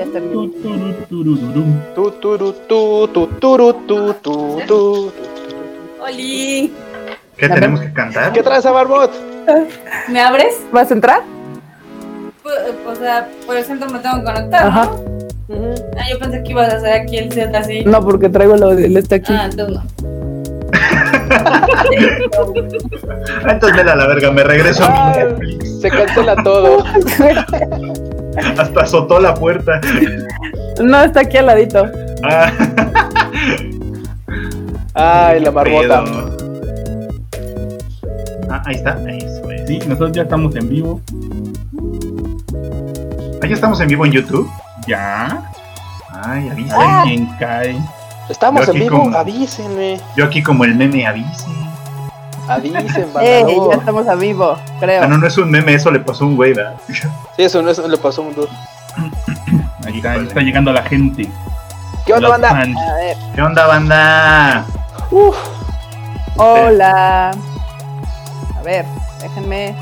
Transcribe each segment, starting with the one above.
ya está en vivo. Oli, ¿Qué tenemos que cantar? ¿Qué traes a Barbot? ¿me abres? ¿Vas a entrar? O sea, por eso me tengo que conectar, Ajá. ¿no? Ah, yo pensé que ibas a hacer aquí el set así. No, porque traigo lo del este aquí. Ah, entonces no. Ah, entonces vela a la verga, me regreso a mi Netflix. Se cancela todo. Hasta azotó la puerta. No, está aquí al ladito. Ah, Ay, la marmota. pedo. Ah, ahí está. Eso es. Sí, nosotros ya estamos en vivo. Ah, ya estamos en vivo en YouTube. Ya. Ay, avisa. Alguien cae. Estamos en vivo. como- Avísenme. Yo aquí como el meme avise. Avisen, ¡Ey! banda. Ya estamos a vivo, creo. Ah, no, no es un meme, eso le pasó a un güey, ¿verdad? Sí, eso, no, eso le pasó a un dude. Ahí está, Híjole. está llegando la gente. ¿Qué onda, Los banda? fans. A ver. ¿Qué onda, banda? Uf, Hola. A ver, déjenme.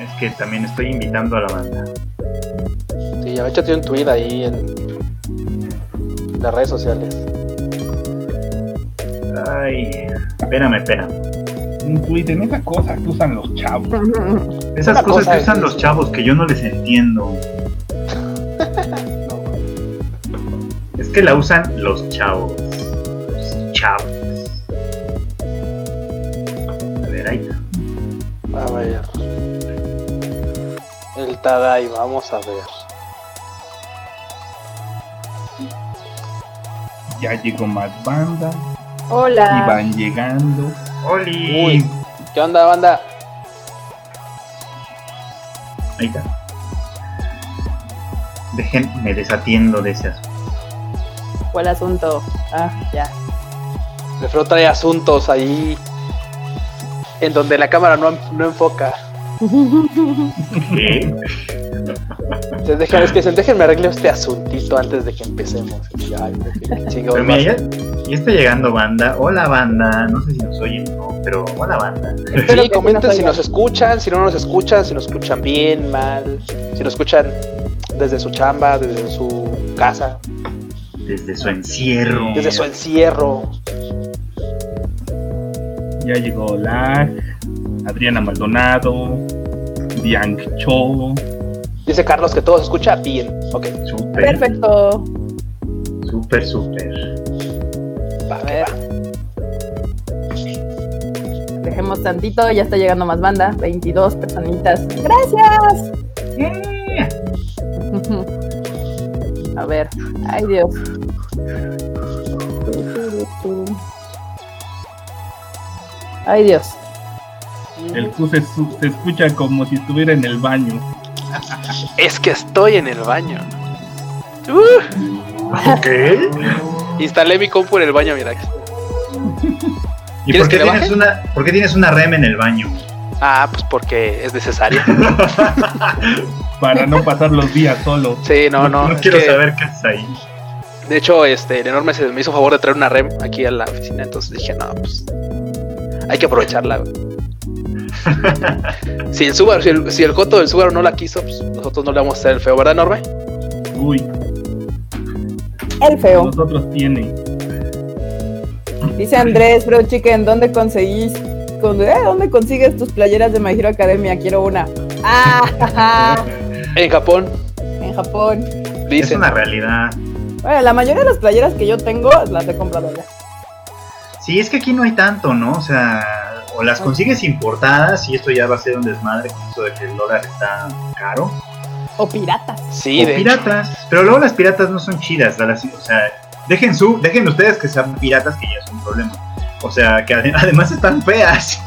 Es que también estoy invitando a la banda. sí, ya échate un tweet ahí en las redes sociales. Ay, espérame, espérame. Un tweet en esas cosas que usan los chavos. Esas Una cosas cosa que usan los chavos que yo no les entiendo. Es que la usan los chavos. Los chavos. A ver, ahí está. A ver. El Tadai, vamos a ver. Ya llegó más banda. Y Hola. van llegando. ¡Oli! Uy. ¿Qué onda, banda? Ahí está. Déjenme desatiendo de ese asunto. ¿Cuál asunto? Ah, ya. Alfredo trae asuntos ahí en donde la cámara no, no enfoca. ¿Qué? Entonces, dejen, es que déjenme arreglo este asuntito antes de que empecemos. Ay, Pero mira, ya, ya está llegando banda. Hola banda. No sé si nos oyen o no, pero hola banda. Espero Sí, comenten si nos escuchan, si no nos escuchan, si nos escuchan bien, mal, si nos escuchan desde su chamba, desde su casa, Desde su encierro. desde su encierro. Ya llegó Lag, Adriana Maldonado, Bianc Cho. Dice Carlos que todo se escucha bien. Ok. Perfecto. Súper, súper. va, A ver. va. Dejemos tantito, ya está llegando más banda. 22 personitas. ¡Gracias! Eh, A ver. Ay, Dios. Ay, Dios. El Q se, escucha como si estuviera en el baño. Es que estoy en el baño. Uh, ¿Qué? instalé mi compu en el baño, mira. aquí. ¿Y ¿Quieres por qué, tienes una, por qué tienes una rem en el baño? Ah, pues porque es necesaria. Para no pasar los días solo. Sí, no, no. es quiero que, saber qué haces ahí. De hecho, este, el enorme se me hizo favor de traer una REM aquí a la oficina, entonces dije, no, pues hay que aprovecharla. güey. Si el Subaru, si el, si el Joto del Subaru no la quiso, pues nosotros no le vamos a hacer el feo, ¿verdad, enorme? Uy, El feo. nosotros tiene. Dice Andrés, Bro Chicken, ¿dónde conseguís? con- eh, ¿Dónde consigues tus playeras de My Hero Academia? Quiero una. Ah, En Japón, en Japón. Es dicen. una realidad. Bueno, la mayoría de las playeras que yo tengo las he comprado ya. Sí, es que aquí no hay tanto, ¿no? O sea, o las consigues importadas y esto ya va a ser un desmadre con eso de que el dólar está caro. O piratas. Sí, o de hecho. piratas. Pero luego las piratas no son chidas. las- o sea, dejen su, dejen ustedes que sean piratas, que ya es un problema. O sea, que ade- además están feas.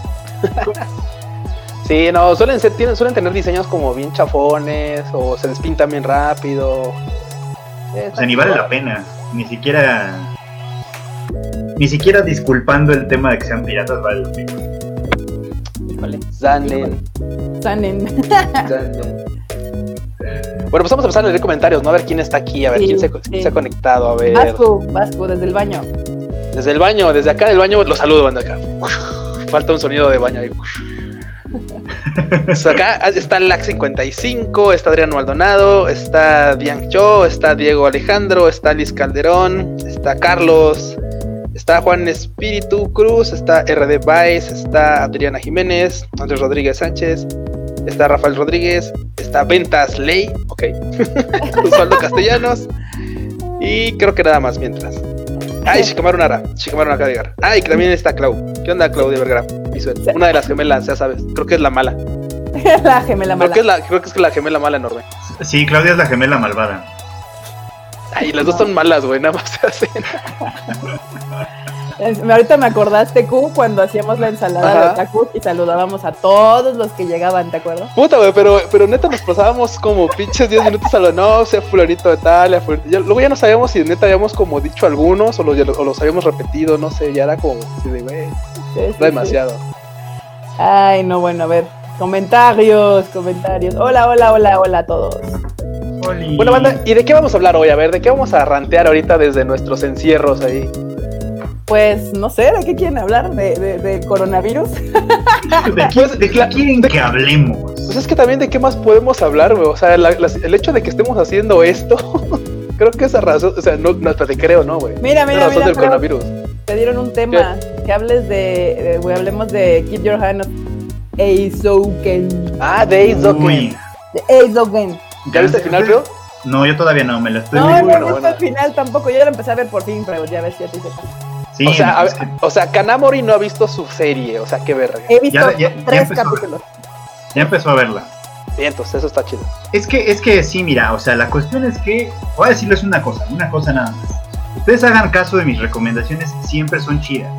Sí, no, suelen, ser, tienen, suelen tener diseños como bien chafones o se despintan bien rápido. O sea, ni vale la pena. Ni siquiera. Ni siquiera disculpando el tema de que sean piratas vale la pena. Híjole. Zanen, zanen. Bueno, pues vamos a empezar a leer comentarios, ¿no? A ver quién está aquí, a ver Sí, quién, se, sí. quién se ha conectado, a ver. Vasco, Vasco, desde el baño. Desde el baño, desde acá del baño, los saludo, banda acá. Falta un sonido de baño ahí. Pues acá está el LAC 55, está Adriano Maldonado, está Dian Cho, está Diego Alejandro, está Liz Calderón, está Carlos, está Juan Espíritu Cruz, está RD Baez, está Adriana Jiménez, Andrés Rodríguez Sánchez, está Rafael Rodríguez, está Ventas Ley, ok, Osvaldo Castellanos, y creo que nada más mientras. Ay, Shikamaru Nara, Shikamaru Nakadigar. Ah, y que también está Clau. ¿Qué onda, Claudia Vergara? Visual. Una de las gemelas, ya sabes. Creo que es la mala. la gemela Creo mala. que es la, creo que es la gemela mala enorme. Sí, Claudia es la gemela malvada. Ay, las dos son malas, güey, nada más se hacen. Ahorita me acordaste, Q, cuando hacíamos la ensalada Ajá. de otaku y saludábamos a todos los que llegaban, ¿te acuerdas? Puta, güey, pero, pero neta nos pasábamos como pinches 10 minutos a lo no, sea fulanito de tal, a ya- luego ya no sabíamos si neta habíamos como dicho algunos o los, o los habíamos repetido, no sé, ya era como, así de, güey, Sí, sí, era sí. demasiado. Ay, no, bueno, a ver. Comentarios, comentarios. Hola, hola, hola, hola a todos. Oli. Bueno, banda, ¿y de qué vamos a hablar hoy? A ver, ¿de qué vamos a rantear ahorita desde nuestros encierros ahí? Pues no sé, ¿de qué quieren hablar? ¿De, de, de coronavirus? ¿De qué, Pues, de qué quieren de- que hablemos? Pues es que también de qué más podemos hablar, güey. O sea, la- el hecho de que estemos haciendo esto, creo que esa razón, o sea, no, no te creo, ¿no, güey? Mira, mira, razón mira, del coronavirus. te dieron un tema. Que hables de, de- güey, hablemos de Keep Your Hand Off Eizouken. Ah, of Uy. De Eizouken. ¿Ya viste el final, creo? No, yo todavía no, me la estoy No, muy no, viendo. bueno, no bueno. al final tampoco. Yo ya lo empecé a ver por fin, pero ya ves, ya te hice. Sí, o sea, es o sea, Kanamori no ha visto su serie, o sea, qué verga. He visto Ya- ya- ya tres empezó. capítulos. ya empezó a verla. Bien, entonces eso está chido. Es que, es que sí, mira, o sea, la cuestión es que, voy a decirles una cosa, una cosa nada más. Ustedes hagan caso de mis recomendaciones, siempre son chidas.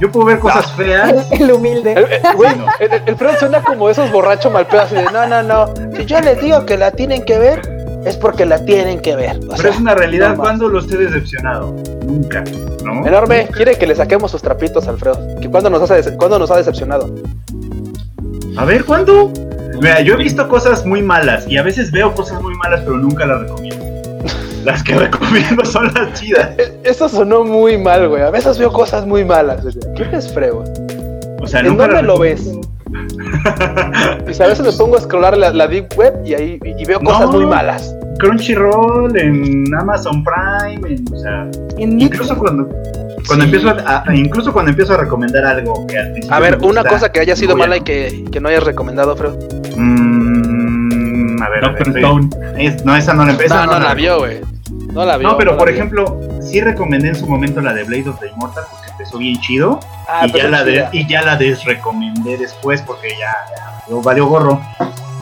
Yo puedo ver cosas feas. El, el humilde. El, el- güey, Sí, no. el, Fred suena como esos borrachos mal pedo, así de, no, no, no, si yo les digo que la tienen que ver, es porque la tienen que ver. O Pero sea, es una realidad, no. ¿cuándo los he decepcionado? Nunca, ¿no? Enorme, quiere que le saquemos sus trapitos, Alfredo. Que cuando nos, hace dece- cuándo nos ha decepcionado. A ver, ¿cuándo? Mira, yo he visto cosas muy malas y a veces veo cosas muy malas, pero nunca las recomiendo. Las que recomiendo son las chidas. E- Eso sonó muy mal, güey. A veces veo cosas muy malas. ¿Qué es Freo? O sea, ¿En nunca dónde lo recomiendo. Y a veces me pongo a scrollar la, la Deep Web y ahí y veo cosas No. muy malas. Crunchyroll, en Amazon Prime, en- o sea, En incluso cuando cuando Sí. empiezo a, a- incluso cuando empiezo a recomendar algo que al principio A ver, una cosa que haya sido mala y no. que, que no hayas recomendado, Freo. Mm, a ver, a ver, Doctor estoy- Stone. es- no, esa no la empecé. No, no la vio, güey. No la vio. No, pero por ejemplo, sí recomendé en su momento la de Blade of the Immortal porque empezó bien chido Ah, y, ya la de- y ya la desrecomendé después porque ya, ya valió- gorro.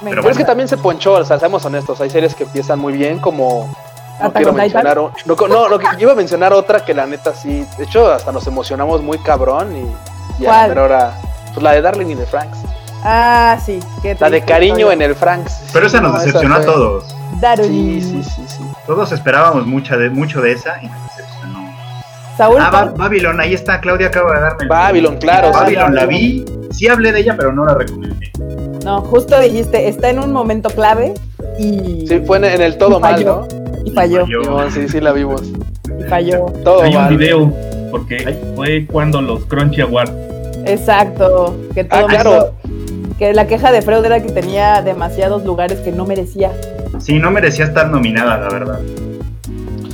Me pero es que también se ponchó, o sea, seamos honestos, hay series que empiezan muy bien como... No quiero mencionar... un- No, no, no, que- yo iba a mencionar otra que la neta sí... De hecho, hasta nos emocionamos muy cabrón y... y a la. Pues la de Darling y de Franks. Ah, sí. qué La de cariño historia. en el Franks. Pero esa Sí, nos no, decepcionó a todos. Darling. Sí, sí, sí, sí. Todos esperábamos mucha de, mucho de esa y nos decepcionó. Saúl, Ah, Ba- Babylon, ahí está, Claudia acaba de darme el- Babylon, claro, sí. Babylon la vi, sí hablé de ella, pero no la recomendé. no, justo dijiste, está en un momento clave y, Sí, fue en, en el todo mal. ¿no? y falló, Sí, sí, la vimos. y falló. Todo Hay un mal. video, porque fue cuando los Crunchy Awards. Exacto. Que todo Ah, claro. Que la queja de Freud era que tenía demasiados lugares que no merecía. Sí, no merecía estar nominada, la verdad.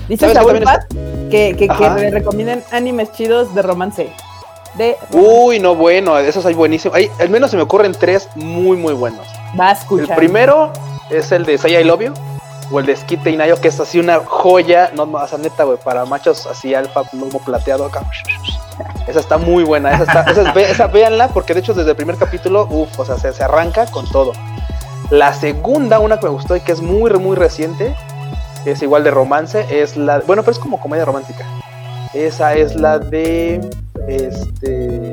Dice ¿Sabes que Saúl Paz que, que, que recomienden animes chidos de romance. De Uy, no, bueno, esos hay buenísimos. Hay, al menos se me ocurren tres muy, muy buenos. va a El escuchar. primero es el de Say I Love You, o el de Skip Nayo, que es así una joya, no, no, esa neta, güey, para machos así alfa, lomo plateado acá. Esa está muy buena, esa, está, esa, véanla, porque de hecho desde el primer capítulo, uff, o sea, se, se arranca con todo. La segunda, una que me gustó y que es muy, muy reciente, es igual de romance, es la, bueno, pero es como comedia romántica. Esa es la de, este,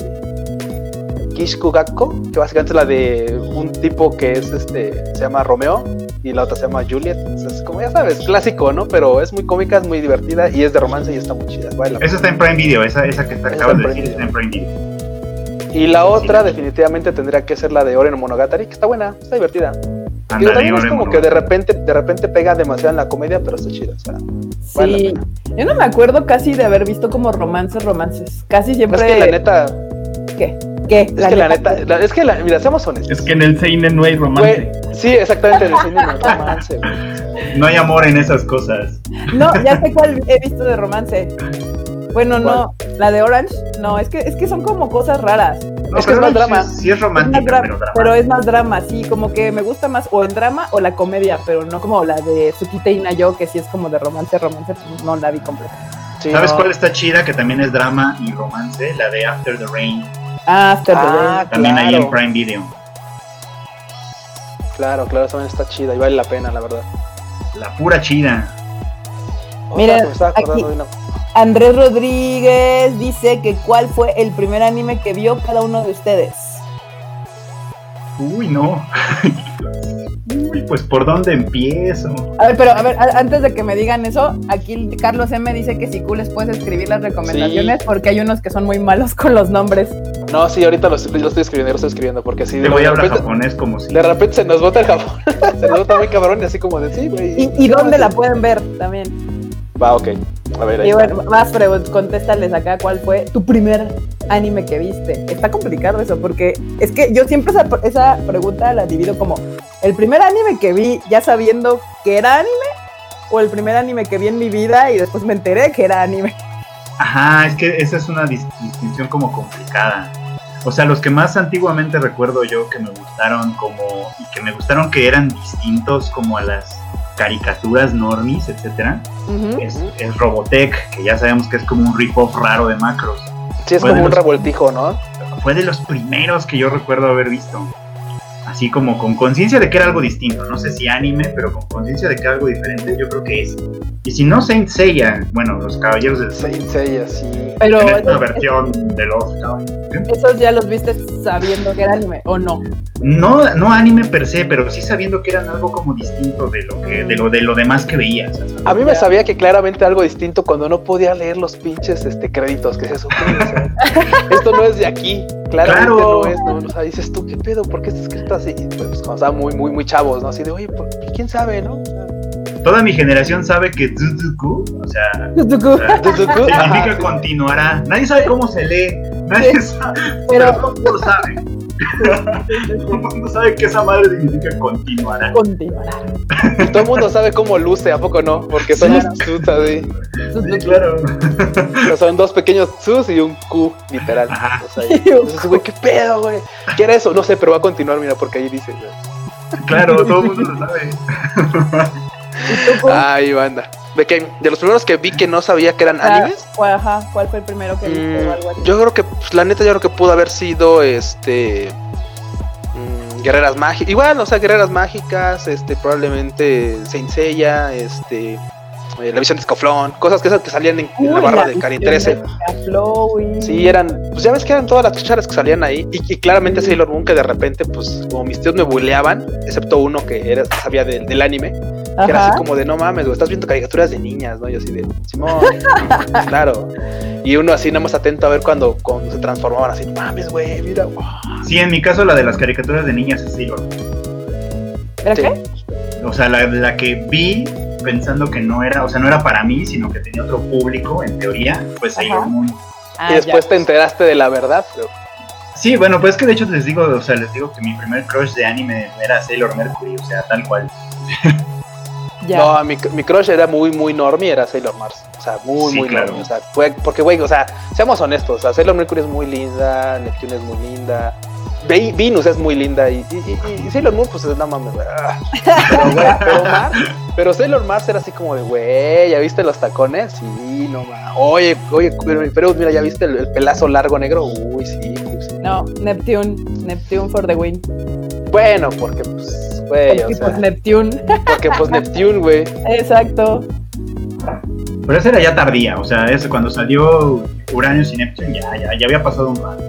Kishkugakko, que básicamente es la de un tipo que es este, se llama Romeo y la otra se llama Juliet. Es como ya sabes, clásico, ¿no? Pero es muy cómica, es muy divertida y es de romance y está muy chida. vale. Esa está en Prime Video, esa, esa que te Esa acabas de está decir Prime está en Prime Video. Y la otra definitivamente tendría que ser la de Oren Monogatari, que está buena, está divertida. Digo, Ándale, también es como que de repente, de repente pega demasiado en la comedia, pero está chida. O sea, Sí. Yo no me acuerdo casi de haber visto como romances, romances. Casi es siempre. que la neta, ¿Qué? ¿Qué? Es que la neta, la- es que la, mira, seamos honestos. Es que en el Seinen no hay Güey, romance. sí, exactamente, en el cine no hay romance, güey. No hay amor en esas cosas. No, ya sé cuál he visto de romance. Bueno, no, la de Orange, no, es que, es que son como cosas raras. No, Es que es más drama. Sí, es romántica, pero drama. pero es más drama, sí, como que me gusta más o el drama o la comedia, pero no como la de Tsukite Inayo, que sí es como de romance, romance, pues no la vi completa. Sí, ¿Sabes no. cuál está chida? Que también es drama y romance. La de After the Rain. Ah, After the Ah, Rain. También ahí en claro. Prime Video. Claro, claro, también está chida y vale la pena, la verdad. La pura chida. Mira, que me estaba acordando aquí- de una- Andrés Rodríguez dice que cuál fue el primer anime que vio cada uno de ustedes. Uy, no. Uy, pues ¿por dónde empiezo? A ver, pero a ver, a- antes de que me digan eso, aquí Carlos M dice que si tú les puedes escribir las recomendaciones porque hay unos que son muy malos con los nombres. No, sí, ahorita lo, estoy- lo estoy escribiendo, lo estoy escribiendo, porque si Te voy de a hablar repente, japonés como si. de repente se nos bota el jabón, se nos bota muy cabrón y así como de sí, güey. ¿Y, y dónde la pueden ver también? Va, ok. A ver, ahí Y está. bueno, más pregun- contéstales acá cuál fue tu primer anime que viste. Está complicado eso porque es que yo siempre esa, esa pregunta la divido como el primer anime que vi ya sabiendo que era anime o el primer anime que vi en mi vida y después me enteré que era anime. Ajá, es que esa es una dis- distinción como complicada. O sea, los que más antiguamente recuerdo yo que me gustaron como y que me gustaron que eran distintos como a las caricaturas normis, etcétera, es, es Robotech, que ya sabemos que es como un rip-off raro de macros. Sí, es fue como un los- revoltijo, ¿no? Fue de los primeros que yo recuerdo haber visto. Así como con conciencia de que era algo distinto. No sé si anime, pero con conciencia de que era algo diferente, yo creo que es. Y si no Saint Seiya, bueno, los caballeros del Saint Seiya, sí. Pero en esta versión de los caballeros. esos ya los viste sabiendo que era anime o no. No, no anime per se, pero sí sabiendo que eran algo como distinto de lo que, de lo, de lo demás que veías. ¿sabes? A mí me sabía que claramente algo distinto cuando no podía leer los pinches este, créditos, que se supone, esto no es de aquí, claramente Claro. no es, no, o sea, dices tú, ¿qué pedo? ¿Por qué está escrito así? Y, Pues cuando estaban muy, muy, muy chavos, ¿no? Así de, oye, pues, ¿quién sabe, no? Toda mi generación sabe que Zuzuku, o sea, Tutuku. o sea, Tutuku, significa ajá, sí. continuará. Nadie sabe cómo se lee, nadie sabe, pero Pero todo el mundo lo sabe. Todo el mundo sabe que esa madre significa continuará. continuará. Y todo el mundo sabe cómo luce, ¿a poco no? Porque son Claro. los tsus así. Sí, claro. O son dos pequeños tsus y un Q, literal. Ajá. O sea, y- entonces, güey, ¿qué pedo, güey? ¿Qué era eso? No sé, pero va a continuar, mira, porque ahí dice. Claro, todo el mundo lo sabe. Ay, banda. De que de los primeros que vi que no sabía que eran Ah, animes, ¿cuál, ajá, ¿Cuál fue el primero que viste o algo así? Mm, yo creo que, pues, la neta, yo creo que pudo haber sido este. mm, Guerreras mágicas. Igual, o sea, guerreras mágicas, este, probablemente Saint Seiya, este. Eh, la visión de Scaflón, cosas que esas que salían en, en la barra de Cari visión 13. de Chloe. Sí, eran, pues ya ves que eran todas las cucharas que salían ahí. Y, y claramente Sailor Moon, que de repente, pues, como mis tíos me buleaban, excepto uno que era, sabía del- del anime, que era así como de no mames, güey, estás viendo caricaturas de niñas, ¿no? Y así de Simón, claro. Y uno así nada más atento a ver cuando, cuando se transformaban así, mames, güey, mira, wow. Sí, en mi caso la de las caricaturas de niñas es Sailor. ¿Era Sí. qué? O sea, la, la que vi pensando que no era, o sea, no era para mí, sino que tenía otro público, en teoría, Sailor Ajá. Moon. Ah, y después ya. te enteraste de la verdad, pero Sí, bueno, pues es que de hecho les digo, o sea, les digo que mi primer crush de anime era Sailor Mercury, o sea, tal cual. Ya. no, mi, mi crush era muy, muy normie, era Sailor Mars. O sea, muy, Sí, muy claro. normie. O sea, fue- porque, güey, o sea, seamos honestos, o sea, Sailor Mercury es muy linda, Neptune es muy linda, Ve- Venus es muy linda y, y, y- y Sailor Moon, pues no mames, güey. ah. Pero, güey, pero Sailor Mars era así como de, güey, ¿ya viste los tacones? Sí, no mames. Oye, oye, pero, pero mira, ¿ya viste el, el pelazo largo negro? Uy, sí, sí. No, Neptune. Neptune for the win. Bueno, porque, pues, güey, o Porque, sea, pues, Neptune. porque, pues, Neptune, güey. Exacto. Pero esa era ya tardía, o sea, es cuando salió Uranus y Neptune, ya, ya, ya había pasado un rato.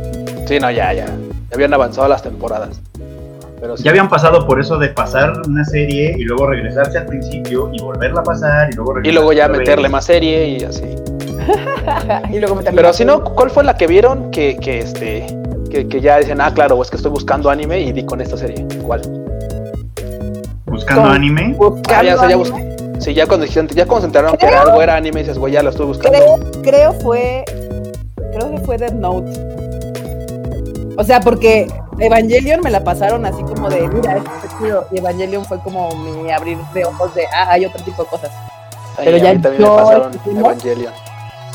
Sí, no, ya, ya. Habían avanzado las temporadas. Pero sí. Ya habían pasado por eso de pasar una serie y luego regresarse al principio y volverla a pasar y luego Y regresarse luego ya vez. meterle más serie y así. y luego Pero si no, ¿cuál fue la que vieron que, que este que, que ya dicen, ah, claro, es que estoy buscando anime y di con esta serie? ¿Cuál? Buscando Con- anime. Buscando Ah, ya, o sea, ya anime. busqué. Sí, ya cuando dijeron, ya se enteraron que Creo- algo era anime, dices, güey, ya lo estoy buscando. Creo, creo fue. Creo que fue Death Note. O sea, porque Evangelion me la pasaron así como de, mira, esto chido. Y Evangelion fue como mi abrir de ojos de, ah, hay otro tipo de cosas. Ay, Pero a ya mí también me yo- pasaron ¿no? Evangelion.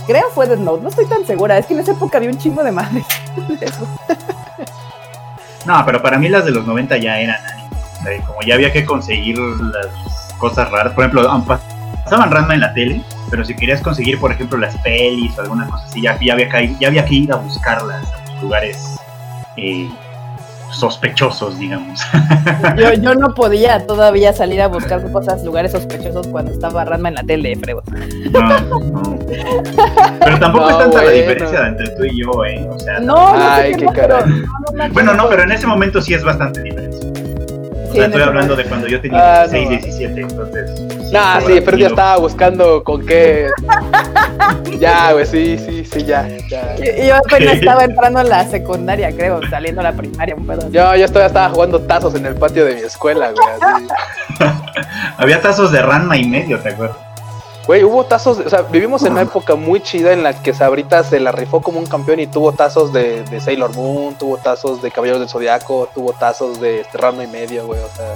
Creo fue Death Note, no estoy tan segura. Es que en esa época había un chingo de madres. No, pero para mí las de los 90 ya eran anime. Como ya había que conseguir las cosas raras. Por ejemplo, pas- pasaban Ranma en la tele, pero si querías conseguir, por ejemplo, las pelis o alguna cosa así, ya, ya había, que, ya había que ir a buscarlas a los lugares eh, sospechosos, digamos. Yo, yo no podía todavía salir a buscar cosas, lugares sospechosos cuando estaba Ranma en la tele. No, no. Pero tampoco No, es tanta la diferencia entre tú y yo, ¿eh? O sea, No, no Ay, sé qué no, pero- bueno, no, pero en ese momento sí es bastante diferencia. O Sí, sea, estoy hablando de cuando yo tenía Ah, 16, no. 17, entonces. Nah, sí, pero ya estaba buscando con qué. ya, güey, sí, sí, sí, ya. ya. Yo, yo apenas estaba entrando en la secundaria, creo, saliendo a la primaria, un pedo. así. Yo, yo todavía estaba jugando tazos en el patio de mi escuela, güey. Había tazos de Ranma y medio, ¿te acuerdas? Güey, hubo tazos, o sea, vivimos en una época muy chida en la que Sabritas se la rifó como un campeón y tuvo tazos de, de Sailor Moon, tuvo tazos de Caballeros del Zodiaco, tuvo tazos de este Ranma y medio, güey, o sea.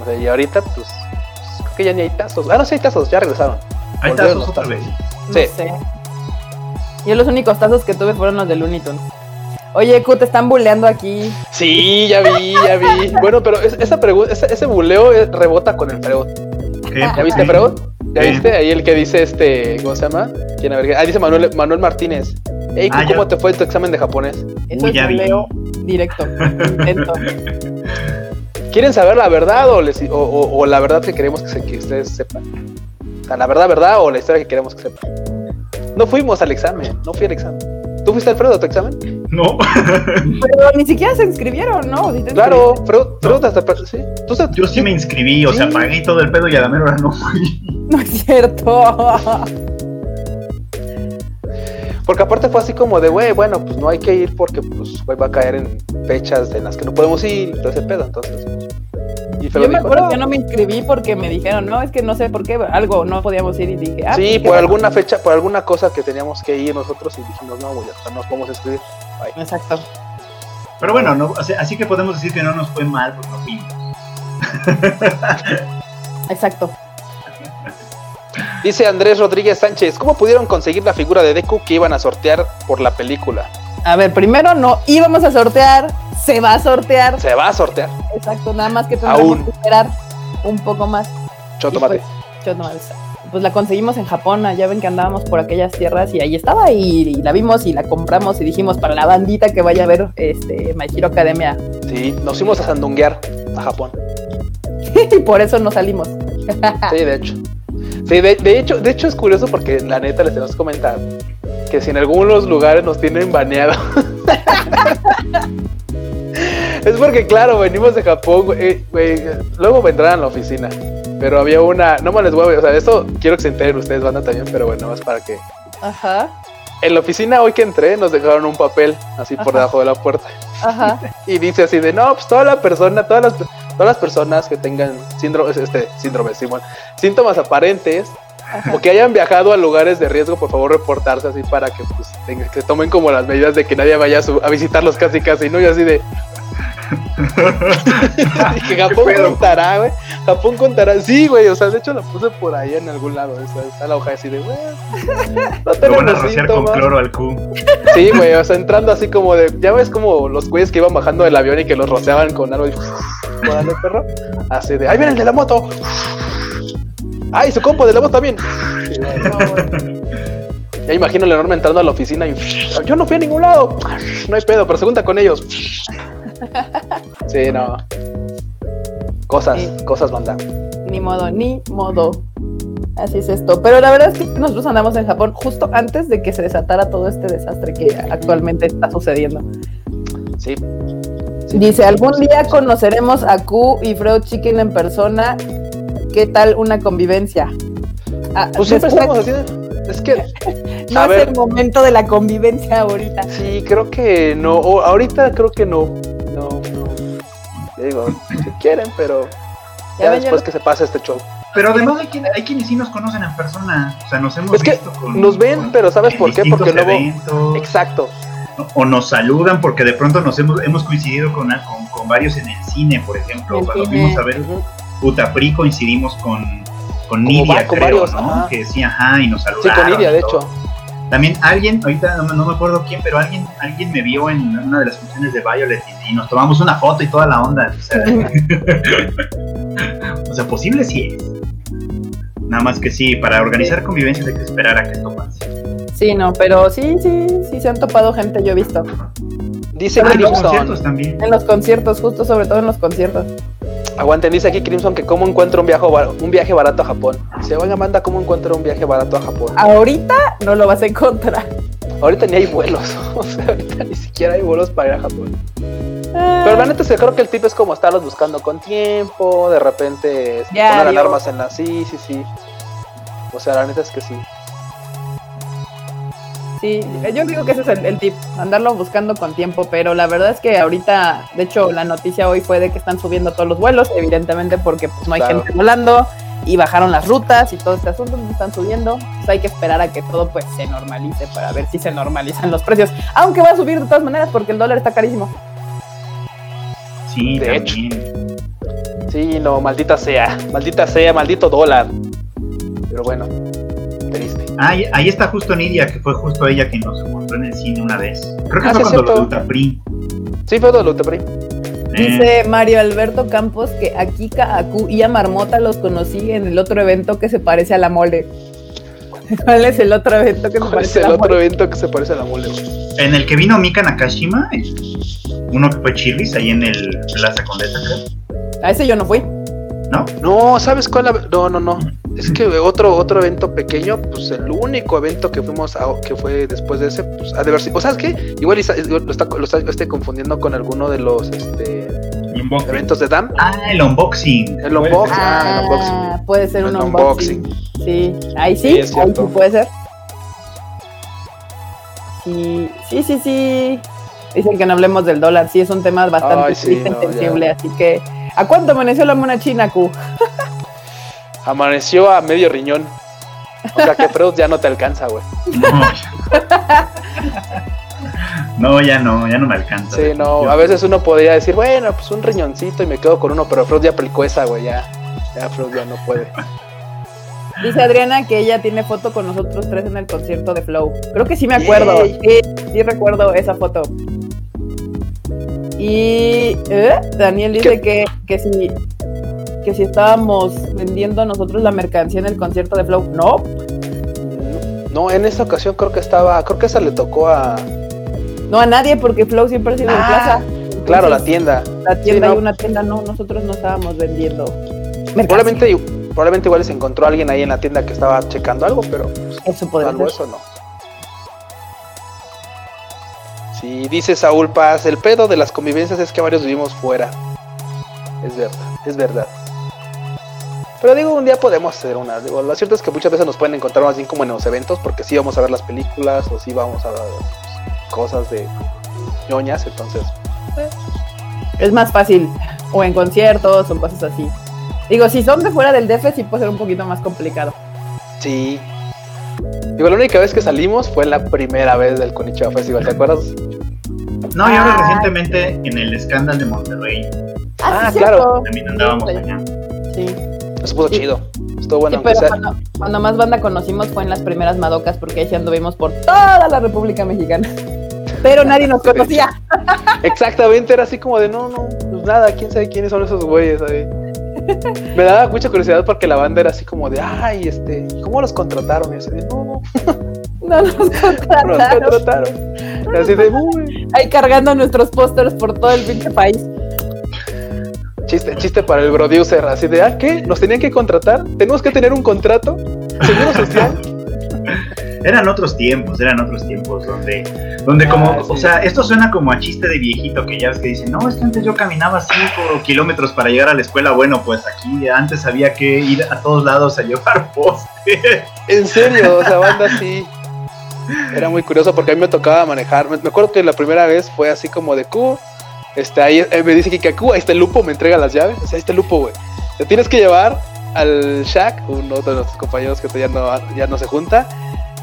O sea, y ahorita, pues, que ya ni hay tazos. Ah, no, sí hay tazos, ya regresaron. Hay Volvieron tazos otra vez. No Sí. sé. Yo los únicos tazos que tuve fueron los de Looney Tunes. Oye, Q, te están bulleando aquí. Sí, ya vi, ya vi. Bueno, pero es- esa pregunta, ese, ese buleo eh, rebota con el Freud. ¿Ya viste, Sí. Freud? ¿Ya viste? Ahí el que dice este, ¿cómo se llama? ¿Quién a ver? Ah, dice Manuel, Manuel Martínez. Ey, Ah, ¿cómo ya. te fue tu examen de japonés? Eso Uy, es ya vi. buleo directo. Intento. ¿Quieren saber la verdad o, les- o, o- o la verdad que queremos que, se- que ustedes sepan? O sea, la verdad, verdad o la historia que queremos que sepan. No fuimos al examen, no fui al examen. ¿Tú fuiste Alfredo a tu examen? No, Pero ni siquiera se inscribieron, ¿no? ¿Sí te Claro? Freud, Freud hasta... Sí. ¿Tú se- yo sí me inscribí, o sea, pagué todo el pedo y a la mera hora no fui. No es cierto. Porque aparte fue así como de, güey, bueno, pues no hay que ir porque, pues, güey, va a caer en fechas en las que no podemos ir y todo ese pedo, entonces. Yo me dijo, acuerdo "No". que no me inscribí porque me dijeron, no, es que no sé por qué, algo no podíamos ir y dije, ah, sí, pues, por alguna fecha, por alguna cosa que teníamos que ir nosotros y dijimos, no, güey, ya nos podemos escribir. Bye. Exacto. Pero bueno, no, o sea, así que podemos decir que no nos fue mal porque no fuimos. Exacto. Dice Andrés Rodríguez Sánchez, ¿cómo pudieron conseguir la figura de Deku que iban a sortear por la película? A ver, primero no íbamos a sortear, se va a sortear. Se va a sortear. Exacto, nada más que tendremos Aún. que esperar un poco más. Chotomate. Y Pues, pues la conseguimos en Japón, ya ven que andábamos por aquellas tierras y ahí estaba y, y la vimos y la compramos y dijimos para la bandita que vaya a ver este My Hero Academia Sí, nos fuimos a sandunguear a Japón. y por eso no salimos. Sí, de hecho. Sí, de, de hecho, de hecho es curioso porque la neta les tenemos que comentar que si en algunos lugares nos tienen baneado. es porque, claro, venimos de Japón, güey, eh, güey, luego vendrán a la oficina. Pero había una, no me les voy a, o sea, esto quiero que se enteren ustedes, banda también, pero bueno, más para que. Ajá, En la oficina hoy que entré nos dejaron un papel así por debajo de la puerta. ajá. Y dice así de, no, pues toda la persona, todas las, todas las personas que tengan síndrome, este, síndrome, Simón, síntomas aparentes o que hayan viajado a lugares de riesgo, por favor reportarse así para que pues tenga- que tomen como las medidas de que nadie vaya a, su- a visitarlos casi casi, ¿no? Y así de... que Japón contará, güey. Japón contará. Sí, güey, o sea, de hecho la puse por ahí en algún lado. o sea, está la hoja así de, güey, no Lo van a rociar con síntomas. cloro al Q. Sí, güey, o sea, entrando así como de. Ya ves como los güeyes que iban bajando del avión y que los rociaban con algo y. Perro. Así de. ¡Ahí viene el de la moto! ¡Ay, su compo de la moto también! Sí, no. Ya imagino el enorme entrando a la oficina y. Yo no fui a ningún lado. No hay pedo, pero se junta con ellos. Sí, no. Cosas, Sí. cosas banda. Ni modo, ni modo. Así es esto. Pero la verdad es que nosotros andamos en Japón justo antes de que se desatara todo este desastre que actualmente está sucediendo. Sí. Dice, algún día conoceremos a Q y Freud Chicken en persona. ¿Qué tal una convivencia? Ah, Pues siempre después- estamos haciendo. Es que. no a es ver. el momento de la convivencia ahorita. Sí, creo que no. o ahorita creo que no. No, no. Digo, si quieren, pero Ya ya ven, ya después lo- que se pase este show. Pero además hay, quien- hay quienes sí nos conocen en persona. O sea, nos hemos Es que visto con. Nos ven, con- pero ¿sabes por qué? Porque luego. eventos. Exacto. o nos saludan porque de pronto nos hemos, hemos coincidido con, con, con varios en el cine, por ejemplo. El Cuando cine, fuimos a ver ujú. Utapri coincidimos con, con Nidia, va- con creo, varios, ¿no? ajá. Que sí, ajá, y nos Sí, saludaron. con Nidia, de todo. hecho. También alguien, ahorita no, me- no me acuerdo quién, pero alguien, alguien me vio en una de las funciones de Violet y, y nos tomamos una foto y toda la onda. O sea, o sea, posible sí es. Nada más que sí, para organizar convivencias hay que esperar a que esto pase. Sí, no, pero sí, sí, sí se han topado gente, yo he visto. Dice Ah, en los conciertos también. En los conciertos, justo sobre todo en los conciertos. Aguanten, dice aquí Crimson que cómo encuentro un viaje, bar- un viaje barato a Japón. Se oiga, manda cómo encuentro un viaje barato a Japón. Ahorita no lo vas a encontrar. Ahorita ni hay vuelos. O sea, ahorita ni siquiera hay vuelos para ir a Japón. Ah, Pero la neta creo que el tip es como estarlos buscando con tiempo, de repente poner alarmas en la... Sí, sí, sí. O sea, la neta es que sí. Sí, yo digo que ese es el, el tip, andarlo buscando con tiempo, pero la verdad es que ahorita, de hecho, la noticia hoy fue de que están subiendo todos los vuelos, evidentemente porque pues no hay Claro. gente volando y bajaron las rutas y todo este asunto, están subiendo, pues hay que esperar a que todo pues se normalice para ver si se normalizan los precios, aunque va a subir de todas maneras porque el dólar está carísimo. Sí, De también. Sí, no, maldita sea. Maldita sea, maldito dólar. Pero bueno, ahí, ahí está justo Nidia, que fue justo ella quien nos encontró en el cine una vez. Creo que Ah, fue sí, cuando lo. Utapri. Sí, fue de Lutepri. Eh, Dice Mario Alberto Campos que a Kika, a Q y a Marmota los conocí en el otro evento que se parece a la mole. ¿Cuál es el otro evento que se ¿Cuál es parece a el la otro mole? evento que se parece a la mole? en el que vino Mika Nakashima, uno que fue Chirris, ahí en el Plaza Condesa, creo. A ese yo no fui. ¿No? No, ¿sabes cuál? la- No, no, no. Es que otro otro evento pequeño, pues el único evento que fuimos a, que fue después de ese, pues ha de haber sido. ¿O sabes qué? Igual lo está, lo está este, confundiendo con alguno de los este, eventos de DAM. Ah, el unboxing. El unboxing. Ah, el unboxing. puede ser un El unboxing. Sí, ahí sí, ahí sí puede ser. Sí, sí, sí, sí. Dicen que no hablemos del dólar, sí, es un tema bastante Ay, sí, triste no, sensible, así que... ¿A cuánto amaneció la mona china, Q? Amaneció a medio riñón. O sea que Freud ya no te alcanza, güey. No. no, ya no, ya no me alcanza. Sí, no, a veces uno podría decir, bueno, pues un riñoncito y me quedo con uno, pero Freud ya aplicó esa, güey, ya. Ya Freud ya no puede. Dice Adriana que ella tiene foto con nosotros tres en el concierto de Flow. Creo que sí me acuerdo. Sí, sí recuerdo esa foto. Y ¿eh? Daniel dice que, que si que si estábamos vendiendo nosotros la mercancía en el concierto de Flow. No, No, en esta ocasión creo que estaba, creo que esa le tocó a... no a nadie porque Flow siempre ha sido en Ah, plaza. Claro, la tienda. La tienda Sí, y no. una tienda no, nosotros no estábamos vendiendo. mercancía. Probablemente, probablemente igual se encontró alguien ahí en la tienda que estaba checando algo, pero pues, Eso podría ser. eso no. Sí, dice Saúl Paz, el pedo de las convivencias es que varios vivimos fuera. Es verdad, es verdad. Pero digo, un día podemos hacer una. Digo, lo cierto es que muchas veces nos pueden encontrar más bien como en los eventos, porque sí vamos a ver las películas o sí vamos a ver pues, cosas de ñoñas, entonces. Es más fácil. O en conciertos o cosas así. Digo, si son de fuera del DF, sí puede ser un poquito más complicado. Sí. Digo, la única vez que salimos fue la primera vez del Konichiwa Festival, ¿te acuerdas? No, y ahora Ah. recientemente en el escándalo de Monterrey Ah, sí, claro. también andábamos Sí. allá. Sí. Eso Sí. chido. Estuvo bueno, Sí, aunque pero sea. cuando, cuando más banda conocimos fue en las primeras Madocas, porque ahí sí anduvimos por toda la República Mexicana. Pero nadie nos conocía. Exactamente, era así como de no, no, pues nada, quién sabe quiénes son esos güeyes ahí. Me daba mucha curiosidad porque la banda era así como de, ay, este, ¿cómo los contrataron? Y así de, no, no, No nos no los contrataron. contrataron. Y así de, uy, Ahí cargando nuestros pósters por todo el pinche país. Chiste, chiste para el producer, así de, ah, ¿qué? ¿Nos tenían que contratar? ¿Tenemos que tener un contrato? ¿Seguro social? Eran otros tiempos, eran otros tiempos donde, donde como, Ah, o sea, esto suena como a chiste de viejito que ya ves que dicen, no, es que antes yo caminaba 5 kilómetros para llegar a la escuela, bueno, pues aquí antes había que ir a todos lados a llevar poste. En serio, o sea, banda sí. Era muy curioso porque a mí me tocaba manejar. Me, me acuerdo que la primera vez fue así como de Q. Este, ahí eh, me dice que Q, ahí está el lupo, me entrega las llaves. O sea, ahí está el lupo, güey. Te tienes que llevar al Shaq, uno de nuestros compañeros que ya no, ya no se junta,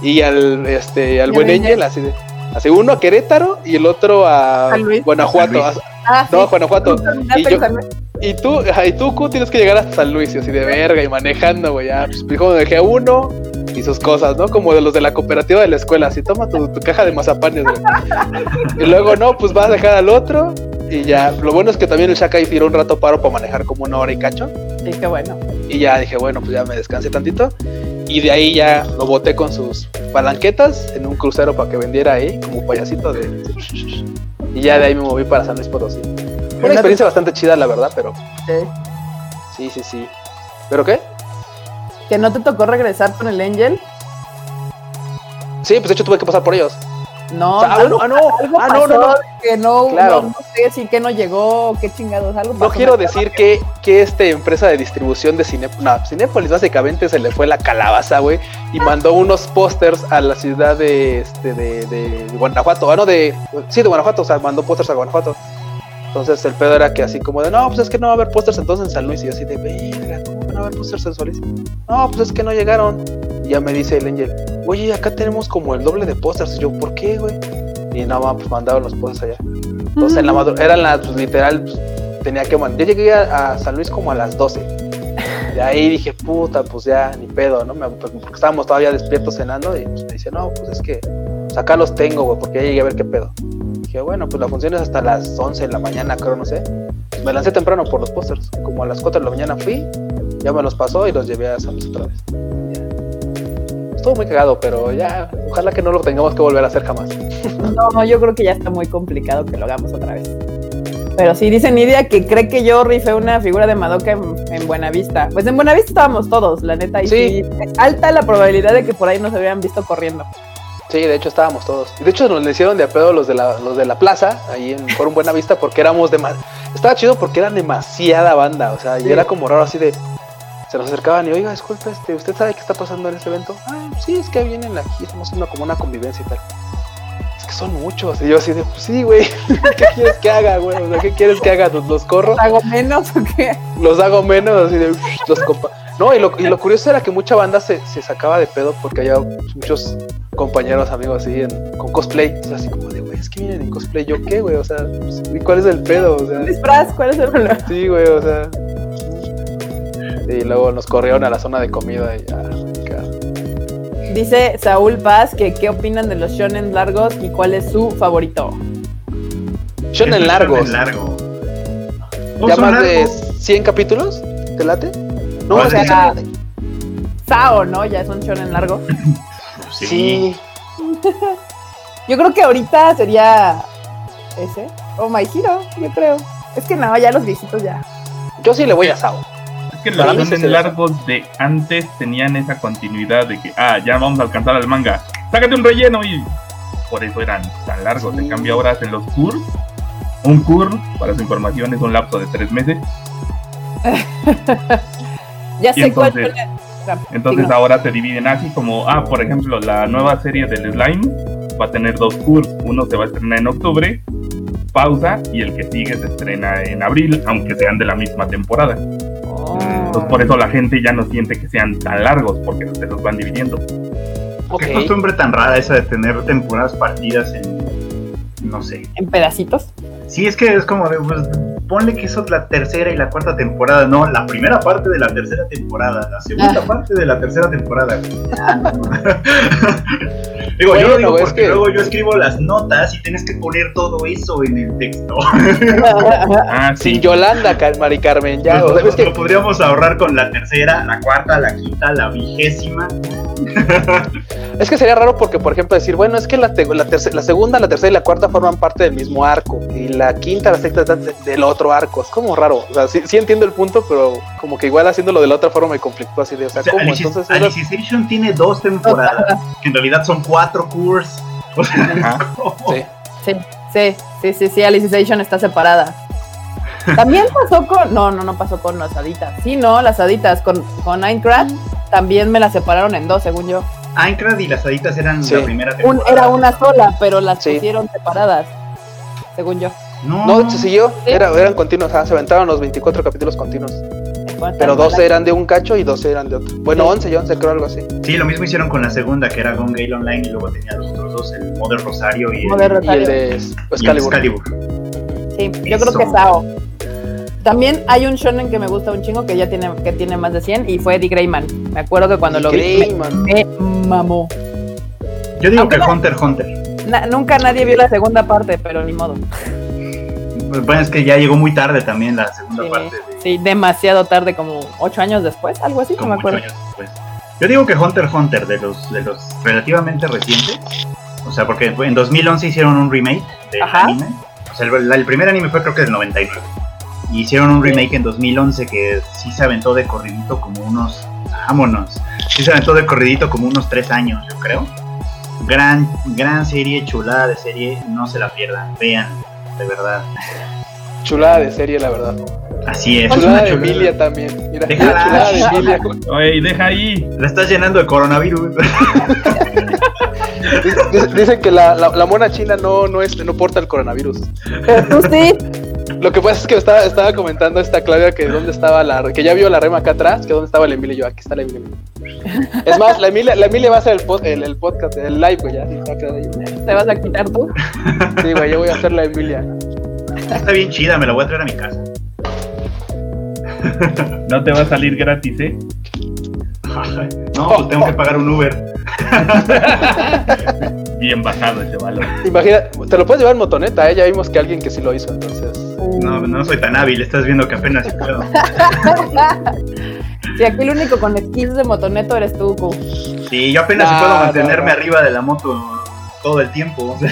y al este al buen Angel, así de. Así uno a Querétaro y el otro a Luis. Guanajuato. Luis. Ah, No, sí. Guanajuato. Y yo-. Y tú, y tú, Q, tienes que llegar hasta San Luis, y así de verga, y manejando, güey. Ya, pues, dijo, dejé a uno y sus cosas, ¿no? Como de los de la cooperativa de la escuela, así, toma tu, tu caja de mazapanes, güey. y luego, no, pues vas a dejar al otro, y ya. Lo bueno es que también el Shaka ahí tiró un rato paro para manejar como una hora y cacho. Qué bueno. Y ya dije, bueno, pues ya me descansé tantito. Y de ahí ya lo boté con sus palanquetas en un crucero para que vendiera ahí, como payasito de. Y ya de ahí me moví para San Luis Potosí. Fue una experiencia bastante chida, la verdad, pero Sí. sí, sí, sí. ¿Pero qué? Que no te tocó regresar con el Angel. Sí, pues de hecho tuve que pasar por ellos. No, O sea, algo, no, ah, no, algo ah, no, no, pasó no. que no, Claro. no, no sé si que no llegó, qué chingados, algo No pasó. quiero decir que, que esta empresa de distribución de Cine, no, Cinépolis básicamente se le fue la calabaza, güey, y mandó unos pósters a la ciudad de, este, de, de Guanajuato, ah, no, de, sí, de Guanajuato, o sea, mandó pósters a Guanajuato. Entonces el pedo era que así como de, no, pues es que no va a haber pósters entonces en San Luis, y yo así de, verga, ¿cómo que no va a haber pósters en San Luis? No, pues es que no llegaron. Y ya me dice el Angel, oye, acá tenemos como el doble de pósters, y yo, ¿por qué, güey? Y no, pues mandaron los pósters allá. Entonces en la madru- eran las, pues, literal, pues, tenía que mandar. Yo llegué a, a San Luis como a las 12. De ahí dije, puta, pues ya, ni pedo, ¿no? Me- pues, porque estábamos todavía despiertos cenando y pues, me dice, no, pues es que pues, acá los tengo, güey, porque ya llegué a ver qué pedo. Dije, bueno, pues la función es hasta las 11 de la mañana, creo, no sé. Me lancé temprano por los pósters. Como a las 4 de la mañana fui, ya me los pasó y los llevé a Luis otra vez. Ya. Estuvo muy cagado, pero ya, ojalá que no lo tengamos que volver a hacer jamás. No, yo creo que ya está muy complicado que lo hagamos otra vez. Pero sí, dice Nidia que cree que yo rifé una figura de Madoka en, en Buenavista. Pues en Buenavista estábamos todos, la neta. Y Sí. sí. es alta la probabilidad de que por ahí nos habían visto corriendo. Sí, de hecho estábamos todos. Y de hecho nos le hicieron de a pedo los de la, los de la plaza, ahí en Forum Buena Vista, porque éramos de Estaba chido porque eran demasiada banda, o sea, y era como raro así de. Se nos acercaban y, oiga, disculpe, este, ¿usted sabe qué está pasando en este evento? Ah, sí, es que vienen aquí, estamos haciendo como una convivencia y tal. Es que son muchos. Y yo así de, pues sí, güey, ¿qué quieres que haga, güey? O sea, ¿qué quieres que haga? ¿Los, los corro? ¿Hago menos o qué? los hago menos, así de los compa. No, y lo, y lo curioso era que mucha banda se, se sacaba de pedo porque había muchos compañeros, amigos así en- con cosplay. O sea, así como de, güey, es que vienen en cosplay. ¿Yo qué, güey? O sea, pues, ¿y cuál es el pedo? O sea, ¿Un disfraz? ¿Cuál es el problema? sí, güey, o sea. Y luego nos corrieron a la zona de comida y ya. Dice Saúl Paz que qué opinan de los shonen largos y cuál es su favorito. Shonen largos. shonen largo. ¿Ya más de largos. 100 capítulos? ¿Te late? No, ¿Cuál o sea, Sao, ¿no? Ya es un shonen largo. Sí. sí. Yo creo que ahorita sería ese. O My Hero, yo creo. Es que no, ya los viejitos ya. Yo sí le voy a Sao. Es que los shonen largos de antes tenían esa continuidad de que, ah, ya vamos a alcanzar al manga. Sácate un relleno y por eso eran tan largos. Sí. En cambio, ahora hacen los CUR. Un CUR, para su información, es un lapso de tres meses. Ya sé cuál entonces- shonen. Entonces Digo, ahora se dividen así como, ah, por ejemplo, la nueva serie del Slime va a tener dos CURs. Uno se va a estrenar en octubre, pausa, y el que sigue se estrena en abril, aunque sean de la misma temporada. oh. Entonces por eso la gente ya no siente que sean tan largos, porque se los van dividiendo. Ok. Qué costumbre tan rara esa de tener temporadas partidas en. No sé. En pedacitos. Sí, es que es como de, pues, ponle que eso es la tercera y la cuarta temporada. No, la primera parte de la tercera temporada, la segunda Ah. parte de la tercera temporada. Digo, yo lo digo es porque que- luego yo escribo las notas y tienes que poner todo eso en el texto. Ah, sí. Sin Yolanda, Mari Carmen, ya. Pues, o sea, es que lo podríamos ahorrar con la tercera, la cuarta, la quinta, la vigésima. Es que sería raro porque, por ejemplo, decir, bueno, es que la, te- la, la segunda, la tercera y la cuarta forman parte del mismo arco. Y la quinta, la sexta del otro arco. Es como raro. O sea, sí, sí entiendo el punto, pero como que igual haciéndolo de la otra forma me conflictó así de, o sea, O sea, ¿cómo? Entonces, tiene dos temporadas, que en realidad son cuatro curs. O sea, sí. Sí, sí, sí, sí, sí, Alicization está separada. También pasó con. No, no, no pasó con las haditas. Sí, no, las haditas. Con, con Minecraft también me las separaron en dos, según yo. Aincrad y las haditas eran Sí. la primera Un, temporada. era una sola, pero las Sí. pusieron separadas, según yo. No, No, se siguió. Era, eran continuos. ah, se aventaron los 24 capítulos continuos. Pero está 12 mal. eran de un cacho y 12 eran de otro. Bueno, Sí. 11 y 11 creo algo así. Sí, lo mismo hicieron con la segunda, que era Gone Gale Online, y luego tenía los otros dos, el Mother Rosario y el, Mother Y el Rosario. de y el Excalibur. Sí, yo creo que Eso. Sao. También hay un shonen que me gusta un chingo que ya tiene, que tiene más de 100 y fue Eddie Greyman. Me acuerdo que cuando lo vi Greyman. me, me mamó. Yo digo Aunque que no- Hunter Hunter. Na- nunca nadie vio la segunda parte, pero ni modo. Bueno, es que ya llegó muy tarde también la segunda Sí, parte. De, sí, demasiado tarde, como ocho años después, algo así, no como me ocho acuerdo. años después. Yo digo que Hunter x Hunter, de los, de los relativamente recientes, o sea, porque en 2011 hicieron un remake del Ajá. anime. O sea, el, el primer anime fue creo que del 99. Y hicieron un remake en 2011 que sí se aventó de corridito como unos... Vámonos. Sí se aventó de corridito como unos tres años, yo creo. Gran, gran serie, chulada de serie, no se la pierdan, vean, de verdad. Chulada de serie, la verdad. Así es. Chulada una de chulada. Emilia también. Mira, Déjala. chulada de Emilia. Oye, deja ahí. La estás llenando de coronavirus. Dice- Dicen que la, la, la mona china no, no, es, no porta el coronavirus. Pero tú sí. Lo que pasa es que estaba, estaba comentando esta Claudia que dónde estaba la que ya vio la rema acá atrás, que dónde estaba la Emilia y yo, aquí está la Emilia. Es más, la Emilia, la Emilia va a hacer el, pod- el, el podcast, el live, güey, ya. ¿Te vas a quitar tú? Sí, güey, yo voy a hacer la Emilia. Está bien chida, me la voy a traer a mi casa. No te va a salir gratis, ¿eh? No, pues tengo que pagar un Uber. Bien bajado ese valor. Imagina, te lo puedes llevar en motoneta, ¿eh? Ya vimos que alguien que sí lo hizo, entonces. No, no soy tan hábil, estás viendo que apenas si puedo. Sí, aquí el único con skills de motoneto eres tú, Q. Sí, yo apenas si No, puedo mantenerme no. arriba de la moto todo el tiempo.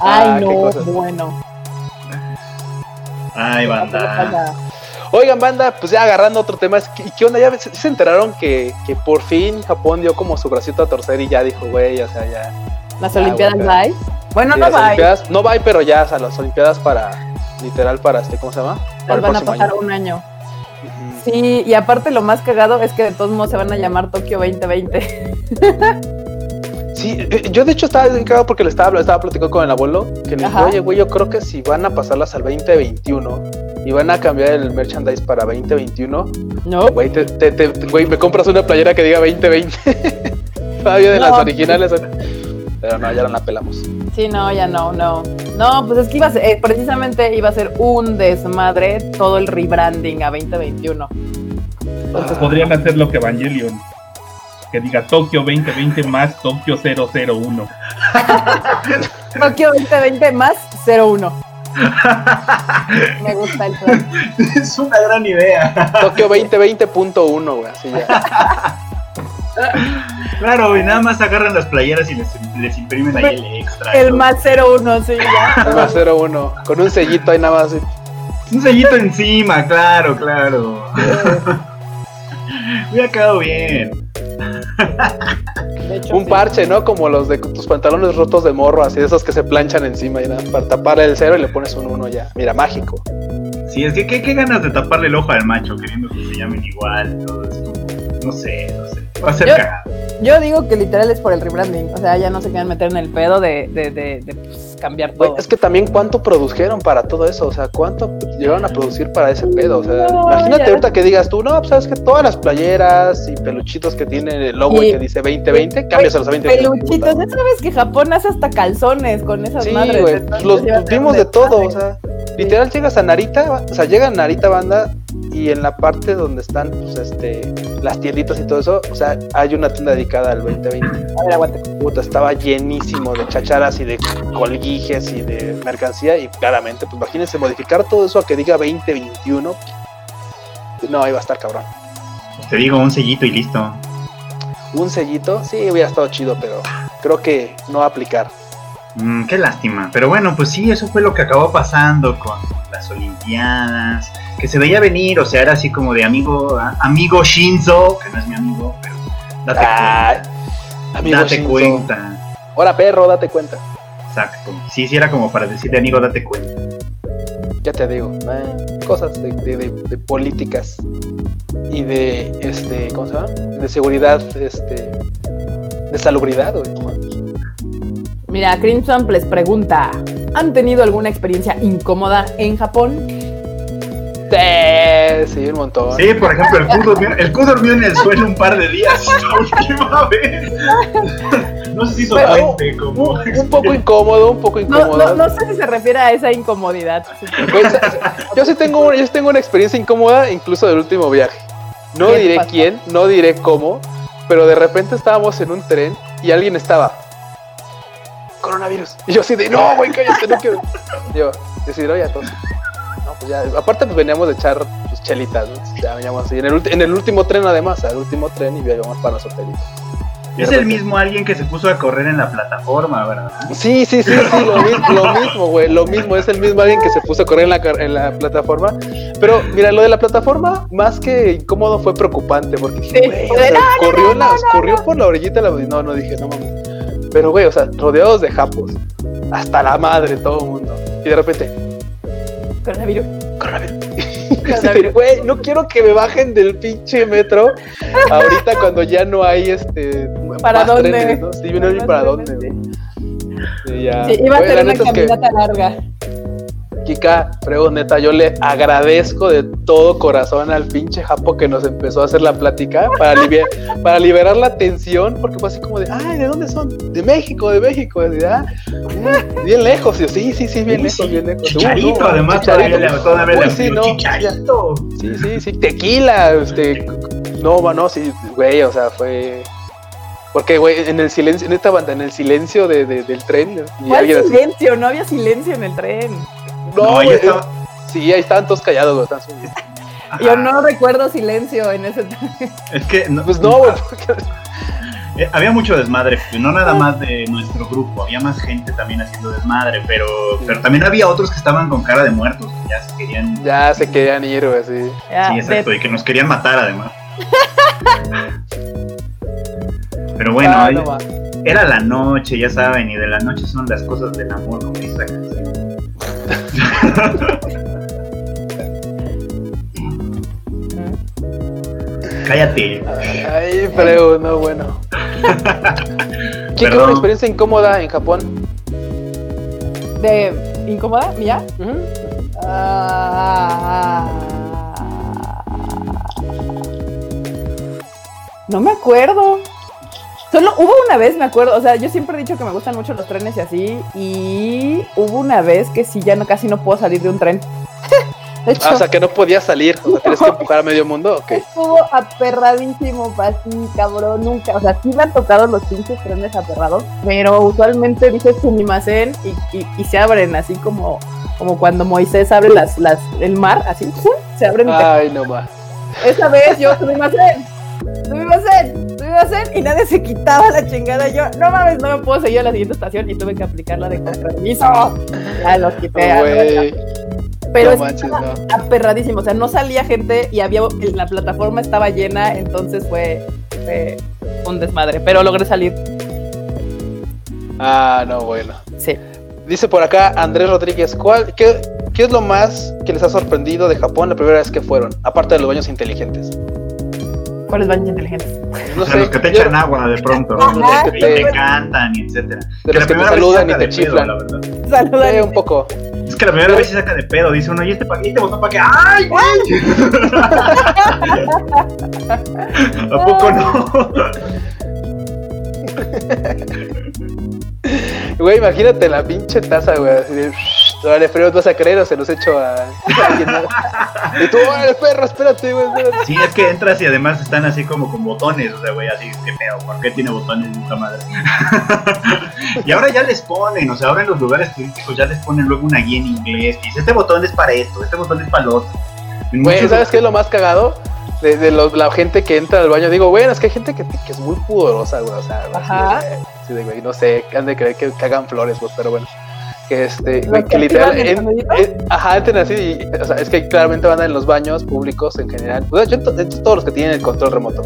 Ay, Ah, no, bueno. Ay, ¿Qué banda. Oigan, banda, pues ya agarrando otro tema, ¿y qué onda? Ya se, enteraron que, que por fin Japón dio como su bracito a torcer y ya dijo, güey, o sea, ya. Las Ah, Olimpiadas bueno. va. Bueno, Sí, no va. Olimpiadas, no va, pero ya, o sea, las Olimpiadas para, literal, para este, ¿cómo se llama? Para Las van a pasar año. un año. Sí, y aparte lo más cagado es que de todos modos se van a llamar Tokio 2020. Sí, eh, yo de hecho estaba cagado porque le estaba, estaba platicando con el abuelo, que dije, Ajá. oye, güey, yo creo que si van a pasarlas al 2021 y van a cambiar el merchandise para 2021, ¿No? güey, te, te- te- güey, me compras una playera que diga 2020. Todavía de las No. originales. Pero no, ya no la pelamos. Sí, no, ya no, no. No, pues es que iba a ser, eh, precisamente iba a ser un desmadre todo el rebranding a 2021. Entonces, Podrían hacer lo que Evangelion. Que diga Tokio 2020 más Tokio 001. Tokio 2020 más 01. Me gusta el plan. Es una gran idea. Tokio 2020.1, güey, así ya. Claro, y nada más agarran las playeras y les, les imprimen ahí el extra. El más 01, sí, ya. Más 01, con un sellito ahí nada más. Un sellito encima, claro, claro. Hubiera quedado bien. De hecho, Un sí. parche, ¿no? Como los de tus pantalones rotos de morro, así de esos que se planchan encima y nada, para tapar el cero y le pones un 1 ya. Mira, mágico. Sí, es que qué, qué ganas de taparle el ojo al macho queriendo que se llamen igual. Todo esto. No sé, no sé. Va a ser Yo- cagado. Yo digo que literal es por el rebranding. O sea, ya no se quieren meter en el pedo de, de, de, de, pues, cambiar todo. es que también cuánto produjeron para todo eso, o sea, cuánto llegaron a producir para ese pedo, o sea, No, imagínate ya. ahorita que digas tú, no, pues sabes que todas las playeras y peluchitos que tienen el logo y Y- que dice 2020, cambias a los 2020. Peluchitos, ya sabes que Japón hace hasta calzones con esas Sí, madres. güey, los vimos de todo, o sea, literal llegas a Narita, o sea, llega a Narita banda y en la parte donde están pues este las tienditas y todo eso, o sea, hay una tienda dedicada al 2020. A ver, aguante. Puta, estaba llenísimo de chacharas y de colguijes y de mercancía y claramente, pues imagínense modificar todo eso a que diga 2021. No, iba a estar cabrón. Te digo, un sellito y listo. Un sellito, sí, hubiera estado chido, pero creo que no va a aplicar. Mm, qué lástima. Pero bueno, pues sí, eso fue lo que acabó pasando con las Olimpiadas. Que se veía venir, o sea, era así como de amigo, amigo Shinzo, que no es mi amigo, pero date Ay, cuenta. amigo Date Shinzo. cuenta. Ahora, perro, date cuenta. Exacto. Sí, sí, era como para decirle amigo, date cuenta. Ya te digo, eh, cosas de, de- de- de políticas y de, este, ¿cómo se llama? De seguridad, este, de salubridad, güey. Mira, Crimson les pregunta: ¿Han tenido alguna experiencia incómoda en Japón? Sí, sí, un montón. Sí, por ejemplo, el Q durmió, el Q durmió en el suelo un par de días la última vez. No sé si puente como. Un, un poco incómodo, un poco incómodo. no, no sé si se refiere a esa incomodidad. Yo sí tengo, una- yo sí tengo una experiencia incómoda, incluso del último viaje. No ¿Qué te diré pasó? quién, no diré cómo, pero de repente estábamos en un tren y alguien estaba. Coronavirus. Y yo así de, no, güey, cállate, no quiero. Yo, decidió ya todos. Pues ya, aparte pues veníamos de echar pues, chelitas, ¿no? Ya veníamos así. En el, ulti- en el último tren además, al último tren y viajamos para nuestro hotelito. Es el mismo alguien que se puso a correr en la plataforma, ¿verdad? Sí, sí, sí, sí, lo, mi- lo mismo, güey, lo mismo, es el mismo alguien que se puso a correr en la, car- en la plataforma. Pero mira, lo de la plataforma, más que incómodo, fue preocupante, porque dije, Sí, güey, o de, sea, no, no, corrió, no, corrió por la orillita, la, no, no dije, no mames. Pero, güey, o sea, rodeados de japos, hasta la madre, todo el mundo. Y de repente, Coronavirus. coronavirus. De, Güey, no quiero que me bajen del pinche metro ahorita cuando ya no hay este. ¿Para dónde? trenes, ¿no? Sí, no hay para dónde. Sí, ya. Sí, iba a ser una caminata larga. Kika, Frego, neta, yo le agradezco de todo corazón al pinche Japo que nos empezó a hacer la plática para, aliviar, para liberar la tensión, porque fue así como de, ay, ¿de dónde son? De México, de México, de, ah, mm, bien lejos, yo, sí, sí, sí, bien lejos, sí, bien lejos. Chicharito, Uh, no, además, Chicharito. todavía todavía Uy, sí, no, Chicharito. Sí, sí, sí, tequila, este, no, mano, sí, güey, o sea, fue... Porque, güey, en el silencio, en esta banda, en el silencio de, de- del tren, y ¿Cuál alguien así, silencio? No había silencio en el tren. No, No, estaba. sí, ahí estaban todos callados, güey, estaban. Yo no recuerdo silencio en ese. Es que. No, Pues no, güey, porque Eh, había mucho desmadre, no nada más de nuestro grupo, había más gente también haciendo desmadre, pero, pero también había otros que estaban con cara de muertos, que ya se querían. ya se querían ir, güey, sí. Ya, sí, exacto, de- y que nos querían matar además. Pero bueno, Ah, no era la noche, ya saben, y de la noche son las cosas del amor, como dice la canción. Cállate. Ay, pero no, bueno. ¿Quién tuvo una experiencia incómoda en Japón? de incómoda, mía. Ah, no me acuerdo. Solo hubo una vez, me acuerdo, o sea, yo siempre he dicho que me gustan mucho los trenes y así, y hubo una vez que sí, ya no casi no puedo salir de un tren. De hecho, Ah, o sea, que no podías salir, o sea, tienes que empujar a medio mundo, ok. estuvo aperradísimo, así, cabrón, nunca, o sea, sí me han tocado los pinches trenes aperrados, pero usualmente dices sumimasen y, y, y se abren así como, como cuando Moisés abre las, las, el mar, así, ¡pum! se abren y te Ay, no más. esa vez yo sumimasen, sumimasen, y nadie se quitaba la chingada. Yo, no mames, no me puedo seguir a la siguiente estación y tuve que aplicarla de con permiso. Ya los quité. Güey, Pero no es manches, no. aperradísimo. O sea, no salía gente y había la plataforma estaba llena, entonces fue, fue un desmadre. Pero logré salir. Ah, no, bueno. Sí. Dice por acá Andrés Rodríguez, ¿cuál, qué, qué es lo más que les ha sorprendido de Japón la primera vez que fueron? Aparte de los baños inteligentes. ¿Cuáles baños inteligentes? No o sea, sé, los que te yo- echan agua de pronto, Ajá, y te cantan, etcétera. de los que te primera vez saludan y te pedo, chiflan. la verdad. Saludan. Sí, un poco. Es que la primera vez sí saca de pedo, dice uno, ¿y este, pa- y este botón para qué? ¡Ay, güey! ¿A poco no? Güey, imagínate la pinche taza, güey. Así de, Órale, frío, vas a creer o se los echo a, a alguien? Y tú, órale, perro, espérate, güey. espérate". Sí, es que entras y además están así como con botones, o sea, güey, así, qué pedo, ¿por qué tiene botones esta madre? y ahora ya les ponen, o sea, ahora en los lugares turísticos ya les ponen luego una guía en inglés, que dice, este botón es para esto, este botón es para lo otro. Güey, ¿sabes qué es lo más cagado? De, de los- la gente que entra al baño. Digo, güey, es que hay gente que, que es muy pudorosa, güey. O sea, así de, Ajá. así de, güey, no sé, han de creer que cagan flores, pues, pero bueno. Que este, ¿Los güey, que que literal, en- en- ajá, entren así, y, o sea, es que claramente van en los baños públicos en general. Pues, yo, de hecho, todos los que tienen el control remoto,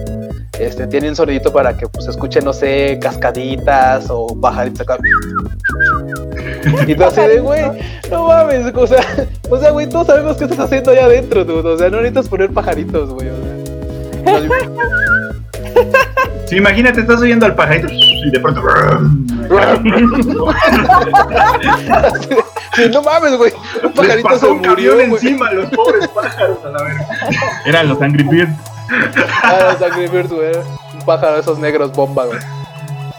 este, tienen un sonidito para que, pues, escuchen, no sé, cascaditas o pajaritos acá. Y tú así de, güey, no mames, o sea, o sea, güey, todos sabemos qué estás haciendo allá adentro, dude. O sea, no necesitas poner pajaritos, güey. O sea, Sí, imagínate, estás oyendo al pajarito. y de pronto. Sí, no mames, güey. Un Les pajarito se pasó un murió, camión güey. encima, los pobres pájaros, a la verga. Eran los Angry Birds. Ah, los Angry Birds, güey. Un pájaro de esos negros bomba, güey.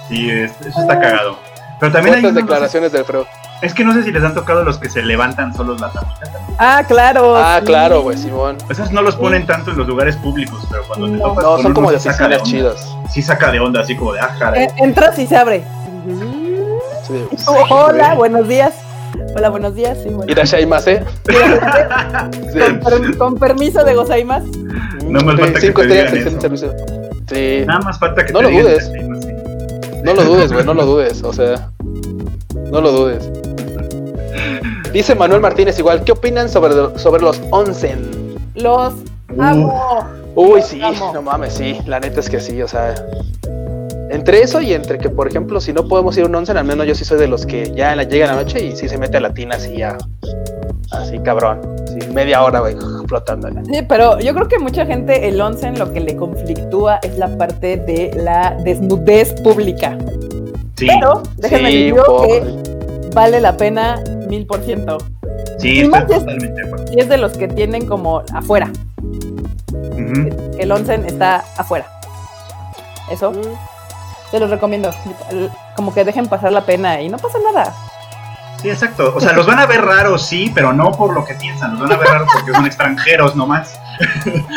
Sí, es- eso está cagado. Pero también hay unos- declaraciones del Freo. Es que no sé si les han tocado los que se levantan solos la tapita también. Ah, claro. Ah, sí. claro, güey, Simón. Esos no los ponen tanto en los lugares públicos, pero cuando te No. topas No, con son como de oficinas chidas. Sí saca de onda, así como de, ah, caray. Eh, Entras y se abre. Sí. Hola, güey. buenos días. Hola, buenos días. Sí, bueno. Irashaimase. Sí. con, per- con permiso de Gozaimas. No me Sí, falta que te digan servicio. Sí. Nada más falta que No te lo digan dudes. No lo dudes, güey, no lo dudes, o sea, no lo dudes. Dice Manuel Martínez igual, ¿qué opinan sobre, sobre los onsen? Los amo. Uy, Los sí, amo. no mames, sí, la neta es que sí, o sea, entre eso y entre que, por ejemplo, si no podemos ir a un onsen, al menos yo sí soy de los que ya llega la noche y sí se mete a la tina así ya, así cabrón, así media hora, güey, flotando. Sí, pero yo creo que mucha gente el onsen lo que le conflictúa es la parte de la desnudez pública. Sí, Pero déjenme Sí, decir que vale la pena mil por ciento. sí, y más es-. Y es de los que tienen como afuera. El onsen está afuera. Eso se los recomiendo. Como que dejen pasar la pena y no pasa nada. Sí, exacto. O sea, los van a ver raros, sí, pero no por lo que piensan. Los van a ver raros porque son extranjeros nomás.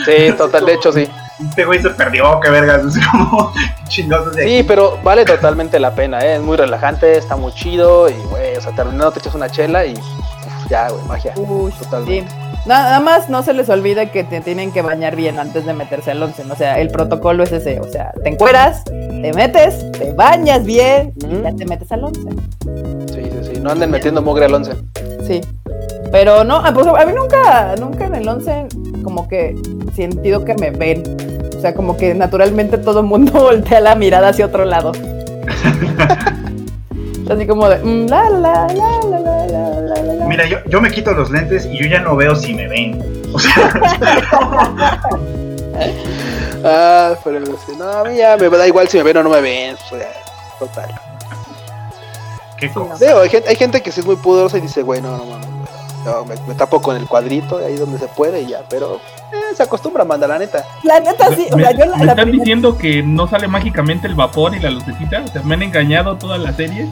Sí, total, de hecho sí. Este güey se perdió, qué vergas. Es como qué chingados de Sí, pero vale totalmente la pena, ¿eh? es muy relajante, está muy chido y, güey, o sea, terminando te echas una chela y uf, ya, güey, magia. Uy, Totalmente. sí. Nada más no se les olvide que te tienen que bañar bien antes de meterse al once. O sea, el protocolo es ese. O sea, te encueras, te metes, te bañas bien ya te metes al once. Sí, sí, sí. No anden metiendo mugre al once. Sí. Pero no, ah, pues a mí nunca, nunca en el once como que sentido que me ven. O sea, como que naturalmente todo el mundo voltea la mirada hacia otro lado. Así como de, mm, la, la, la, la, la. Mira, yo, yo me quito los lentes y yo ya no veo si me ven. O sea, Ah, pero no, a mí ya me da igual si me ven o no me ven, o sea, total. qué cosa. Digo, hay gente, hay gente que sí es muy pudorosa y dice, güey, no, no mames, no, me, me tapo con el cuadrito, ahí donde se puede y ya, pero eh, se acostumbra, manda, la neta. La neta sí, o ¿Me, sea, yo la, me la están primera- diciendo que no sale mágicamente el vapor y la lucecita? O sea, ¿me han engañado toda la serie?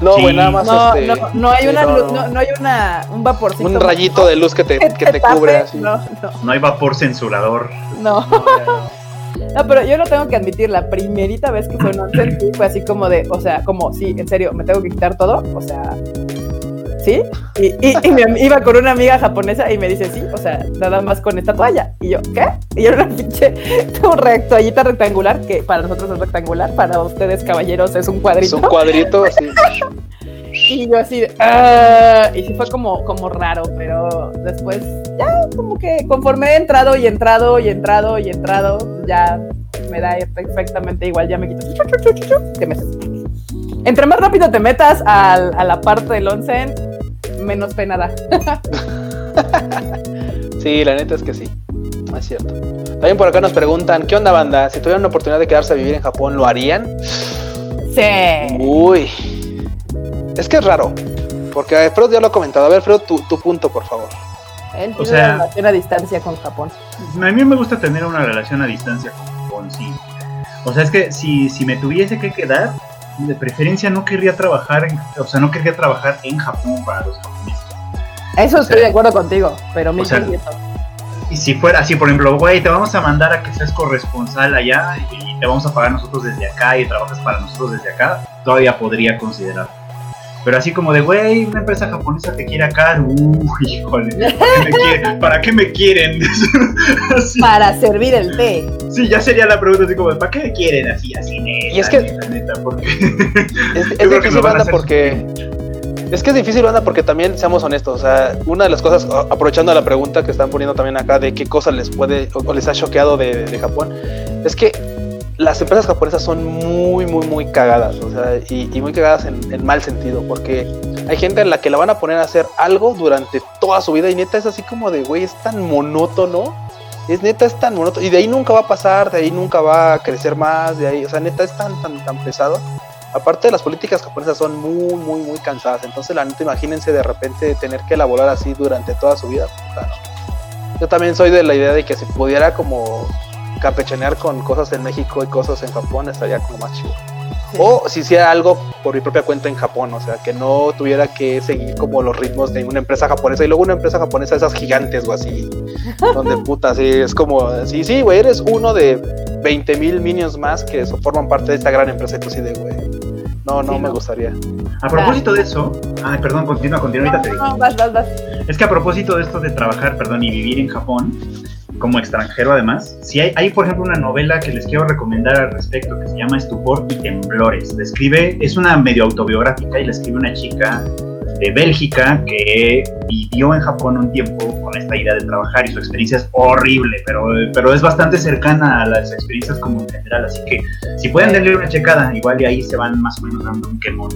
No, Sí. güey, nada más No, este, no, no hay una no, luz, no. no, no hay una, un vaporcito. un rayito de luz que te, que te cubre así. No, no, No hay vapor censurador. no. No, ya no. No, pero yo lo tengo que admitir, la primerita vez que fue sí fue así como de, o sea, como, sí, en serio, me tengo que quitar todo, o sea, ¿sí? Y, y, y me iba con una amiga japonesa y me dice, sí, o sea, nada más con esta toalla. Y yo, ¿qué? Y era una pinche un toallita rectangular, que para nosotros es rectangular, para ustedes, caballeros, es un Es cuadrito. un cuadrito así. Y yo así, "Ah", y sí fue como, como raro, pero después ya como que conforme he entrado y entrado y entrado y entrado, ya me da perfectamente igual, ya me quito. Te metes. Entre más rápido te metas al- a la parte del onsen, menos pena da. Sí, la neta es que sí. Es cierto. También por acá nos preguntan, ¿qué onda banda? Si tuvieran la oportunidad de quedarse a vivir en Japón, ¿lo harían? Sí. Uy. Es que es raro. Porque Alfredo ya lo ha comentado. A ver, Alfredo, tu, tu punto, por favor. Él O tiene sea- una relación a distancia con Japón. A mí me gusta tener una relación a distancia con Japón, sí. O sea, es que si, si me tuviese que quedar, de preferencia no querría trabajar en, o sea, no querría trabajar en Japón para los japoneses. Eso estoy sea, de acuerdo contigo, pero ciento. Y si fuera así, por ejemplo, güey, te vamos a mandar a que seas corresponsal allá y te vamos a pagar nosotros desde acá y trabajas para nosotros desde acá, todavía podría considerar. Pero así como de, güey, una empresa japonesa te quiere acá, uy, híjole, ¿para qué me, quieren? ¿Para qué me quieren? Así. Para servir el té. Sí, ya sería la pregunta así como, ¿para qué me quieren así, así, neta, Y es que- neta, neta? Porque Es, es difícil, banda, porque. Es que es difícil, banda, porque también, seamos honestos, o sea, una de las cosas, aprovechando la pregunta que están poniendo también acá de qué cosas les puede o, o les ha choqueado de, de Japón, es que las empresas japonesas son muy, muy, muy cagadas, o sea, y, y muy cagadas en, mal sentido, porque hay gente en la que la van a poner a hacer algo durante toda su vida y neta es así como de, güey, es tan monótono, es neta, es tan monótono, y de ahí nunca va a pasar, de ahí nunca va a crecer más, de ahí, o sea, neta es tan, tan, tan pesado Aparte, las políticas japonesas son muy, muy, muy cansadas. Entonces, la neta, imagínense de repente tener que elaborar así durante toda su vida. puta, no. Yo también soy de la idea de que si pudiera como campechanear con cosas en México y cosas en Japón, estaría como más chido. O si hiciera algo por mi propia cuenta en Japón, o sea, que no tuviera que seguir como los ritmos de una empresa japonesa y luego una empresa japonesa esas gigantes o así, donde puta, sí, es como, sí, sí, güey, eres uno de 20 mil minions más que forman parte de esta gran empresa y tú sí de, güey, no, no Sí, me no. gustaría. A propósito de eso, ay, perdón, continúa, continúa, ahorita te digo. No, vas, vas, vas. Es que a propósito de esto de trabajar, perdón, y vivir en Japón, como extranjero además, si hay, hay por ejemplo una novela que les quiero recomendar al respecto que se llama Estupor y Temblores. La escribe, es una medio autobiográfica y la escribe una chica de Bélgica que vivió en Japón un tiempo con esta idea de trabajar y su experiencia es horrible, pero, pero es bastante cercana a las experiencias como en general, así que si pueden darle una checada, igual y ahí se van más o menos dando un quemón.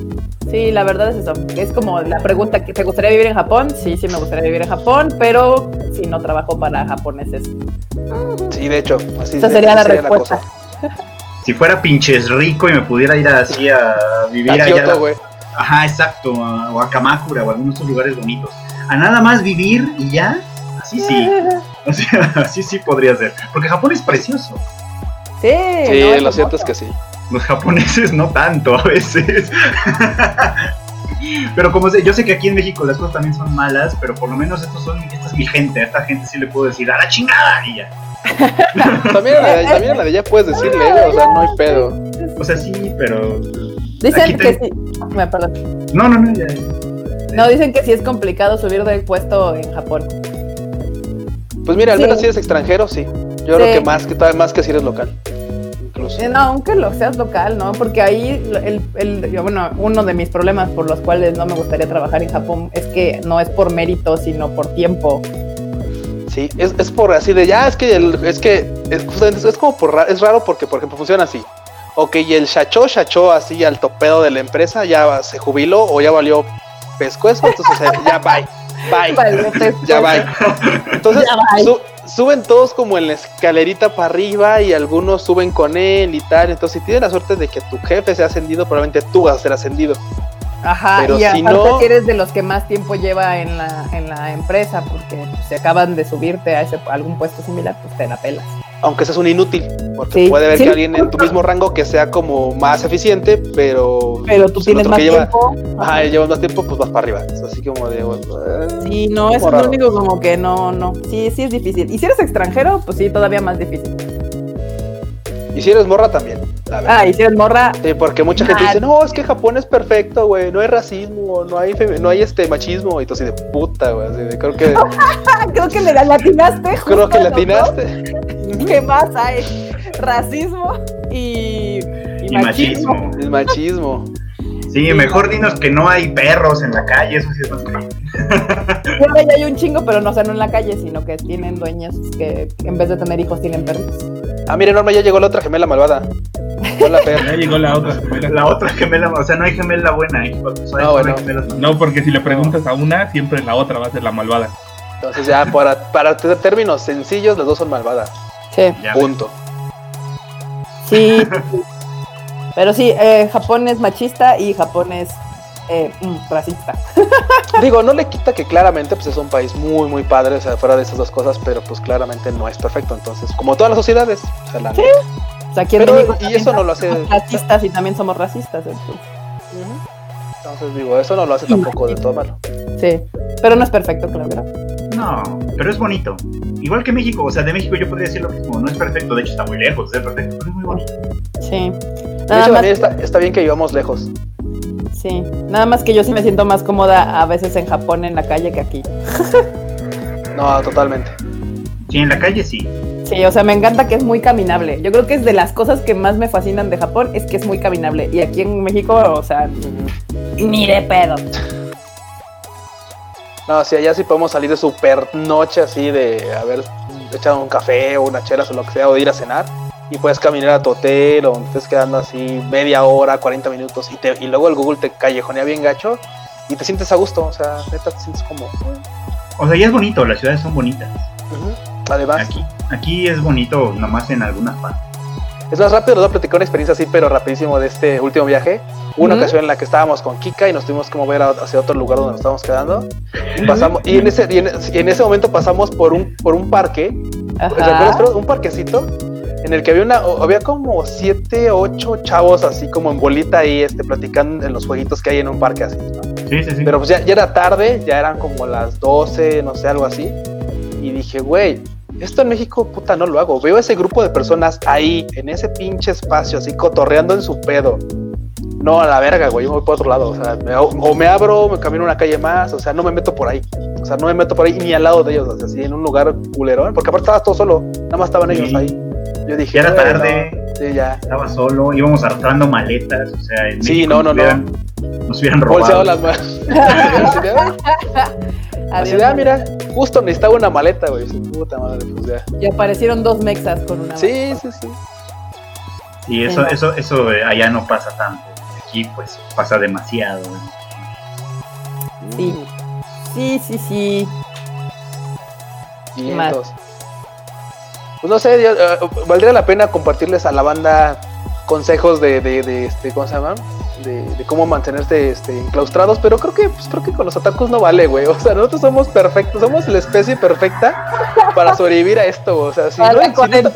Sí, la verdad es eso. Es como la pregunta que te gustaría vivir en Japón. Sí, sí me gustaría vivir en Japón, pero si no trabajo para japoneses. Sí, de hecho, así Esa de- sería la respuesta. Si fuera pinches rico y me pudiera ir así a vivir A allá. Ajá, exacto, a- o a Kamakura o a algunos otros lugares bonitos. A nada más vivir y ya, así sí. O sea, así sí podría ser. Porque Japón es precioso. Sí, Sí, no, lo cierto es que sí. Los japoneses no tanto a veces. Pero como sé, yo sé que aquí en México las cosas también son malas, pero por lo menos estos son, esta es mi gente, a esta gente sí le puedo decir, a la chingada y ya. También a la de, también a la de ella puedes decirle, o sea, no hay pedo. O sea, sí, pero... Dicen que sí. Bueno, perdón. No, no, no, ya. No, dicen que sí es complicado subir del puesto en Japón. Pues mira, al Sí. menos si eres extranjero, sí. Yo Sí. creo que más que todavía más que si eres local. Incluso. Eh, No, aunque lo seas local, ¿no? Porque ahí, el, el- yo, bueno, uno de mis problemas por los cuales no me gustaría trabajar en Japón es que no es por mérito, sino por tiempo. Sí, es, es por así de ya, es que el- es que es, justamente es como por ra- es raro porque por ejemplo funciona así. Ok, y el chacho, chacho así al topedo de la empresa ya se jubiló o ya valió pescuezo, entonces ya bye, bye. Vale, Ya bye. Entonces Ya bye. su- suben todos como en la escalerita para arriba y algunos suben con él y tal. Entonces, si tienes la suerte de que tu jefe sea ascendido, probablemente tú vas a ser ascendido. Ajá, Pero y si aparte no- si eres de los que más tiempo lleva en la, en la empresa, porque si acaban de subirte a, ese, a algún puesto similar, pues te la pelas. Aunque seas un inútil, porque Sí. puede haber Sí. que alguien en tu mismo rango que sea como más eficiente, pero. Pero tú pues, tienes más lleva- tiempo. Ajá, llevas más tiempo, pues vas para arriba. Es así como de. eh, Sí, no, eso es lo único como que no, no. Sí, sí es difícil. Y si eres extranjero, pues sí, todavía más difícil. Y si eres morra también. la verdad. Ah, y si eres morra, Sí, porque mucha gente dice, no, es que Japón es perfecto, güey, no hay racismo, no hay, no hay este machismo, y tú así de puta, güey, así de, creo que, creo que le latinaste. creo que latinaste. ¿Qué más hay? Racismo y, y Y machismo. machismo. El machismo. Sí, mejor dinos que no hay perros en la calle, eso sí es más ahora ya hay un chingo, pero no son en la calle, sino que tienen dueños que en vez de tener hijos tienen perros. Ah, mire, Norma, ya llegó la otra gemela malvada. Hola, Fer. Ya llegó la otra gemela. La otra gemela, o sea, no hay gemela buena sea, No, hay bueno. No, porque si le preguntas a una, siempre la otra va a ser la malvada. Entonces ya, para, para términos sencillos, las dos son malvadas. Sí, Ya Punto. sí. pero sí, eh, Japón es machista y Japón es eh, mm, racista. Digo, no le quita que claramente pues es un país muy, muy padre, o sea, fuera de esas dos cosas, pero pues claramente no es perfecto. Entonces, como todas las sociedades, o sea, la Sí. O sea, aquí en Pero, México y eso no lo hace- racistas y también somos racistas. entonces, digo, eso no lo hace tampoco de todo malo. sí, pero no es perfecto, claro. No, pero es bonito. Igual que México, o sea, de México yo podría decir lo mismo. No es perfecto, de hecho está muy lejos de ser perfecto, pero es muy bonito. Sí. De hecho, más, también está, está bien que vivamos lejos. Sí. Nada más que yo sí me siento más cómoda a veces en Japón en la calle que aquí. No, totalmente. Sí, en la calle sí. Sí, o sea, me encanta que es muy caminable. Yo creo que es de las cosas que más me fascinan de Japón, es que es muy caminable. Y aquí en México, o sea, ni de pedo. No, si allá sí podemos salir de super noche así de haber echado un café o una chela o lo que sea, o de ir a cenar. Y puedes caminar a tu hotel o estés quedando así media hora, 40 minutos. Y, te, y luego el Google te callejonea bien gacho y te sientes a gusto. O sea, neta te sientes como. O sea, ya es bonito, las ciudades son bonitas. Además, Aquí, aquí es bonito nomás en algunas partes. Es más rápido, les voy a platicar una experiencia así, pero rapidísimo de este último viaje. Una ocasión en la que estábamos con Kika y nos tuvimos que mover hacia otro lugar donde nos estábamos quedando. Y, pasamos, y, en ese, y, en, y en ese momento pasamos por un, por un parque, ¿recuerdas? Un parquecito en el que había una, había como siete, ocho chavos así como en bolita ahí, este, platicando en los jueguitos que hay en un parque así. ¿no? Sí, sí, sí. Pero pues ya, ya era tarde, ya eran como las 12, no sé, algo así. Y dije, güey, esto en México, puta, no lo hago. Veo ese grupo de personas ahí, en ese pinche espacio, así cotorreando en su pedo. No, a la verga, güey, yo me voy para otro lado. O sea, me- o me abro, me camino una calle más, o sea, no me meto por ahí. O sea, no me meto por ahí ni al lado de ellos, o sea, así en un lugar culerón. Porque aparte estabas todo solo, nada más estaban ellos ahí. Yo dije, Ya era "Güey, tarde. no". Sí, ya. Estaba solo, íbamos arrastrando maletas, o sea, en Sí, México no, nos no, no. hubieran- Nos hubieran Bolseado robado. las manos. Así ah, mira, justo necesitaba una maleta, güey. Puta madre, pues ya. Y aparecieron dos mexas con una. Sí, sí, sí. Y eso, eso, eso allá no pasa tanto. Aquí pues pasa demasiado. Sí. Sí, sí, sí. Y Más. Pues no sé, yo, eh, valdría la pena compartirles a la banda consejos de, de, de, este, ¿cómo se llama? De, de cómo mantenerse este, enclaustrados, pero creo que, pues, creo que con los atacos no vale, güey. O sea, nosotros somos perfectos, somos la especie perfecta para sobrevivir a esto, o sea, si no, si no,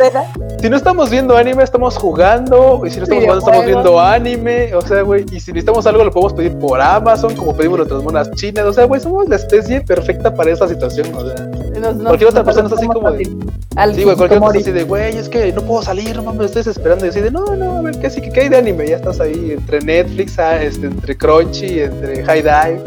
si no estamos viendo anime, estamos jugando, y si no estamos jugando, estamos viendo anime, o sea, güey, y si necesitamos algo lo podemos pedir por Amazon, como pedimos nuestras monas chinas, o sea, güey, somos la especie perfecta para esta situación, o sea. Nos- nos- Cualquier otra nos persona está así como de-. Al Sí, güey, cualquier así de, güey, es que no puedo salir, no mames, estoy esperando. Y así de, no, no, a ver, ¿qué, sí, qué hay de anime? Ya estás ahí entre Netflix, ah, este, entre Crunchy, entre High Dive.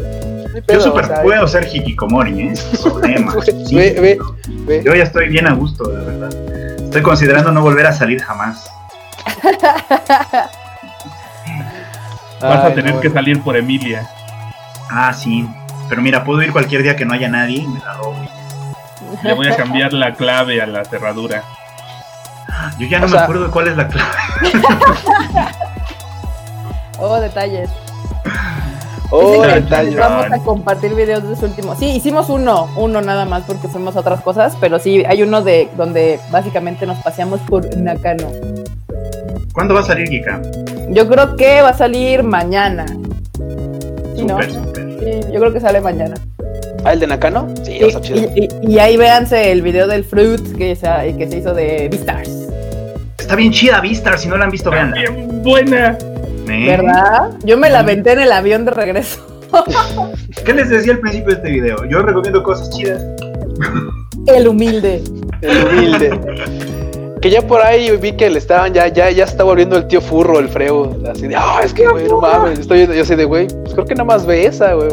Yo super o sea, puedo ser hikikomori, ¿eh? Sin problema. Ve, Sí. ve, ve, ve. Yo ya estoy bien a gusto, de verdad. Estoy considerando no volver a salir jamás. Vas a tener no, que salir por Emilia. Ah, sí. Pero mira, puedo ir cualquier día que no haya nadie y me la robo. Le voy a cambiar la clave a la cerradura. Yo ya no O me sea- acuerdo cuál es la clave. Oh, detalles. Oh, Dicen que detalle. Vamos a compartir videos de ese último. Sí, hicimos uno, uno nada más porque fuimos a otras cosas, pero sí, hay uno de donde básicamente nos paseamos por Nakano. ¿Cuándo va a salir Kika? Yo creo que va a salir mañana. Sí, ¿no? Sí, yo creo que sale mañana. Ah, el de Nakano? Sí, está chido. y, y- y ahí véanse el video del Fruit que se, que se hizo de Beastars. Está bien chida Vistar, si no la han visto, veanla. Bien buena. ¿Eh? ¿Verdad? Yo me la aventé en el avión de regreso. ¿Qué les decía al principio de este video? Yo recomiendo cosas chidas. El humilde. El humilde. Que ya por ahí vi que le estaban, ya, ya, ya está volviendo el tío furro, el freo. Así de, ah, es que, güey, no mames. Estoy yo así de, güey, pues creo que nada más ve esa, güey.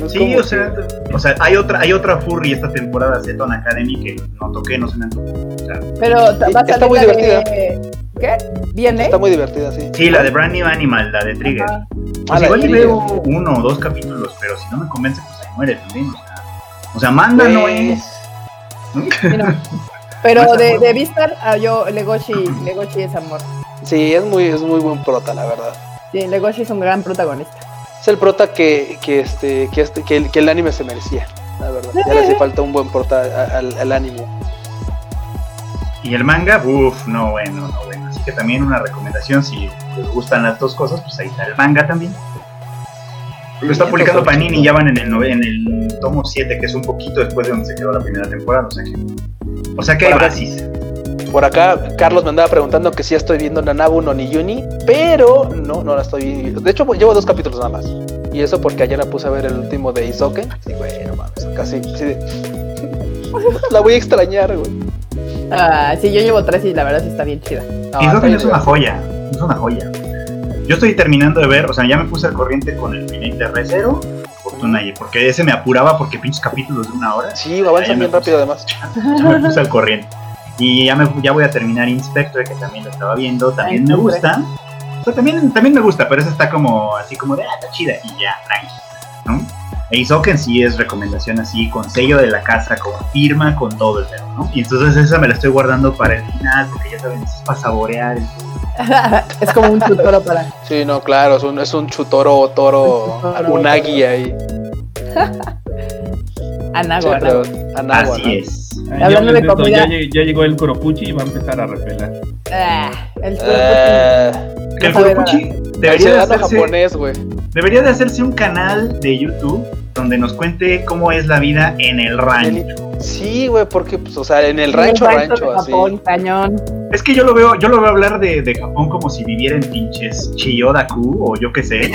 No es Sí, como o sea, o sea, hay otra, hay otra furry esta temporada, Zeton Academy, que no toqué, no se me antojó. O sea, Pero ta- va a Está muy divertida. de- ¿Qué? ¿Viene? Está muy divertida, sí. sí, la de Brand New Animal, la de Trigger. Ajá. Pues Ah, igual Trigger. veo uno o dos capítulos, pero si no me convence, pues ahí muere también. O sea, o sea manda no Güey. es. Mira. Pero de, de Vistar, ah, yo, Legoshi, Legoshi es amor. Sí, es muy, es muy buen prota, la verdad. Sí, Legoshi es un gran protagonista. Es el prota que, que este, que este, que el, que el anime se merecía, la verdad. Ya le hace falta un buen prota al, al anime. Y el manga, uff, no bueno, no bueno. Así que también una recomendación, si les gustan las dos cosas, pues ahí está el manga también. Lo está publicando Panini, ya van en el, en el tomo 7, que es un poquito después de donde se quedó la primera temporada. O sea que, o sea que hay basis. Por acá, Carlos me andaba preguntando que si ya estoy viendo Nanabu no Niyuni, pero no, no la estoy viendo. De hecho, llevo dos capítulos nada más. Y eso porque ayer me puse a ver el último de Isoken. Sí, güey, no mames, casi. sí de- la voy a extrañar, güey. Ah, sí, yo llevo tres y la verdad sí está bien chida. No, y bien es una joya, es una joya. Yo estoy terminando de ver, o sea, ya me puse al corriente con el remake de ReZero, Y porque ese me apuraba porque pinches capítulos de una hora. Sí, avanzan me bien rápido además. Ya me puse al corriente. Y ya, me, ya voy a terminar Inspector, que también lo estaba viendo, también Ay, me gusta. O sea, también, también me gusta, pero esa está como así como de, ah, está chida y ya, tranqui, ¿no? E Isoken sí es recomendación así, con sello de la casa, con firma, con todo el pedo, ¿no? Y entonces esa me la estoy guardando para el final, porque ya saben, es para saborear. es como un tutoro para. Sí, no, claro, es un, es un chutoro toro Un chutoro, unagi ahí. Pero Anáhuac, Así es. Hablando ya hables de esto, comida. Ya, lleg- ya llegó el Kuropuchi y va a empezar a repelar. Ah, el Eh, Que el el debería de, hacerse, japonés, güey. Debería de hacerse un canal de YouTube donde nos cuente cómo es la vida en el rancho. Sí, güey, porque, pues, o sea, en el rancho, de rancho, así. Japón, cañón. Es que yo lo veo, yo lo veo hablar de, de Japón como si viviera en pinches Chiyodaku o yo qué sé.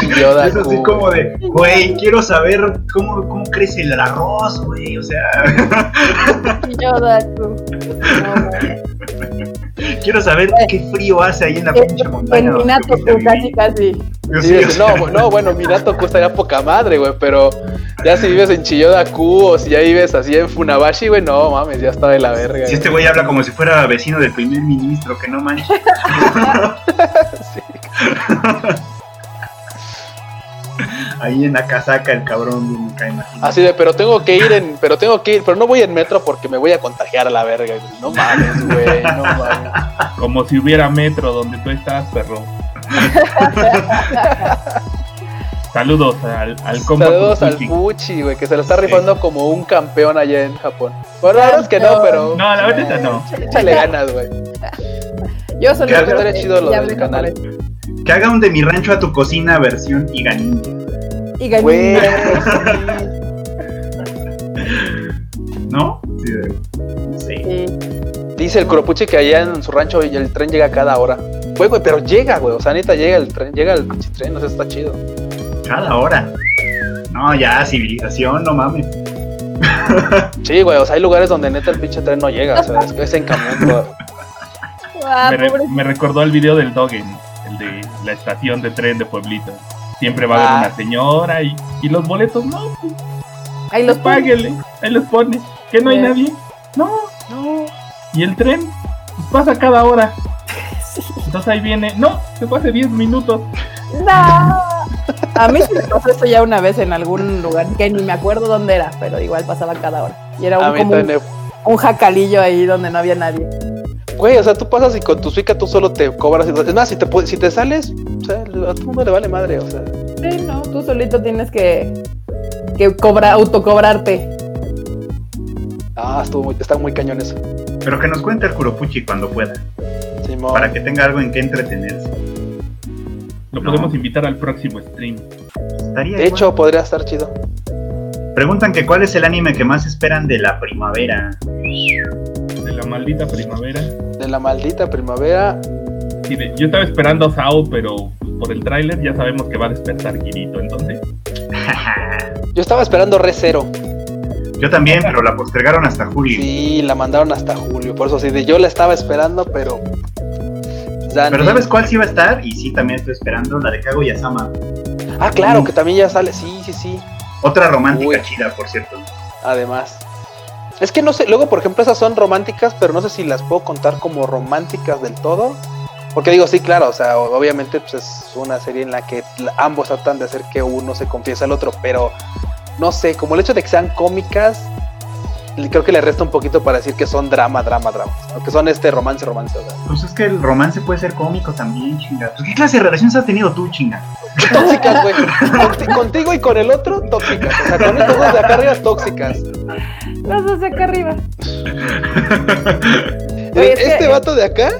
Chiyodaku. Es así como de, güey, quiero saber cómo, cómo crece el arroz, güey. O sea, Yodaku. No, quiero saber qué frío hace ahí en la Eh, pinche montaña. En Minato, casi, casi. Sí, dices, no, no, bueno, Minato estaría poca madre, güey, pero ya si vives en Chiyodaku o si ya vives así en Funabashi, güey, no mames, ya está de la verga. Si este güey habla como si fuera vecino del primer ministro, que no manches. Sí. Ahí en Akasaka el cabrón nunca imagino. Así de, pero tengo que ir en, pero tengo que ir, pero no voy en metro porque me voy a contagiar a la verga. No mames, güey, no mames. Como si hubiera metro donde tú estás, perro. Saludos al, al compa Saludos al. Puchi, güey, que se lo está rifando como un campeón allá en Japón. Bueno, la verdad es que no, pero No, la verdad no. échale ganas, güey. Yo solo Que estaría que chido lo del canal. Que haga un de mi rancho a tu cocina versión Ninja. Y gané. Güey, ¿No? Sí, no. Dice el Kuropuchi que allá en su rancho el tren llega cada hora. Güey, güey, pero llega, güey. O sea, neta llega el tren, llega el pinche tren, o sea, está chido. Cada hora. No, ya, civilización, no mames. Sí, güey, o sea, hay lugares donde neta el pinche tren no llega, o sea, es, es en camión. Ah, Me, re- me recordó al video del Dogen, el de la estación de tren de Pueblito. Siempre va a haber Ah. una señora y, y los boletos, no, pues Ahí los páguele, ahí los pone. Que no hay nadie. No, No. y el tren pues, pasa cada hora. Sí. Entonces ahí viene, no, se fue hace 10 minutos. No. A mí sí me pasó esto ya una vez en algún lugar que ni me acuerdo dónde era, pero igual pasaba cada hora. Y era un, como un, jacalillo ahí donde no había nadie. Güey, o sea, tú pasas y con tu suica tú solo te cobras. y- Es más, si te, si te sales, o sea, a todo el mundo le vale madre, o sea. Sí, no, tú solito tienes que, que cobrar, autocobrarte. Ah, estuvo muy, está muy cañón eso. Pero que nos cuente el Kuropuchi cuando pueda. Simón. Para que tenga algo en que entretenerse. Lo No. podemos invitar al próximo stream. Estaría De hecho, podría estar chido. Preguntan que cuál es el anime que más esperan de la primavera. De la maldita primavera. De la maldita primavera. Sí, de- yo estaba esperando Sao, pero por el tráiler ya sabemos que va a despertar Kirito. Entonces, Yo estaba esperando Re Zero. Yo también, pero la postergaron hasta julio. Sí, la mandaron hasta julio. Por eso sí, de yo la estaba esperando, pero. ya Pero ni- ¿sabes cuál sí va a estar? Y sí, también estoy esperando, la de Kaguya Sama. Ah, claro, que también ya sale. Sí, sí, sí. Otra romántica Uy. chida, por cierto. Además. Es que no sé, luego por ejemplo esas son románticas, pero no sé si las puedo contar como románticas del todo. Porque digo, sí, claro, o sea, obviamente pues, es una serie en la que ambos tratan de hacer que uno se confiese al otro, pero no sé, como el hecho de que sean cómicas, creo que le resta un poquito para decir que son drama, drama, drama. o que son este romance, romance. O sea. Pues es que el romance puede ser cómico también, chinga. ¿Qué clase de relaciones has tenido tú, chinga? Tóxicas, güey. Conti- contigo y con el otro, tóxicas. O sea, con estos dos de acá arriba, tóxicas. Los dos de acá arriba. Oye, es este que- vato de acá,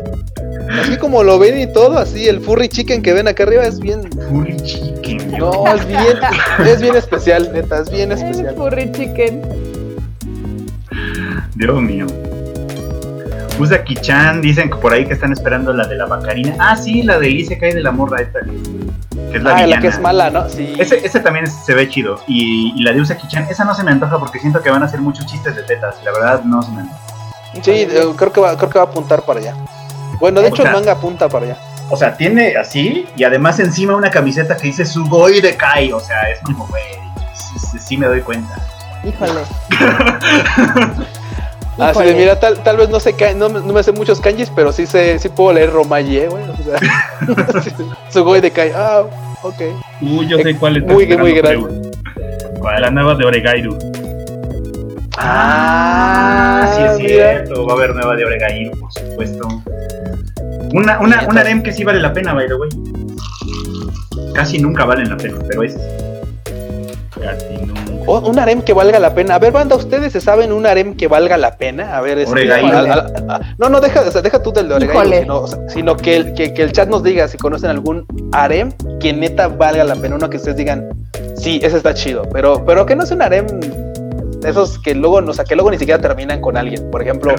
así como lo ven y todo, así el furry chicken que ven acá arriba es bien. Furry chicken, yo. No, es bien, es bien especial, neta, es bien El especial. furry chicken. Dios mío. Uzaki-chan, dicen que por ahí que están esperando la de la Bacarina. Ah, sí, la de Elise cae de la morra esta. Que es la Ah, villana. la que es mala, ¿no? Sí. Ese, ese se ve chido. Y, y la de Uzaki-chan, esa no se me antoja porque siento que van a hacer muchos chistes de tetas. y La verdad, no se me antoja. Sí, eh, creo que va, creo que va a apuntar para allá. Bueno, de O hecho sea- el manga apunta para allá. O sea, tiene así y además encima una camiseta que dice Sugoi de Kai. O sea, es como, güey, sí, me doy cuenta. Híjole. Ah, sí, mira, tal, tal vez no sé no, me- no me sé muchos kanjis, pero sí sé, sí puedo leer Romaye, güey. O sea, Sugoi de Kai. Ah, ok. uh, yo sé cuál es. Muy, muy grande. La nueva de Oregairu. Ah, sí es mira. cierto. Va a haber nueva de Oregair, por supuesto. Una, una, una harem que sí vale la pena, by the way. Casi nunca valen la pena, pero es. Casi nunca. Oh, un harem que valga la pena. A ver, banda, ¿ustedes se saben un harem que valga la pena? A ver, este, a- no, no, deja, o sea, deja tú del de Oregairo, Híjole. sino, o sea, sino que, el, que, que el chat nos diga si conocen algún harem que neta valga la pena. Uno que ustedes digan, sí, ese está chido, pero, pero que no es un harem de esos que luego, o sea, que luego ni siquiera terminan con alguien. Por ejemplo,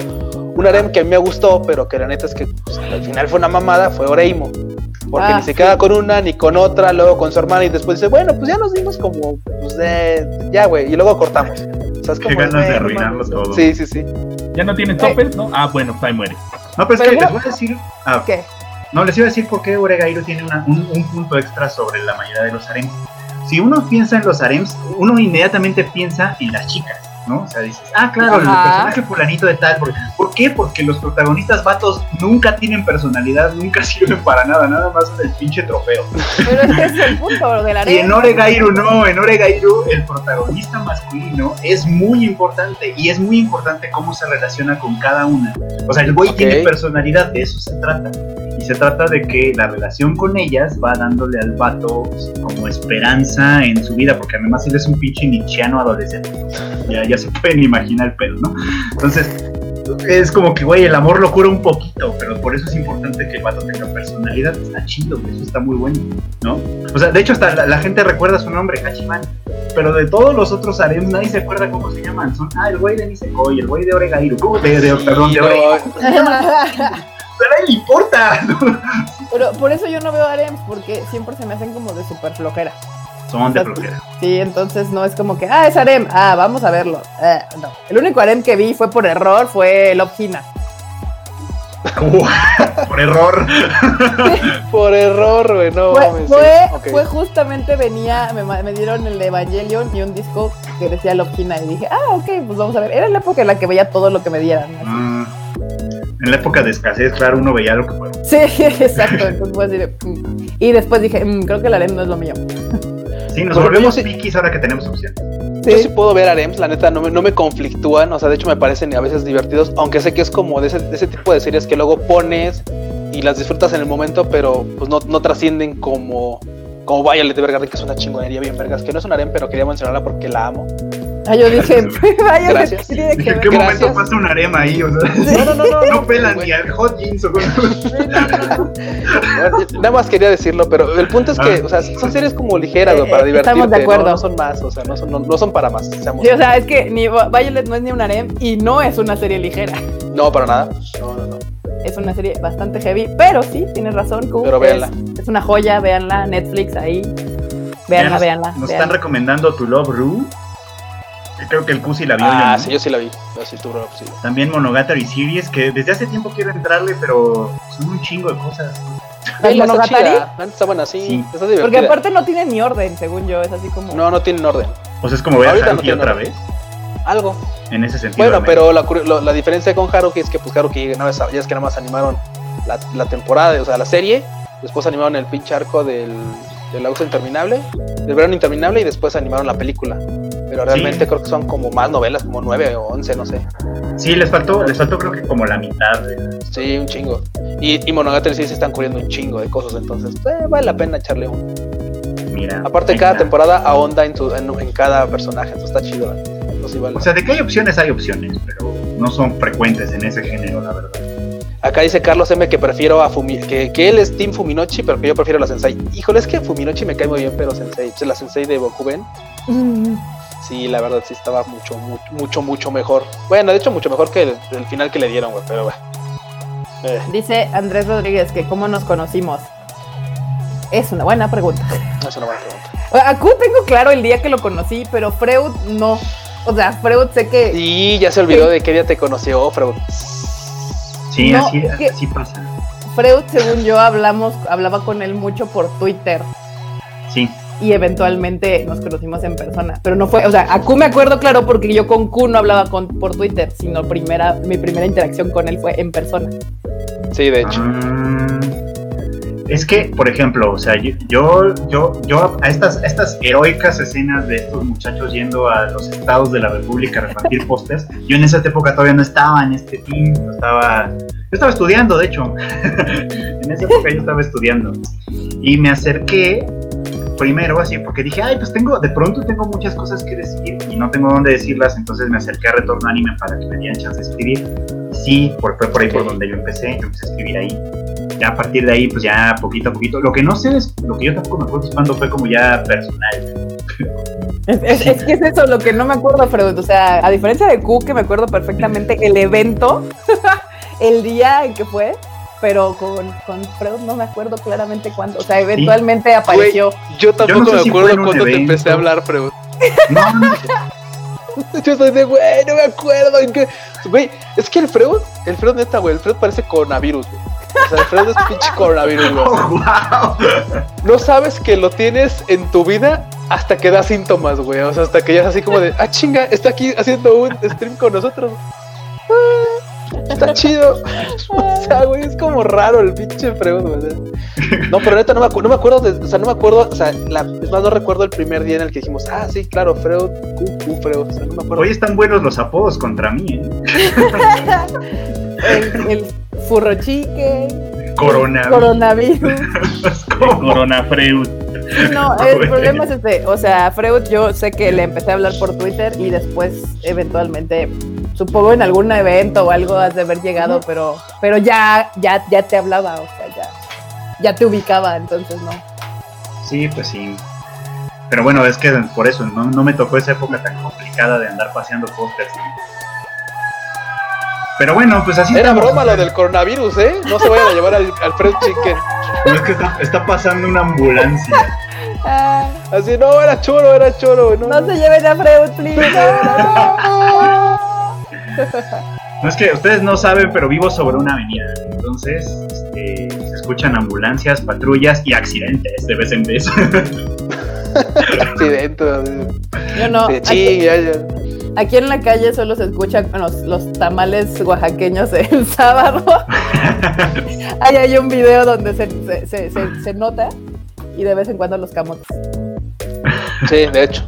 un harem que a mí me gustó, pero que la neta es que pues, al final fue una mamada, fue Oreimo. Porque Ah, ni se sí. queda con una ni con otra, luego con su hermana y después dice, bueno, pues ya nos dimos como, pues de, ya, güey, y luego cortamos. O sea, es Qué como, ganas de arruinarlo mames. todo. Sí, sí, sí. ¿Ya no tienes Eh. topes? ¿No? Ah, bueno, pues ahí muere. No, pero es que les voy a decir. ah, ¿Qué? No, les iba a decir por qué Oregairo tiene una- un, un punto extra sobre la mayoría de los harems. Si uno piensa en los harems, uno inmediatamente piensa en las chicas, ¿no? O sea, dices, ah, claro, el Ajá. personaje fulanito de tal. ¿Por, ¿por qué? Porque los protagonistas vatos nunca tienen personalidad, nunca sirven para nada, nada más es el pinche trofeo. Pero ese es el punto de la Y en. Oregairu no, en Oregairu el protagonista masculino es muy importante y es muy importante cómo se relaciona con cada una. O sea, el güey tiene personalidad, de eso se trata. Y se trata de que la relación con ellas va dándole al vato como esperanza en su vida, porque además él es un pinche nichiano adolescente. Ya, ya se pueden imaginar el pedo, ¿no? Entonces, es como que, güey, el amor lo cura un poquito, pero por eso es importante que el vato tenga personalidad. Está chido, eso está muy bueno, ¿no? O sea, de hecho, hasta la, la gente recuerda su nombre, Hachiman. Pero de todos los otros harems, nadie se acuerda cómo se llaman. Son, ah, el güey de Nisekoi, el güey de Oregairu, de, de, perdón, de Oregairu. Pero a nadie le importa. Pero por eso yo no veo harems, porque siempre se me hacen como de súper flojera. Son de flojera. Sí, entonces no es como que, ah, es harem, ah, vamos a verlo. Eh, no. El único harem que vi fue por error, fue Love Hina. Por error. por error, güey, no Fue, mames, fue, sí, fue justamente venía, me, me dieron el de Evangelion y un disco que decía Love Hina y dije, ah, ok, pues vamos a ver. Era la época en la que veía todo lo que me dieran. así. Mm, en la época de escasez, claro, uno veía lo que fuera. Sí, exacto. Entonces fue así de, mm. Y después dije, mm, creo que el harem no es lo mío. Sí, nos volvemos sí- piquis ahora que tenemos opción. Yo sí puedo ver harems, la neta, no me, no me conflictúan, o sea, de hecho me parecen a veces divertidos, aunque sé que es como de ese, de ese tipo de series que luego pones y las disfrutas en el momento, pero pues no, no trascienden como, como Violet Evergarden, que es una chingonería bien vergas, que no es un harem, pero quería mencionarla porque la amo. Ah, yo dije, vaya, Gracias. ¿qué tiene que ¿En ver? qué Gracias. momento pasa un harem ahí? O sea, No, no, no, no. no pelan ni al hot jeans o Nada más quería decirlo, pero el punto es que, Ah. o sea, son series como ligeras, para Eh, divertirte. estamos de acuerdo. No, son más, o sea, no son, no, no son para más. seamos- Sí, o sea, es que ni Violet no es ni un harem y no es una serie ligera. no, para nada. No, no, no. Es una serie bastante heavy, pero sí, tienes razón, Q, Pero es- véanla. Es, una joya, véanla, Netflix ahí. Véanla, nos, véanla. Nos véanla. están recomendando Tu Love Ru. Creo que el Cusi la vio. Ah, yo no. sí, yo sí la vi. Sí. También Monogatari Series, que desde hace tiempo quiero entrarle, pero son un chingo de cosas. ¿Las Vela, está Monogatari? chida, la neta Está buena, sí. Sí. Está divertida. Porque aparte no tiene ni orden, según yo, es así como... No, no tienen orden. O sea, es como ver a no tiene otra vez, Algo. en ese sentido. Bueno, pero la, lo- la diferencia con Haruhi es que pues nada más, ya es que nada más animaron la, la temporada, o sea, la serie, después animaron el pinche arco del, del auto interminable, del verano interminable y después animaron la película. Pero realmente creo que son como más novelas, como nueve o once, no sé. Sí, les faltó, les faltó creo que como la mitad. de- Sí, un chingo. Y, y Monogatari sí se están cubriendo un chingo de cosas, entonces eh, vale la pena echarle un. Mira. Aparte, cada temporada ahonda en, su- en, en cada personaje, entonces está chido. la neta. Entonces, sí vale. O sea, de que hay opciones, hay opciones, pero no son frecuentes en ese género, la verdad. Acá dice Carlos M que prefiero a Fumi, que, que él es Team Fuminochi, pero que yo prefiero a la Sensei. Híjole, es que Fuminochi me cae muy bien, pero Sensei, la Sensei de Bokuben, Mm, sí, la verdad sí estaba mucho, mucho, mucho, mucho mejor. Bueno, de hecho, mucho mejor que el, el final que le dieron, güey, pero bueno. Eh, Dice Andrés Rodríguez que cómo nos conocimos. Es una buena pregunta. es una buena pregunta. A Q tengo claro el día que lo conocí, pero Freud no. O sea, Freud sé que... Y ya se olvidó de qué día te conoció, Freud. Sí, No, así, así pasa. Freud, según yo, hablamos, hablaba con él mucho por Twitter Sí. y eventualmente nos conocimos en persona. Pero no fue, o sea, a Q me acuerdo claro porque yo con Q no hablaba con, por Twitter, sino primera, mi primera interacción con él fue en persona. Sí, de hecho. Mm, es que, por ejemplo, o sea, yo, yo, yo, a estas, a estas heroicas escenas de estos muchachos yendo a los estados de la República a repartir pósters, yo en esa época todavía no estaba en este team, yo estaba, yo estaba estudiando, de hecho, en esa época yo estaba estudiando y me acerqué, primero, así, porque dije, ay, pues tengo, de pronto tengo muchas cosas que decir y no tengo dónde decirlas, entonces me acerqué a Retorno Anime para que me dieran chance de escribir. Sí, por, fue por ahí por donde yo empecé, yo empecé a escribir ahí. Ya a partir de ahí, pues ya poquito a poquito. Lo que no sé es, lo que yo tampoco me acuerdo es cuando fue como ya personal. Es, es- es que es eso lo que no me acuerdo, Freud. O sea, a diferencia de Q, que me acuerdo perfectamente el evento, el día en que fue, pero con, con Freud no me acuerdo claramente cuándo. O sea, eventualmente apareció. Yo tampoco no sé me si acuerdo cuando te empecé a hablar, pero No, no, yo soy de, güey, no me acuerdo. en qué- Güey, es que el Freud, el Freud neta, güey, el Freud parece coronavirus, güey. O sea, el Freud es pinche coronavirus, güey. Oh, wow. No sabes que lo tienes en tu vida hasta que da síntomas, güey. O sea, hasta que ya es así como de, ah, chinga, está aquí haciendo un stream con nosotros. Ah, está chido. O sea, güey, es como raro el pinche Freud, güey. No, pero neta no me, acu- no me acuerdo, de- o sea, no me acuerdo, o sea, la, es más, no recuerdo el primer día en el que dijimos, ah, sí, claro, Freud, Q, Q, Freud. O sea, no me acuerdo. Hoy están buenos los apodos contra mí, ¿eh? El, el furro chique, Corona. coronavirus. El Corona Freud. No, el problema es este. O sea, Freud, yo sé que le empecé a hablar por Twitter y después, eventualmente, supongo en algún evento o algo has de haber llegado, pero, pero ya, ya, ya te hablaba, o sea, ya, ya te ubicaba, entonces no. Sí, pues sí. Pero bueno, es que por eso no, no me tocó esa época tan complicada de andar paseando pósters. Pero bueno, pues así Era estamos. broma lo del coronavirus, ¿eh? No se vayan a llevar al, al Freud Chicken. No, es que está, está pasando una ambulancia. Ah, Así, no, era choro, era choro, no, no se lleven a Freud, please. No es que ustedes no saben, pero vivo sobre una avenida. Entonces, este, se escuchan ambulancias, patrullas y accidentes de vez en vez. accidente. así. Yo no. Sí, aquí- sí, ya, ya. Aquí en la calle solo se escuchan los, los tamales oaxaqueños el sábado. Ahí hay un video donde se, se, se, se- se nota y de vez en cuando los camotes. Sí, de hecho.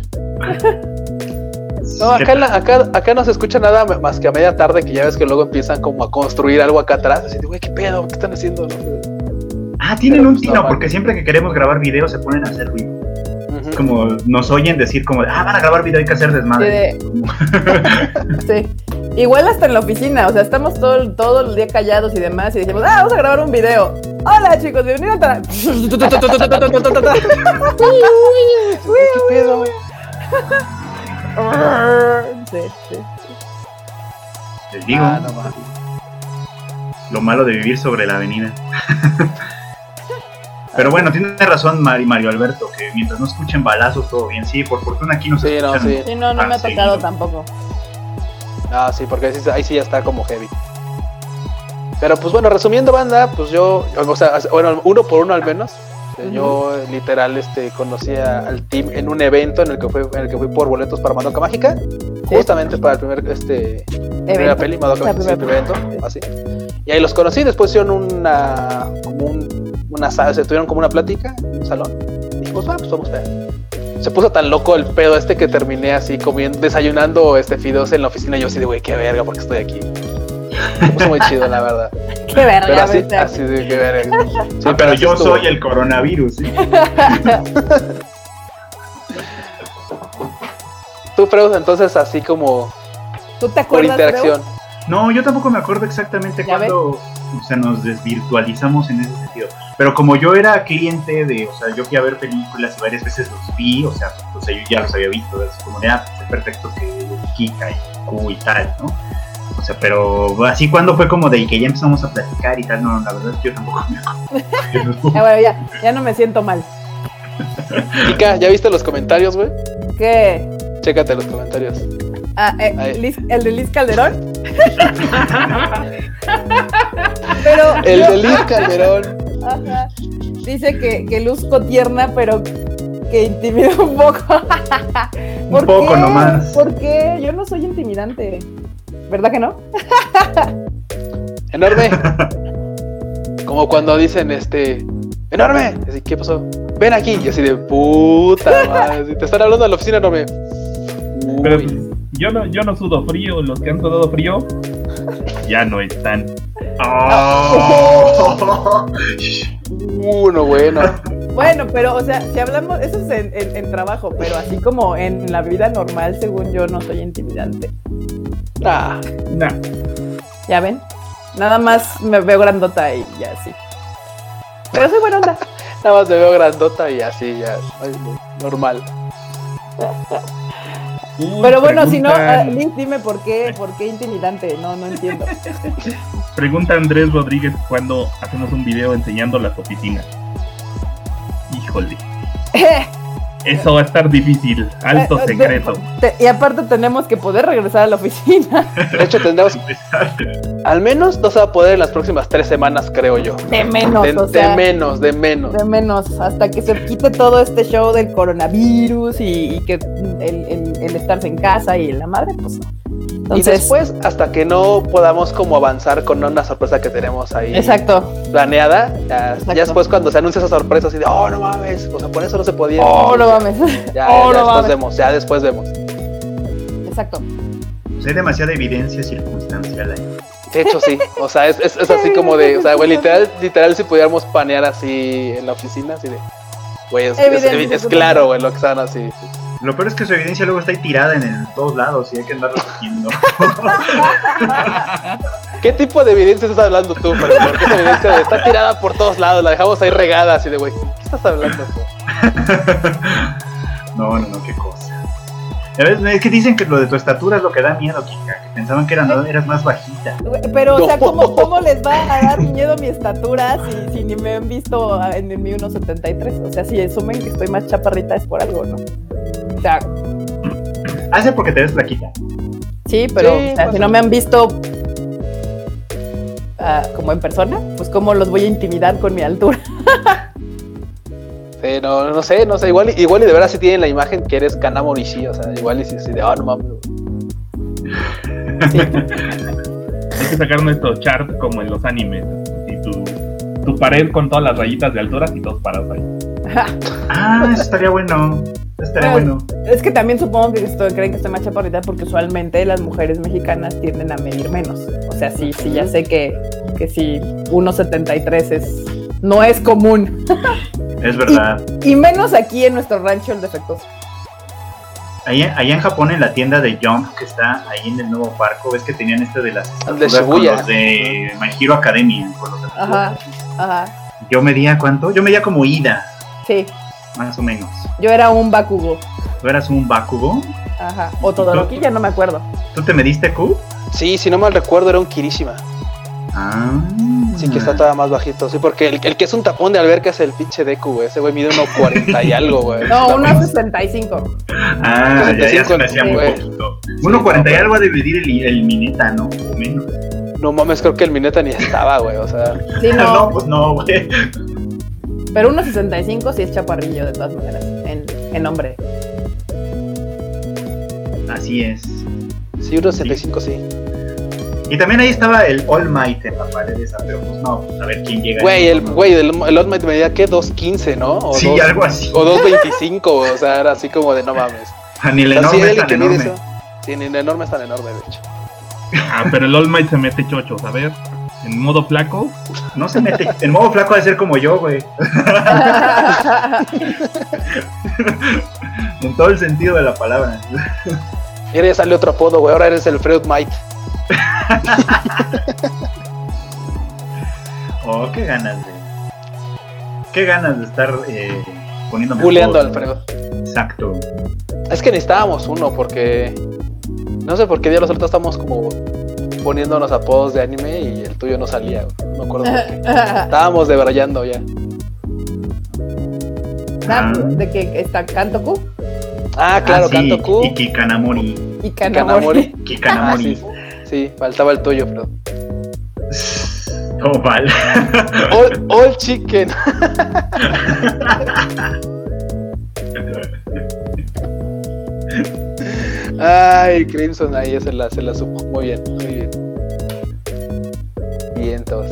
No, acá, en la- acá, acá no se escucha nada más que a media tarde, que ya ves que luego empiezan como a construir algo acá atrás. Así de, güey, ¿qué pedo? ¿Qué están haciendo? Ah, tienen Pero un pues tino, porque siempre que queremos grabar videos se ponen a hacer ruido. Como nos oyen decir como, de, ah, van a grabar video, hay que hacer desmadre. Sí. Igual hasta en la oficina, o sea, estamos todo, todo el día callados y demás y decimos, ah, vamos a grabar un video. Hola chicos, bienvenidos a... Les digo, Ah, no lo malo de vivir sobre la avenida. Pero bueno, tiene razón Mari- Mario Alberto, que mientras no escuchen balazos, todo bien. Sí, por fortuna aquí no se Sí, no, escuchan. sí. Sí, no, no me ha tocado seguido. tampoco. Ah, sí, porque ahí sí, ya está como heavy. Pero pues bueno, resumiendo banda, pues yo, o sea, bueno, uno por uno al menos. eh, Yo literal este conocía al team en un evento en el que fue en el que fui por boletos para Madoka Mágica, justamente para el primer este primera Evento. peli Madoka Mágica, sí, primera evento, así. Y ahí los conocí, después hicieron una como un una sala, se tuvieron como una plática en un salón. Y dijimos, va, pues vamos a ver. Se puso tan loco el pedo este que terminé así comiendo, desayunando este fideos en la oficina. Yo así de, güey, qué verga, porque estoy aquí. Se puso muy chido, la verdad. Qué Pero verga, así, vete. así de, qué verga. Sí, Ah, pero así yo estuvo. soy el coronavirus. ¿sí? Tú, Freud, entonces así como ¿Tú te por interacción. No, yo tampoco me acuerdo exactamente cuándo o sea, nos desvirtualizamos en ese sentido. Pero como yo era cliente de, o sea, yo fui a ver películas y varias veces los vi, o sea, o sea yo ya los había visto, es como de, ah, pues, perfecto que Kika y Q y tal, ¿no? O sea, pero así cuando fue como de y que ya empezamos a platicar y tal, no, la verdad es que yo tampoco me acuerdo. Ah, bueno, ya, ya no me siento mal. Kika, ¿ya viste los comentarios, güey? ¿Qué? Chécate los comentarios. Ah, eh. Liz- ¿El de Liz Calderón? Pero El yo- de Liz Calderón. Ajá. Dice que, que luzco tierna, pero que intimida un poco. ¿Por Un poco qué? nomás. ¿Por qué? Yo no soy intimidante. ¿Verdad que no? Enorme. Como cuando dicen, este, enorme. Así, ¿qué pasó? Ven aquí. Y así de puta madre. Si te están hablando de la oficina, enorme. Pero Uy. pues, yo no, yo no sudo frío, los que han sudado frío ya no están. Oh. Uno bueno. Bueno, pero, o sea, si hablamos, eso es en, en- en trabajo, pero así como en la vida normal, según yo, no soy intimidante. Ah, Nah. ¿Ya ven? Nada más me veo grandota y ya sí. Pero soy buena onda. nada más me veo grandota y así ya. normal. Pero bueno, si no, Liz, dime por qué, por qué intimidante. No, no entiendo. Pregunta Andrés Rodríguez cuando hacemos un video enseñando las oficinas. Híjole, eso va a estar difícil. Alto Eh, eh, secreto. Y aparte tenemos que poder regresar a la oficina. De hecho, tendremos, al menos no se va a poder en las próximas tres semanas, creo yo. De menos, De, o de sea. menos, de menos. De menos, hasta que se quite todo este show del coronavirus y, y que el, el- el estarse en casa y la madre, pues no. Y después, hasta que no podamos como avanzar con una sorpresa que tenemos ahí exacto. planeada, ya, Exacto. ya después cuando se anuncia esa sorpresa así de, oh, no mames, o sea, por eso no se podía. Oh, no mames. Ya, Oh, ya no después mames. vemos, ya después vemos. Exacto. Pues hay demasiada evidencia circunstancial ahí. De hecho, sí. O sea, es, es, es así como de, o sea, güey, literal, literal, si pudiéramos panear así en la oficina, así de, güey, es, claro, güey, lo que están así. Lo peor es que su evidencia luego está ahí tirada en el- todos lados y hay que andarla recogiendo. ¿Qué tipo de evidencia estás hablando tú? Porque esa evidencia de- está tirada por todos lados, la dejamos ahí regada, así de, güey, ¿qué estás hablando? no, no, no, qué cosa. Es que dicen que lo de tu estatura es lo que da miedo, Kika. Que pensaban que eran- eras más bajita. Pero, o sea, ¿cómo, ¿cómo les va a dar miedo mi estatura si, si ni me han visto en mi 1.73? O sea, si asumen que estoy más chaparrita es por algo, ¿no? Sea, Hace porque te ves flaquita. sí, pero Sí, o sea, si no me han visto ah, como en persona, pues ¿cómo los voy a intimidar con mi altura? Sí, no, no sé, no sé, igual, y- igual y de verdad si tienen la imagen que eres Kana Morishi, o sea, igual y si así de, oh, no mames. Sí. Hay que sacar nuestro chart como en los animes. Y tu, tu pared con todas las rayitas de alturas y todos parados ahí. Ah, eso estaría bueno. Estaría Bueno. Es que también supongo que estoy- creen que estoy más chaparrita porque usualmente las mujeres mexicanas tienden a medir menos. O sea, sí, sí, ya sé que, que sí, 1.73 es, no es común. Es verdad. Y menos aquí en nuestro rancho el defectuoso. Allá, allá en Japón, en la tienda de Jump, que está ahí en el nuevo parco, ves que tenían este de las de con Shibuya. los de My Hero Academia. con los de- Ajá, ajá, Yo medía, ¿cuánto? Yo medía como Ida, sí. Más o menos. Yo era un Bakugo. ¿Tú eras un Bakugo? Ajá. O Todoroki, ya no me acuerdo. ¿Tú te mediste Q? Sí, si no mal recuerdo era un Kirishima. Ah. Sí, que está todavía más bajito. Sí, porque el, el que es un tapón de alberca es el pinche Deku, güey. Ese güey mide 1.40 y algo, güey. No, Está una más- 65. Ah, ya, ya se me hacía muy poquito. Sí, 1.40 y algo ha de medir el, el Mineta, ¿no? O menos. No mames, creo que el Mineta ni estaba, güey. O sea, Sí, No, no. pues no, güey. Pero 1.65 sí es chaparrillo de todas maneras. En, en hombre. Así es. sí, 1.65 sí. Y también ahí estaba el All Might en la pared esa, pero pues no, pues a ver quién llega. Güey, el güey, el, el All Might medía que 2.15, ¿no? O Sí, dos- algo así. O 2.25, güey. O sea, era así como de no mames. Ah, Ni el O sea, sí, enorme es tan enorme. eso. Sí, ni el enorme es tan enorme, de hecho. Ah, pero el All Might se mete chochos, a ver. En modo flaco. No se mete. En modo flaco ha de ser como yo, güey. En todo el sentido de la palabra. Mira, ya salió otro apodo, güey. Ahora eres el Freud Might. Oh, qué ganas de. Qué ganas de estar eh, poniéndome. Buleando al Freud. Exacto. Es que necesitábamos uno porque. No sé por qué día los otros estamos como poniéndonos apodos de anime y el tuyo no salía, güey. No me acuerdo por qué. Estábamos debrayando ya. Ah, de que está Kantoku Ah, claro, Ah, sí, Kantoku. Y Kikanamori. y Kanamori. Kanamori. Ah, Kikanamori. sí, sí, faltaba el tuyo, pero. Oh, vale. All, all chicken. Ay, Crimson ahí se la, se la supo. Muy bien, muy bien. Bien, todos.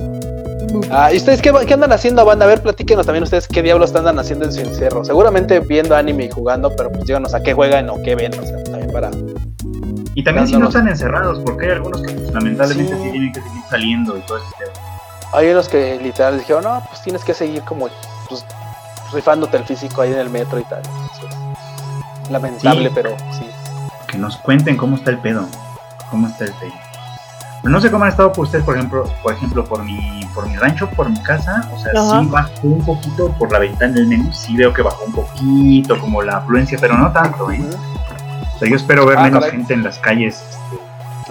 Ah, ¿y ustedes qué, qué andan haciendo, banda? A ver, platíquenos también ustedes qué diablos andan haciendo en su encierro. Seguramente viendo anime y jugando, pero pues díganos a qué juegan o qué ven, o sea, también para... Y también si no están encerrados, porque hay algunos que pues, lamentablemente Sí. sí. tienen que seguir saliendo y todo ese tema. Hay unos que literal dijeron, no, pues tienes que seguir como, pues, rifándote el físico ahí en el metro y tal. Entonces, lamentable, Sí. pero sí. Que nos cuenten cómo está el pedo. Cómo está el pedo. Pero no sé cómo han estado por ustedes, por ejemplo, por ejemplo, por mi, por mi rancho, por mi casa. O sea, Ajá. sí bajó un poquito por la ventana del menú. Sí veo que bajó un poquito, como la afluencia, pero no tanto, ¿eh? O sea, yo espero ver Ah, menos caray. gente en las calles este,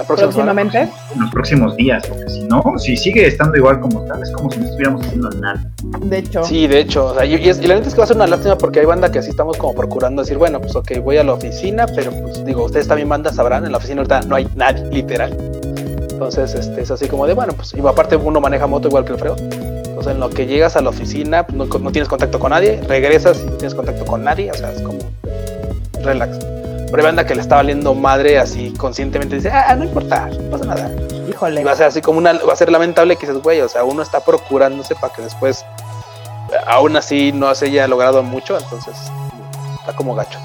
La próxima semana. Próximamente. en los próximos días, porque si no, si sigue estando igual como está, es como si no estuviéramos haciendo nada. De hecho. Sí, de hecho, o sea, y, y es- y la neta es que va a ser una lástima porque hay banda que así estamos como procurando decir, bueno, pues ok, voy a la oficina, pero pues digo, ustedes también banda sabrán, en la oficina ahorita no hay nadie, literal. Entonces, este, es así como de, bueno, pues y aparte uno maneja moto igual que el freo. Entonces, en lo que llegas a la oficina, pues, no, no tienes contacto con nadie, regresas y no tienes contacto con nadie, o sea, es como relax. Pero hay banda que le está valiendo madre así conscientemente, dice, ah, no importa, no pasa nada. Híjole. Y va a ser así como una, va a ser lamentable que dices, güey, o sea, uno está procurándose para que después, aún así, no se haya logrado mucho, entonces está como gacho.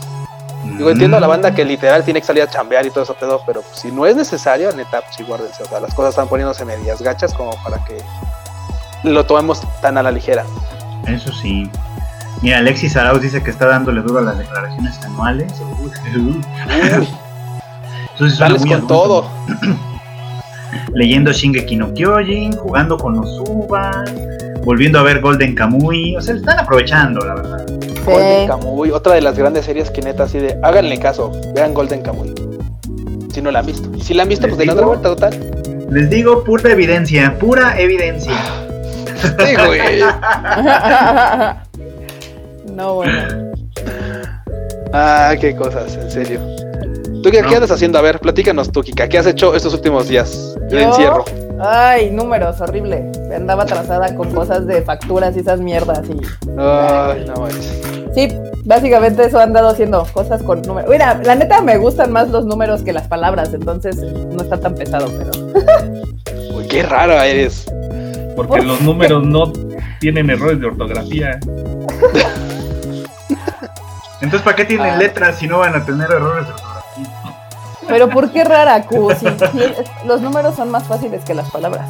Digo, entiendo a la banda que literal tiene que salir a chambear y todo eso pedo, pero si no es necesario, neta, pues sí, guárdense. O sea, las cosas están poniéndose medias gachas como para que lo tomemos tan a la ligera. Eso sí. Mira, Alexis Arauz dice que está dándole duro a las declaraciones anuales. Entonces, suena Dales con adulto. todo. Leyendo Shingeki no Kyojin, jugando con los Uba, volviendo a ver Golden Kamuy. O sea, están aprovechando, la verdad. Golden. Kamuy, otra de las grandes series que neta así de, háganle caso, vean Golden Kamuy. Si no la han visto. Y si la han visto, Les pues de la otra vuelta total. Les digo pura evidencia, pura evidencia. Sí, güey. no, bueno. Ah, qué cosas, en serio. ¿Tú qué, No. qué andas haciendo? A ver, platícanos tú, Kika. ¿Qué has hecho estos últimos días de Yo- encierro? Ay, números, horrible. Andaba atrasada con cosas de facturas y esas mierdas. Y... Ay, no manches. Sí, básicamente eso he andado haciendo, cosas con números. Mira, la neta me gustan más los números que las palabras, entonces no está tan pesado, pero. Uy, qué raro eres. Porque los números no tienen errores de ortografía. Entonces, ¿para qué tienen Ah. letras si no van a tener errores de ortografía? Pero ¿por qué rara, Q? Si- los números son más fáciles que las palabras.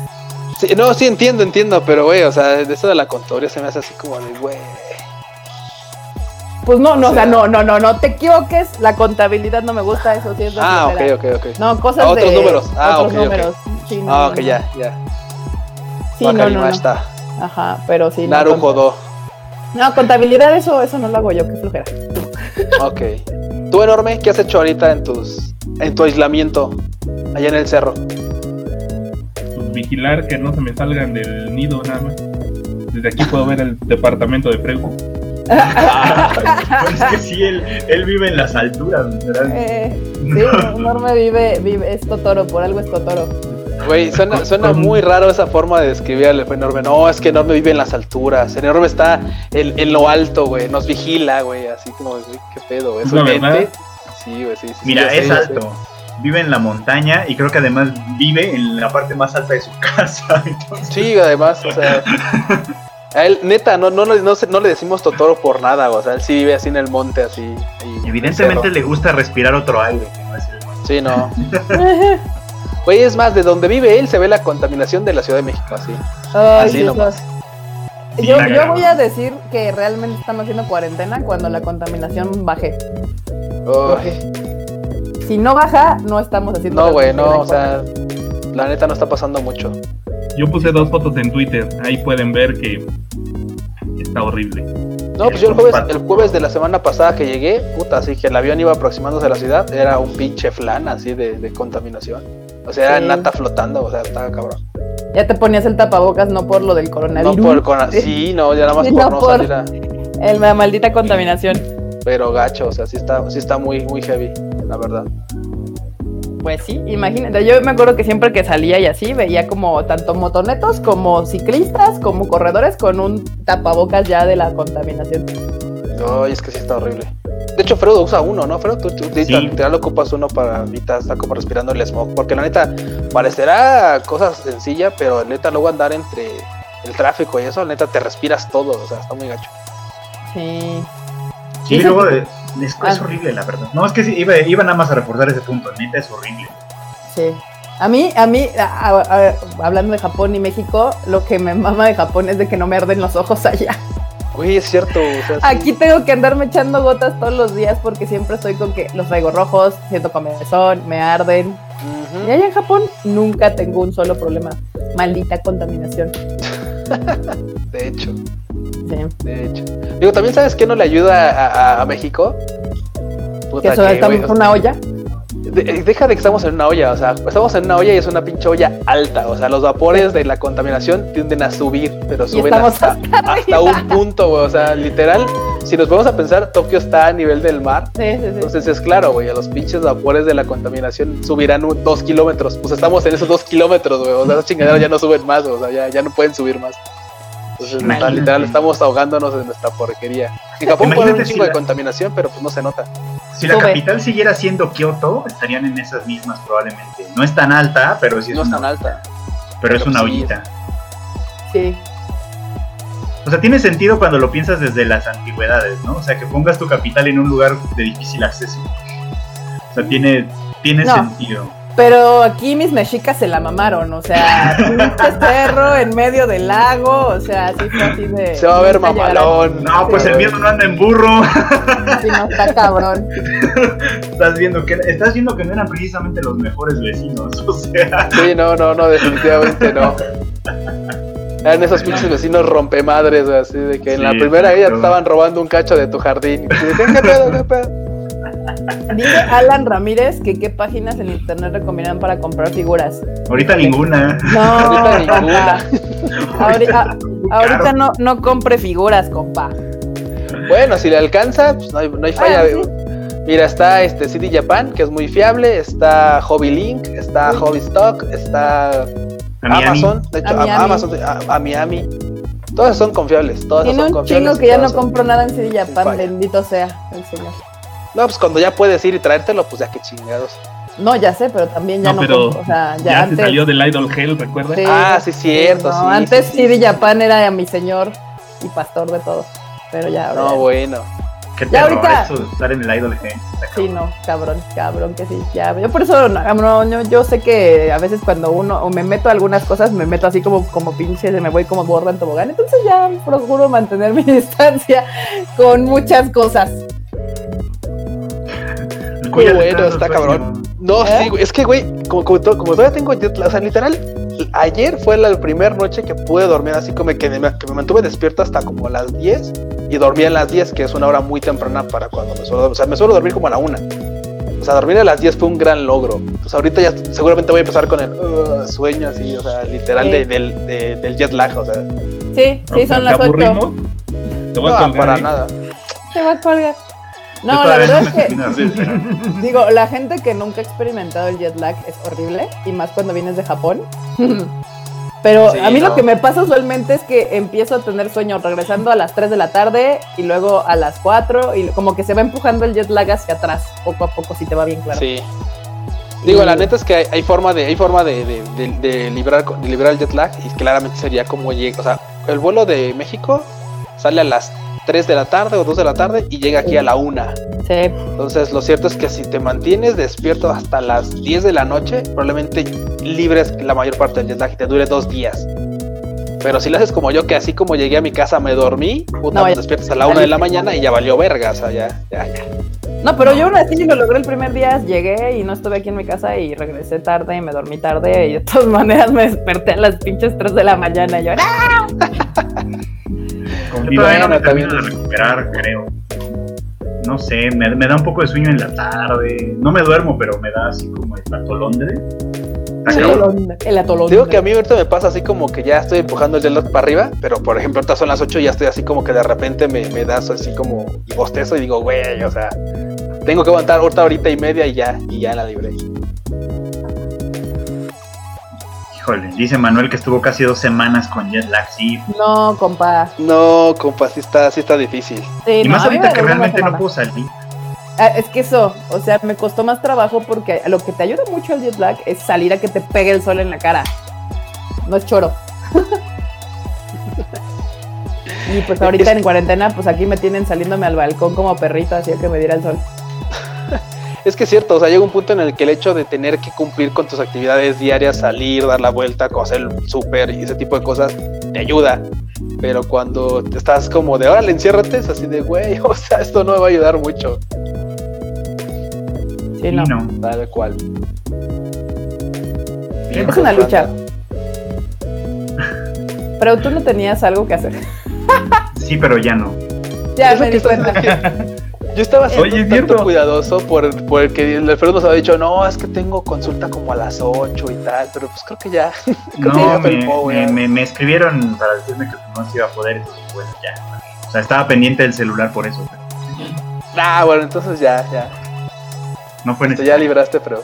Sí, no, sí entiendo, entiendo, pero güey, o sea, de eso de la contaduría se me hace así como de, güey. Pues no, no, O o sea, sea- no, no, no, no te equivoques. La contabilidad no me gusta, eso sí es Ah, ok, ok, ok. No, cosas Ah, otros de números. Ah, otros ok, ok. números. Sí, no, Ah, ok, no. ya, ya. Sí, no, no, no. Ajá, pero sí. no, Naruto conta- do. No, contabilidad, eso, eso no lo hago yo, qué flojera. Ok. Tú, enorme, ¿qué has hecho ahorita en tus en tu aislamiento allá en el cerro? Pues vigilar que no se me salgan del nido nada más. Desde aquí puedo ver el departamento de Freu. es que sí, él, él vive en las alturas, literal. Eh, sí, Norme vive, vive, es Totoro, por algo es Totoro. Güey, suena, suena muy raro esa forma de describir al enorme. No, es que enorme vive en las alturas. El enorme está en, en lo alto, güey. Nos vigila, güey. Así como, güey, qué pedo, güey. ¿Es ¿La un verdad? ente? Sí, güey, sí, sí. Mira, es sé. alto. Vive en la montaña y creo que además vive en la parte más alta de su casa. entonces- Sí, además, o sea. A él, neta, no, no, le- no, no le decimos Totoro por nada, o sea, él sí vive así en el monte, así. Evidentemente le gusta respirar otro aire, que no es el nuestro. Sí, no. Güey, es más, de donde vive él se ve la contaminación de la Ciudad de México, así. Ay, Así nomás. Yo, voy a decir que realmente están haciendo cuarentena cuando la contaminación baje. Uy, Si no baja, no estamos haciendo no, güey, no, o sea, la neta no está pasando mucho. Yo puse dos fotos en Twitter. Ahí pueden ver que está horrible. No, pues yo el jueves, el jueves de la semana pasada que llegué, puta, así que el avión iba aproximándose a la ciudad, era un pinche flan así de, de contaminación. O sea, Sí. nata flotando, o sea, estaba cabrón. Ya te ponías el tapabocas no por lo del No coronavirus. por con sí, no, ya nada más Sí, por no no por- salir a- El- la maldita contaminación. pero gacho, o sea, sí está, sí está muy, muy heavy, la verdad. Pues sí, imagínate. Yo me acuerdo que siempre que salía y así veía como tanto motonetos como ciclistas como corredores con un tapabocas ya de la contaminación. Ay, es que sí está horrible. De hecho, Fredo usa uno, ¿no? Fredo, tú, tú, tú Sí. literal ocupas uno para ahorita estar como respirando el smog. Porque la neta, parecerá cosa sencilla, pero neta luego andar entre el tráfico y eso, neta te respiras todo, o sea, está muy gacho. Sí. Sí, luego de- es, es horrible, la verdad. No, es que sí, iba, iba nada más a reforzar ese punto. Neta, es horrible. Sí. A mí, a mí, a- a- a- hablando de Japón y México, lo que me mama de Japón es de que no me arden los ojos allá. Güey, es cierto. O sea, sí. Aquí tengo que andarme echando gotas todos los días porque siempre estoy con que los traigo rojos, siento comezón, me arden. Y allá en Japón nunca tengo un solo problema. Maldita contaminación. De hecho, Sí. de hecho. Digo, también sabes que no le ayuda a, a- a México. Puta Que eso que, en una olla. De- deja de que estamos en una olla, o sea, estamos en una olla y es una pinche olla alta, o sea, los vapores de la contaminación tienden a subir, pero suben hasta, hasta hasta un punto, güey, o sea, literal, si nos vamos a pensar, Tokio está a nivel del mar, Sí, sí, sí. entonces es claro, güey, a los pinches vapores de la contaminación subirán un- dos kilómetros, pues estamos en esos dos kilómetros, güey, o sea, esas chingaderas ya no suben más, o sea, ya, ya no pueden subir más. Entonces, Imagínate. literal, estamos ahogándonos en nuestra porquería. En Japón puede haber un si chingo de contaminación, pero pues no se nota. Si la Sube. capital siguiera siendo Kioto, estarían en esas mismas probablemente. No es tan alta, pero sí es, No es una, tan alta. pero es una sí. ollita. Sí. O sea, tiene sentido cuando lo piensas desde las antigüedades, ¿no? O sea, que pongas tu capital en un lugar de difícil acceso. O sea, tiene, tiene No. sentido. Pero aquí mis mexicas se la mamaron, o sea, pinche cerro en medio del lago, o sea, así fue así de. Se va a ver mamalón. No, pues Sí, el miedo no anda en burro. Sí, no, está cabrón. estás viendo que estás viendo que no eran precisamente los mejores vecinos. O sea, Sí, no, no, no, definitivamente no. Eran esos pinches vecinos rompemadres, así de que en la primera ella te estaban robando un cacho de tu jardín. Y tú, ¿Qué, qué pedo, qué pedo? Dice Alan Ramírez que qué páginas en internet recomiendan para comprar figuras. ahorita ninguna. No, Ahorita ninguna. Ahorita, ahorita no, no compre figuras, compa. Bueno, si le alcanza, pues no hay, no hay falla. Ah. Mira, está este CD Japan, que es muy fiable, está Hobby Link, está Sí. Hobby Stock, está A Miami. Amazon, de hecho, A a- Miami. Amazon, a, a Miami. Todas son confiables, todas Tiene son un confiables. chingo que ya no compro nada en CD Japan, bendito sea el señor. No, pues cuando ya puedes ir y traértelo, pues ya que chingados. No, ya sé, pero también ya No, no, pero. O sea, ya, Ya, antes. se salió del Idol Hell, ¿recuerdas? Sí. Ah, sí, cierto, no, sí, Antes sí, sí. Japan era mi señor y pastor de todo. Pero ya ahora. No, ya- bueno. Qué Ya terror ahorita- eso de estar en el Idol. Está Sí, cabrón. no, cabrón, cabrón que sí. Ya, yo por eso no, no, no, yo sé que a veces cuando uno o me meto a algunas cosas, me meto así como, como pinche, me voy como borra en tobogán. Entonces ya procuro mantener mi distancia con muchas cosas. Le bueno, está cabrón. No, ¿Eh? sí, güey. Es que, güey, como, como, to- como todavía tengo jet lag, o sea, literal, ayer fue la primera noche que pude dormir así como que me, que me mantuve despierto hasta como las 10 y dormí a las 10, que es una hora muy temprana para cuando me suelo, o sea, me suelo dormir como a la 1. O sea, dormir a las 10 fue un gran logro. Pues ahorita ya seguramente voy a empezar con el uh, sueño así, o sea, literal Sí. de- del, de- del jet lag, o sea. Sí, sí, son ¿te las ocho. aburrimos? Te voy a No, colgar, para ¿eh? nada. Se va a colgar. No, la verdad no es que, digo, la gente que nunca ha experimentado el jet lag es horrible, y más cuando vienes de Japón. Pero Sí, a mí no. lo que me pasa usualmente es que empiezo a tener sueño regresando a las 3 de la tarde y luego a las 4 y como que se va empujando el jet lag hacia atrás, poco a poco, si te va bien claro. Sí. Digo, Y- la neta es que hay, hay forma de, hay forma de, de, de- de librar, de librar el jet lag y claramente sería como llega. O sea, el vuelo de México sale a las 3 de la tarde o 2 de la tarde y llega aquí a la 1. Sí, Entonces, lo cierto es que si te mantienes despierto hasta las 10 de la noche, probablemente libres la mayor parte del jet lag y te dure dos días. Pero si lo haces como yo, que así como llegué a mi casa me dormí, puta, No, ya- despiertas a la 1 de la mañana y ya valió verga, o sea, ya, ya, ya. No, pero yo aún así lo logré el primer día, llegué y no estuve aquí en mi casa y regresé tarde y me dormí tarde y de todas maneras me desperté a las pinches 3 de la mañana y yo, ¡ah! Yo Y todavía no bueno, me termino de recuperar, creo. No sé, me, me da un poco de sueño en la tarde. No me duermo, pero me da así como el patolondre. Está El atolón. Digo que a mí ahorita me pasa así como que ya estoy empujando el lag para arriba, pero por ejemplo ahorita son las 8 y ya estoy así como que de repente me, me das así como y bostezo y digo, güey, o sea, tengo que aguantar ahorita horita y media y ya, y ya la libré. Híjole, dice Manuel que estuvo casi dos semanas con jet lag, sí. No, compa. No, compa, sí está, sí está difícil. Sí, Y no, más ahorita que realmente no puedo salir. Ah, es que eso, o sea, me costó más trabajo porque lo que te ayuda mucho el jet lag es salir a que te pegue el sol en la cara. No es choro. y pues ahorita en cuarentena, pues aquí me tienen saliéndome al balcón como perrito, así a que me diera el sol. Es que es cierto, o sea, llega un punto en el que el hecho de tener que cumplir con tus actividades diarias, salir, dar la vuelta, hacer el súper y ese tipo de cosas, te ayuda. Pero cuando te estás como de, órale, enciérrate, es así de, güey, o sea, esto no me va a ayudar mucho. Sí, no. Y no. Tal cual. Bien, Es una lucha. Pero tú no tenías algo que hacer. Sí, pero ya no. Ya me di cuenta. Yo estaba siendo Oye, es tanto cierto. cuidadoso por, por el que el Alfredo nos había dicho, no, es que tengo consulta como a las 8 y tal, pero pues creo que ya. No, ya me, me, me- me escribieron para decirme que no se iba a poder, entonces bueno, ya. O sea, estaba pendiente del celular por eso. pero Ah, bueno, entonces ya, ya. No fue Este, necesario. ya libraste, pero.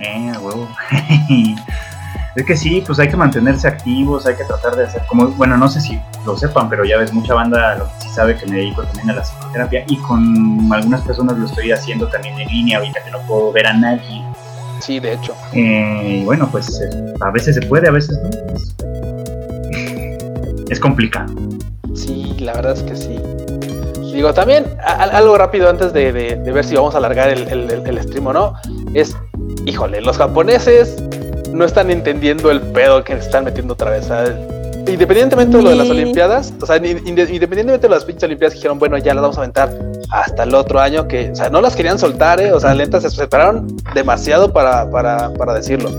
Eh, huevo. es que sí, pues hay que mantenerse activos, hay que tratar de hacer como, bueno, no sé si lo sepan, pero ya ves, mucha banda lo que sí sabe que me dedico también a la psicoterapia y con algunas personas lo estoy haciendo también en línea, ahorita que no puedo ver a nadie. Sí, de hecho. Eh, y bueno, pues eh, a veces se puede, a veces no. es complicado. Sí, la verdad es que sí. Digo, también a- algo rápido antes de, de- de ver si vamos a alargar el, el- el- el stream o no. Es, híjole, los japoneses no están entendiendo el pedo que están metiendo otra vez. ¿sabes? Independientemente de lo de las. Olimpiadas, o sea, independientemente de las pinches Olimpiadas, dijeron, bueno, ya las vamos a aventar hasta el otro año, que, o sea, no las querían soltar, ¿eh? O sea, lentas se separaron demasiado para, para, para decirlo.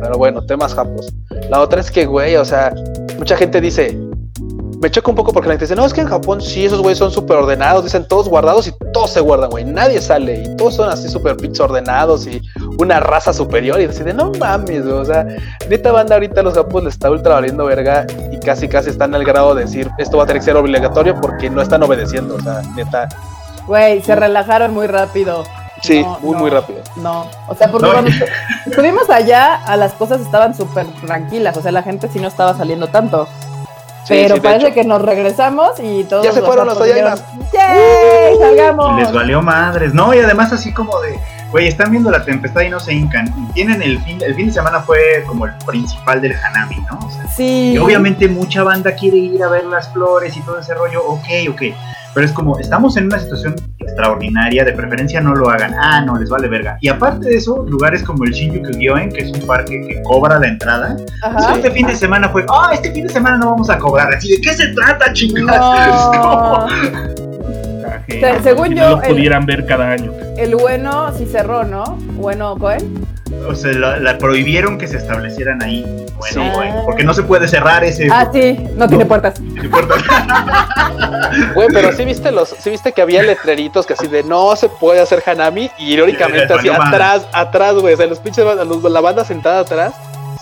Pero bueno, temas japos. La otra es que, güey, o sea, mucha gente dice, me choca un poco porque la gente dice, no, es que en Japón sí, esos güeyes son súper ordenados, dicen todos guardados y todos se guardan, güey, nadie sale y todos son así súper pinches ordenados y una raza superior y deciden, no mames, güey, o sea, neta banda ahorita a los japoneses les está ultra valiendo verga y casi casi están al grado de decir, esto va a tener que ser obligatorio porque no están obedeciendo, o sea, neta, Güey, se relajaron muy rápido. sí, No, muy, no, muy rápido. No, o sea, porque No. cuando estu- estuvimos allá, a las cosas estaban súper tranquilas, o sea, la gente sí no estaba saliendo tanto. Sí, pero sí, de parece que nos regresamos y todos Ya se fueron los ¡Yay! ¡Salgamos! Y les valió madres. No, y además así como de, güey, están viendo la tempestad y no se hincan. Y tienen el fin, el fin de semana fue como el principal del Hanami, ¿no? O sea, Sí. y obviamente mucha banda quiere ir a ver las flores y todo ese rollo, ok, ok. Pero es como, estamos en una situación extraordinaria, de preferencia no lo hagan. Ah, no, les vale verga. Y aparte de eso, lugares como el Shinjuku Gyoen, que es un parque que cobra la entrada, Ajá. este fin de semana fue, ah, este fin de semana no vamos a cobrar. Así, ¿de qué se trata, como- No. Que Se- según yo, no lo el- pudieran ver cada año. El bueno sí cerró, ¿no? Bueno, Cohen. O sea, la, la prohibieron que se establecieran ahí. Bueno, Sí. porque no se puede cerrar ese. Ah, sí, no tiene puertas. Güey, pero sí viste los, sí viste que había letreritos que así de no se puede hacer Hanami y irónicamente así atrás, atrás, güey, o sea, los pinches bandas- los- la banda sentada atrás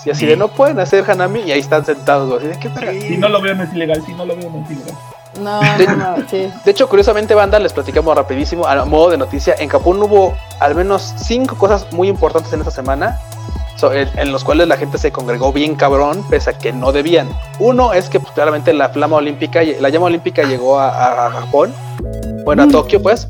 y así Sí. de no pueden hacer Hanami y ahí están sentados, güey, así de qué? Si no lo veo no es ilegal, si no lo veo no es ilegal. No, no, no, sí. De hecho, curiosamente, banda, les platicamos rapidísimo, a modo de noticia, en Japón hubo al menos cinco cosas muy importantes en esta semana, so- en, en los cuales la gente se congregó bien cabrón, pese a que no debían. Uno es que pues, claramente la flama olímpica, la llama olímpica llegó a, a- a Japón, bueno, a. Tokio, pues.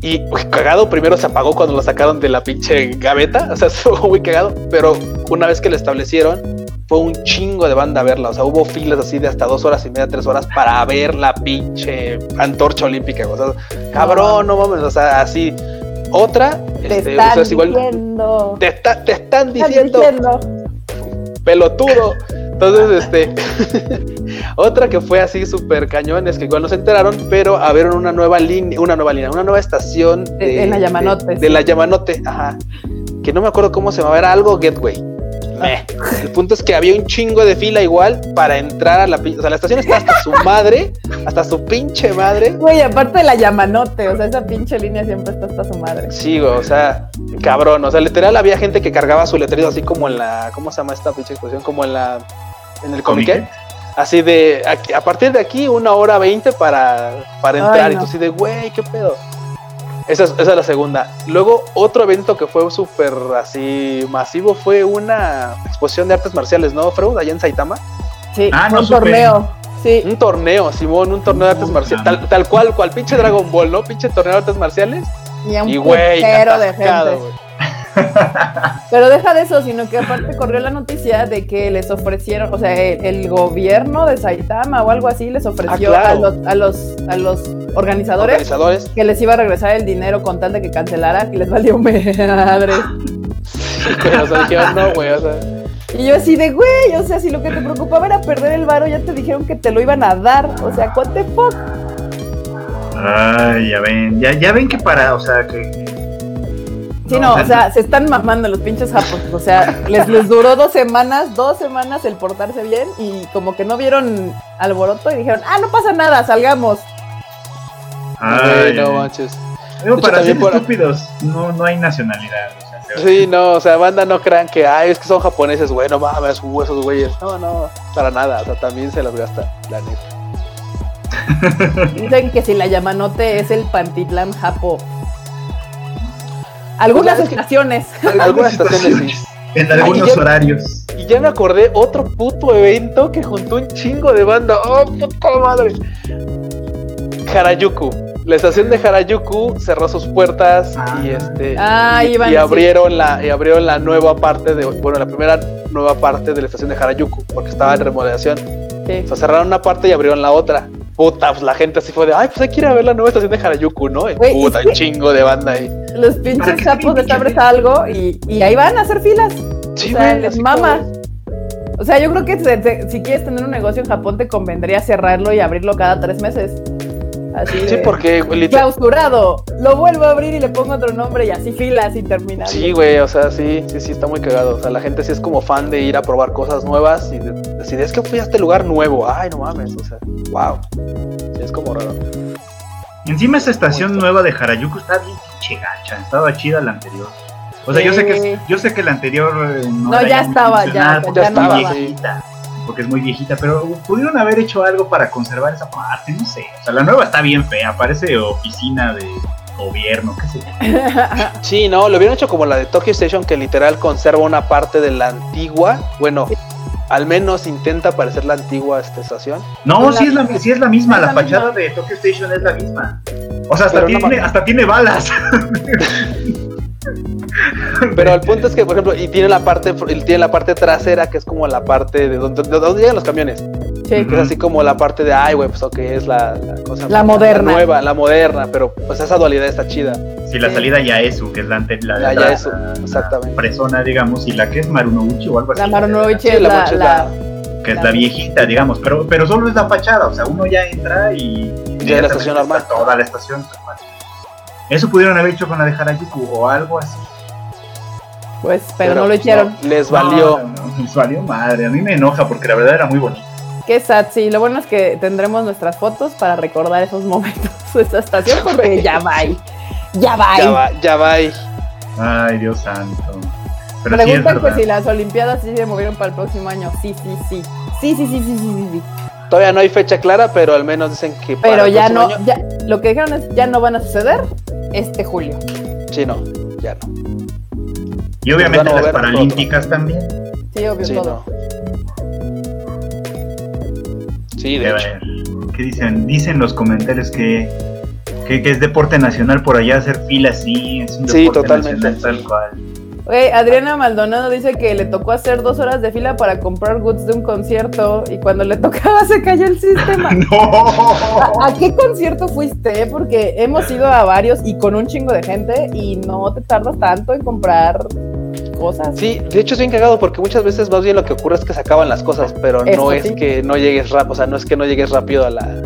Y uy, cagado, primero se apagó cuando lo sacaron de la pinche gaveta, o sea, estuvo muy cagado, pero una vez que lo establecieron, fue un chingo de banda a verla. O sea, hubo filas así de hasta dos horas y media, tres horas para ver la pinche antorcha olímpica. O sea, cabrón, no mames. O sea, así. Otra, Te este, están o sea, es igual. diciendo. Te, está- te están Están diciendo diciendo. pelotudo. Entonces, este. otra que fue así súper cañón es que igual no se enteraron, pero abrieron una nueva línea, una nueva línea, una nueva estación De- en la Yamanote, De, sí. de la Yamanote, ajá. Que no me acuerdo cómo se llamaba, era algo Gateway. Meh. El punto es que había un chingo de fila igual para entrar a la pinche. O sea, la estación está hasta su madre, hasta su pinche madre. Güey, aparte de la llamanote, o sea, esa pinche línea siempre está hasta su madre. Sí, güey, o sea, cabrón. O sea, literal había gente que cargaba su letrero así como en la. ¿Cómo se llama esta pinche expresión? Como en la. En el comiquet. Así de. aquí- a partir de aquí, una hora veinte para, para Ay, entrar. Y no. tú así de, güey, ¿qué pedo? Esa es, esa es la segunda. Luego, otro evento que fue súper así masivo fue una exposición de artes marciales, ¿no, Freud? Allá en Saitama. Sí, Ah, no un torneo. Sí, Un torneo, Simón, un torneo de artes marciales. Tal, tal cual, cual pinche Dragon Ball, ¿no? Pinche torneo de artes marciales. y a un Y de gente. Pero deja de eso, sino que aparte corrió la noticia de que les ofrecieron, o sea, el, el gobierno de Saitama o algo así les ofreció Ah, claro. a, los, a, los, a los organizadores Organizadores. que les iba a regresar el dinero con tal de que cancelaran y les valió madre. Sí, güey, o sea, dijeron, no, güey, o sea. Y yo así de, güey, o sea, si lo que te preocupaba era perder el varo, ya te dijeron que te lo iban a dar. O sea, what the fuck. Ay, ya ven, ya, ya ven que para, o sea, que... Sí, no, o sea, se están mamando los pinches japos. O sea, les, les duró dos semanas, dos semanas el portarse bien y como que no vieron alboroto y dijeron, ah, no pasa nada, salgamos. Ay, no manches. Digo, hecho, para ser por- estúpidos, no, no hay nacionalidad. O sea, se- Sí, no, o sea, banda no crean que, ay, es que son japoneses, güey, no mames, uh, esos güeyes. No, no, para nada, o sea, también se las gasta, la neta. Dicen que si la Yamanote es el Pantitlán Japo. Algunas Pues, que- estaciones. Algunas estaciones sí. En algunos ya- horarios. Y ya me acordé otro puto evento que juntó un chingo de banda. ¡Oh, puta madre! Harajuku. La estación de Harajuku cerró sus puertas Ah. y este Ah, y, iban y a abrieron la y abrieron la nueva parte de bueno la primera nueva parte de la estación de Harajuku porque estaba en remodelación. Sí. O sea, cerraron una parte y abrieron la otra. Puta, pues la gente así fue de, ay, pues hay que ir a ver la nueva estación de Harajuku, ¿no? Y puta, un chingo de banda ahí. Los ¿Para pinches qué japos les pinche abres gente? algo y, y ahí van a hacer filas. Sí, o sea, güey, les mama. como- O sea, yo creo que se- se- si quieres tener un negocio en Japón, te convendría cerrarlo y abrirlo cada tres meses. Así Sí, de, porque literal- Clausurado. Lo vuelvo a abrir y le pongo otro nombre y así filas interminables. Sí, güey, o sea, sí, sí, sí, está muy cagado. O sea, la gente sí es como fan de ir a probar cosas nuevas y de- decir, es que fui a este lugar nuevo. Ay, no mames, o sea, wow. Sí, es como raro. Encima esa estación nueva de Harajuku está bien pinche gacha, estaba chida la anterior. O sea, yo sé que yo sé que la anterior eh, no, No, era ya estaba, ya, ya muy estaba, porque es muy viejita, pero pudieron haber hecho algo para conservar esa parte, no sé. O sea, la nueva está bien fea, parece oficina de gobierno, qué sé yo. Sí, no, lo hubieran hecho como la de Tokyo Station, que literal conserva una parte de la antigua. Bueno, al menos intenta parecer la antigua esta estación. No, sí la es, la, misma. sí es la misma, la, la fachada misma. de Tokyo Station es la misma. O sea, hasta, Pero no tiene, hasta tiene balas. Pero el punto es que, por ejemplo, y tiene la parte, y tiene la parte trasera, que es como la parte de donde, de donde llegan los camiones. Sí. Que es así como la parte de, ay, güey, pues ok, es la, la cosa. La moderna. nueva, la moderna, pero pues esa dualidad está chida. Sí, la Sí. salida Yaesu, que es la, ante- la, La la- Yaesu, la- exactamente. Fresona, digamos, y la que es Marunouchi o algo así. La Marunovich Sí, es la la, es la- que es la- la viejita, digamos, pero, pero solo es la fachada, o sea, uno ya entra y... Ya la estación normal. Toda la estación. cual. Eso pudieron haber hecho con la de Harajuku o algo así. Pues, pero, no lo hicieron. no, les valió. No, no, les valió madre, a mí me enoja porque la verdad era muy bonito. Qué sad, sí. Lo bueno es que tendremos nuestras fotos para recordar esos momentos de esa estación porque ya va. Ya va. Ya va, ya va. ahí. Ay, Dios santo. Pero sí Preguntan que verdad. si las Olimpiadas sí se movieron para el próximo año. Sí, sí, sí. Sí, sí, sí, sí, sí, sí, sí. Todavía no hay fecha clara, pero al menos dicen que para Pero el ya próximo no, año- ya, lo que dijeron es ya no van a suceder este julio. Sí, no, ya no. Y obviamente las paralímpicas también. Sí, obvio Sí, todo. no. Sí, de A hecho. ver, ¿qué dicen? Dicen los comentarios que, que, que es deporte nacional por allá hacer fila, sí, es un Sí, deporte totalmente, nacional tal sí. cual. Güey, Adriana Maldonado dice que le tocó hacer dos horas de fila para comprar goods de un concierto y cuando le tocaba se cayó el sistema. ¡No! ¿A, a qué concierto fuiste? Porque hemos ido a varios y con un chingo de gente y no te tardas tanto en comprar cosas. Sí, de hecho es bien cagado porque muchas veces más bien lo que ocurre es que se acaban las cosas, pero Eso no es sí. que no llegues rápido, o sea, no es que no llegues rápido a la,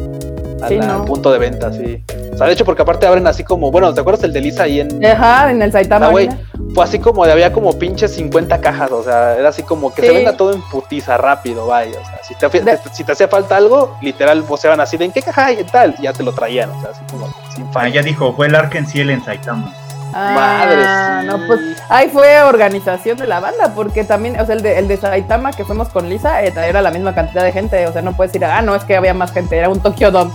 Sí, no. al punto de venta, sí. O sea, de hecho porque aparte abren así como, bueno, ¿te acuerdas el de Lisa ahí en... Ajá, en el Saitama. Ah, güey, fue así como de había como pinches 50 cajas, o sea, era así como que se venda todo en putiza rápido, vaya, o sea, si te, De- te- si te hacía falta algo, literal voceaban así de en qué caja hay y tal, y ya te lo traían, o sea, así como sin Ah, falta. ya dijo, fue el Arkenciel en Saitama. Madre, Ah, no, pues ahí fue organización de la banda, porque también, o sea, el de, el de Saitama que fuimos con Lisa eh, era la misma cantidad de gente, o sea, no puedes decir, ah, no, es que había más gente, era un Tokyo Dome.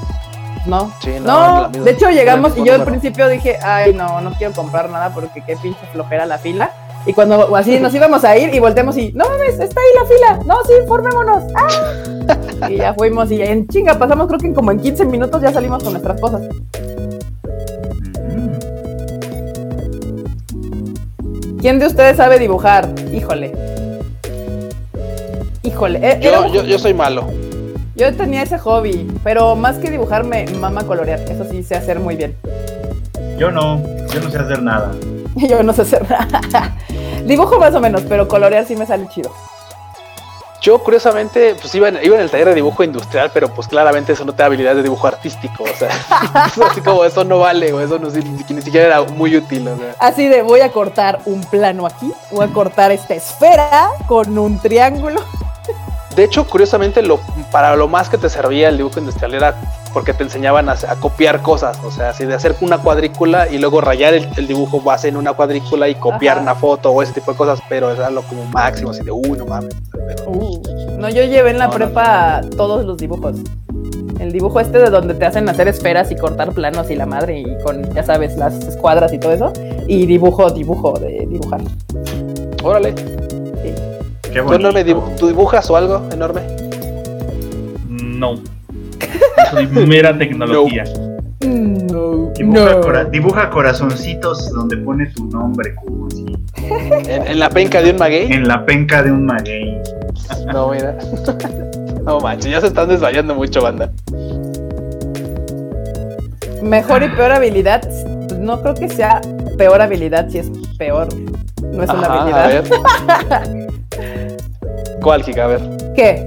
No, Sí, no, no, misma- de hecho llegamos y yo al principio dije, ay, no, no quiero comprar nada porque qué pinche flojera la fila. Y cuando así nos íbamos a ir y volteamos y, no mames, está ahí la fila, no, sí, formémonos. ¡Ah! Y ya fuimos y en chinga pasamos, creo que como en 15 minutos ya salimos con nuestras cosas. ¿Quién de ustedes sabe dibujar? Híjole. Híjole. eh, yo soy malo. yo tenía ese hobby, pero más que dibujar me mama colorear. Eso sí sé hacer muy bien. Yo no, yo no sé hacer nada. Yo no sé hacer nada. Dibujo más o menos, pero colorear sí me sale chido. Yo, curiosamente, pues iba en, iba en el taller de dibujo industrial, pero pues claramente eso no te da habilidad de dibujo artístico. O sea, así como eso no vale, o eso no, ni, ni siquiera era muy útil. O sea. Así de voy a cortar un plano aquí, voy a cortar esta esfera con un triángulo. De hecho, curiosamente, lo, para lo más que te servía el dibujo industrial era porque te enseñaban a, a copiar cosas, o sea, así de hacer una cuadrícula y luego rayar el, el dibujo base en una cuadrícula y copiar Ajá. una foto o ese tipo de cosas, pero era lo como máximo, así de, uy, no mames. Pero- Uh, no, yo llevé en la No, no, prepa todos los dibujos. El dibujo este de donde te hacen hacer esferas y cortar planos y la madre y con, ya sabes, las escuadras y todo eso. Y dibujo, dibujo de dibujar. Órale, Qué ¿tú, enorme, dibu- ¿tú dibujas o algo enorme? No. Soy mera tecnología. No, Dibuja, cora- dibuja corazoncitos donde pone tu nombre como así, ¿En, en la penca de un maguey? en la penca de un maguey. No, mira. No manches, ya se están desvayando mucho, banda. Mejor y peor habilidad. No creo que sea peor habilidad si es peor. No es una habilidad. A ver. ¿Cuál, Kika? A ver. ¿Qué?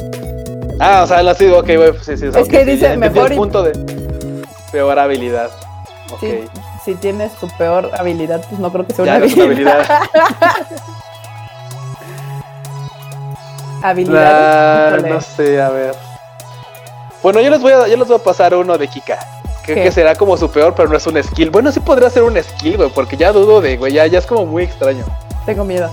Ah, o sea, la sido, ok, güey. Sí, sí, o sea, Es que sí, dice mejor y- punto de peor habilidad. Ok. Si, si tienes tu peor habilidad, pues no creo que sea Ya una no habilidad. habilidad. Ah, híjole. no sé, a ver. Bueno, yo les voy a, yo les voy a pasar uno de Kika. Creo ¿Qué? que será como su peor, pero no es un skill. Bueno, sí podría ser un skill, güey, porque ya dudo de, güey, ya, ya es como muy extraño. Tengo miedo.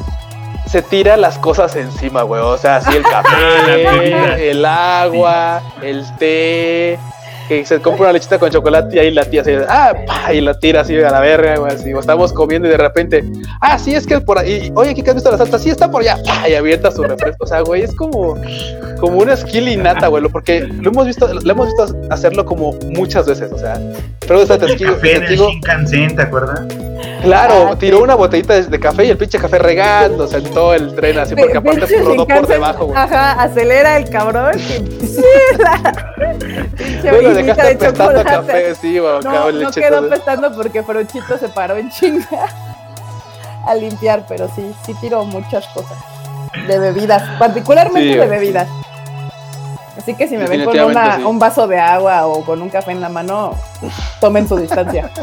Se tira las cosas encima, güey. O sea, así el Ah, la café, bebida. el agua, el té. Que se compra una lechita con chocolate y ahí la tía así, ah, pa, y la tira así a la verga, güey, así. O estamos comiendo y de repente, ah, sí, es que por ahí, oye, ¿qué has visto la salsa? Sí, está por allá, pa, y avienta su refresco. O sea, güey, es como, como una skill innata, güey, lo- porque lo hemos visto, lo hemos visto hacerlo como muchas veces, o sea, pero está El testigo, café en el Shinkansen, ¿te acuerdas? Claro, Ah, tiró sí. una botellita de, de café y el pinche café regándose en todo el tren, así porque aparte rodó por debajo, güey. Ajá, acelera el cabrón. y- lo orinita dejaste de café, sí, güey, No, no quedó todo. apestando porque Frochito se paró en chinga a limpiar, pero sí, sí tiró muchas cosas de bebidas, particularmente Sí, de sí. Así que si me ven con una- sí. un vaso de agua o con un café en la mano, tomen su distancia.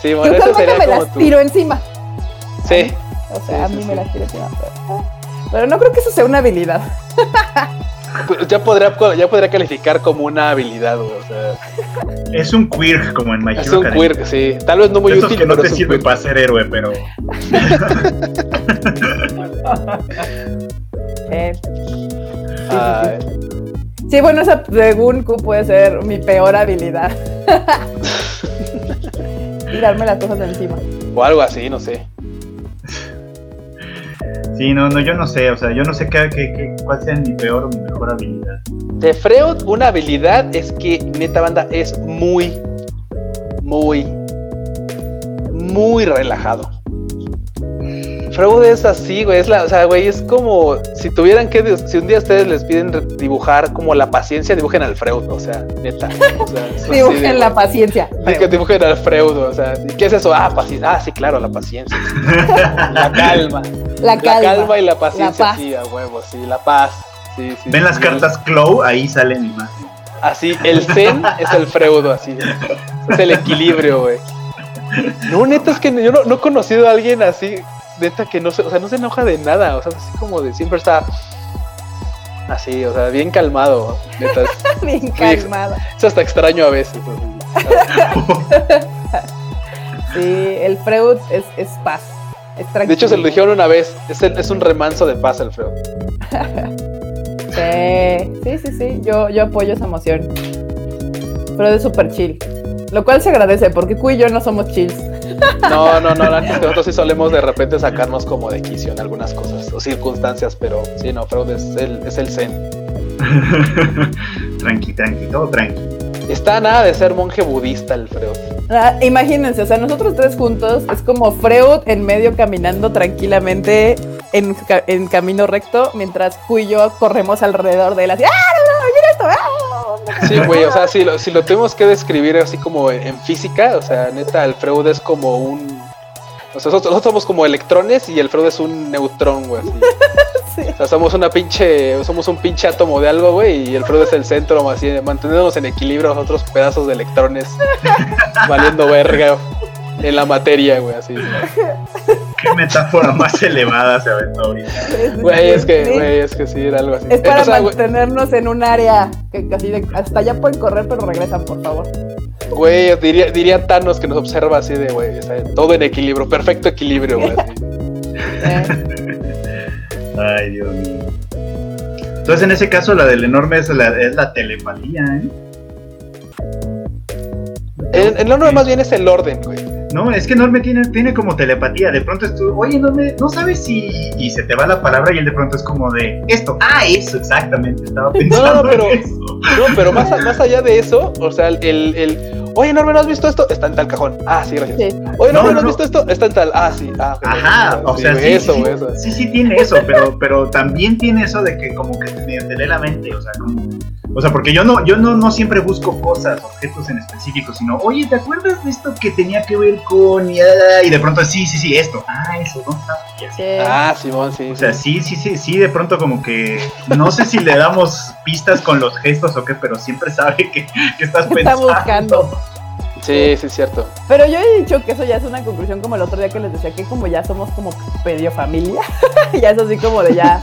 Sí, Yo bueno, eso sería me como las tiro encima. Sí, O sea, Sí, a mí sí. me las tiro encima. Pero, pero no creo que eso sea una habilidad. ya podría, ya podría calificar como una habilidad, güey, o sea, Es un quirk como en My es un Academia. quirk, sí, tal vez no muy Esos útil, que no pero te quirk. para ser héroe, pero Eh. Ay, Sí, bueno, esa según Q puede ser mi peor habilidad. Tirarme las cosas de encima. o algo así, no sé. sí, no, no, yo no sé, o sea, yo no sé qué, qué- qué- cuál sea mi peor o mi mejor habilidad. De Freud, una habilidad es que, neta banda, es muy, muy, muy relajado. Freud es así, güey, es la, o sea, güey, es como si tuvieran que, si un día ustedes les piden dibujar como la paciencia, dibujen al Freud, o sea, neta. O sea, es así de, Dibujen la paciencia. Que dibujen al Freud, o sea, ¿y ¿qué es eso? Ah, paciencia, ah, sí, claro, la paciencia. La calma. La La calma. y la paciencia, paz. sí, a huevo, sí, la paz. Sí, sí, ¿Ven sí, las sí. cartas Clow? Ahí sale mi imagen. Así, el zen es el freudo, así. Es el equilibrio, güey. No, neta, es que yo no, no he conocido a alguien así, neta, que no se, o sea, no se enoja de nada, o sea, así como de siempre está así, o sea, bien calmado, neta. Bien calmada. es hasta extraño a veces. Sí, el Freud es, es paz. Es De hecho, se lo dijeron una vez, es, el- es un remanso de paz el Freud. Sí, sí, sí, sí. Yo, yo apoyo esa emoción. Freud es súper chill. Lo cual se agradece porque Q y yo no somos chills. No, no, no, la neta es que nosotros sí solemos de repente sacarnos como de quicio en algunas cosas o circunstancias, pero sí, no, Freud es el, es el zen. tranqui, tranqui, todo tranqui. Está nada de ser monje budista el Freud. Ah, imagínense, o sea, nosotros tres juntos es como Freud en medio caminando tranquilamente en, en camino recto, mientras Q y yo corremos alrededor de él así, ¡ah, no, no, mira esto! ¡ah! Sí, güey, o sea, si lo, si lo tenemos que describir así como en física, o sea, neta, el Freud es como un. O sea, nosotros, nosotros somos como electrones y el Freud es un neutrón, güey. Sí. O sea, somos una pinche, somos un pinche átomo de algo, güey, y el Freud es el centro, así, manteniéndonos en equilibrio nosotros pedazos de electrones valiendo verga en la materia, güey, así. Qué metáfora más elevada se aventó ahorita. Güey, es que, güey, es que sí, era algo así. Es para O sea, güey, mantenernos en un área que casi de, hasta allá pueden correr, pero regresan, por favor. Güey, diría, diría Thanos que nos observa así de, güey, o sea, todo en equilibrio, perfecto equilibrio, güey. Eh, Ay, Dios mío. Entonces, en ese caso, la del enorme es la, es la telepatía, ¿eh? En, en lo nuevo más bien es el orden, güey. No, es que Enorme tiene, tiene como telepatía. De pronto es tú, oye, Enorme, no sabes si. Y se te va la palabra y él de pronto es como de esto. Ah, eso, exactamente. Estaba pensando pero- en eso. No, pero más, a- más allá de eso, o sea, el, el, oye, Norman, ¿no has visto esto? Está en tal cajón. Ah, sí, gracias. sí. Oye, No, Norman, ¿no, no, has visto esto? Está en tal. Ah, sí. Ah, Ajá, o sí, sea, sí, eso, sí, güey, sí, eso. sí, sí tiene eso, pero, pero también tiene eso de que como que te, te lee la mente, o sea, como, o sea, porque yo no, yo no, no siempre busco cosas, objetos en específico, sino, oye, ¿te acuerdas de esto que tenía que ver y, ah, y de pronto sí, sí, sí, esto, ah, eso, no. Sí. Ah, Simón, sí. O sea, sí, sí, sí, sí, de pronto como que no sé si le damos pistas con los gestos o qué, pero siempre sabe que, que estás Está pensando. buscando. sí, sí, es cierto. Pero yo he dicho que eso ya es una conclusión como el otro día que les decía que como ya somos como medio familia, ya es así como de ya,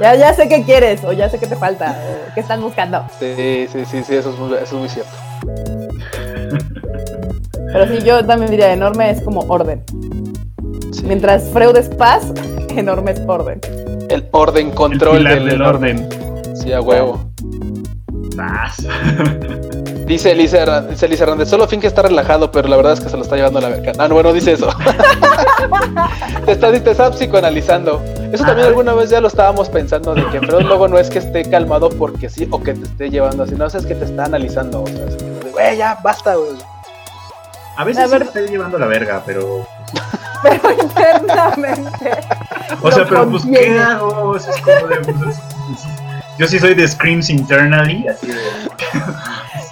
ya, ya sé qué quieres o ya sé qué te falta, o qué estás buscando. Sí, sí, sí, sí, eso es muy, eso es muy cierto. Pero sí, yo también diría enorme es como orden. Sí. Mientras Freud es paz, enorme es orden. El orden El control pilar del, del orden. Sí, a huevo. Zas. Dice Elisa dice Elisa Hernández, solo Finn que está relajado, pero la verdad es que se lo está llevando a la verga. Ah, no, bueno, dice eso. te está, te está psicoanalizando. Eso también Ah. alguna vez ya lo estábamos pensando, de que Freud luego no es que esté calmado porque sí, o que te esté llevando así, no, es que te está analizando, o sea, es que, güey, ya, basta, güey. A veces sí estoy llevando la verga, pero. Pero internamente. O sea, pero pues, ¿qué hago? O sea, es como de, pues, es- es- yo sí soy de Screams Internally, así de.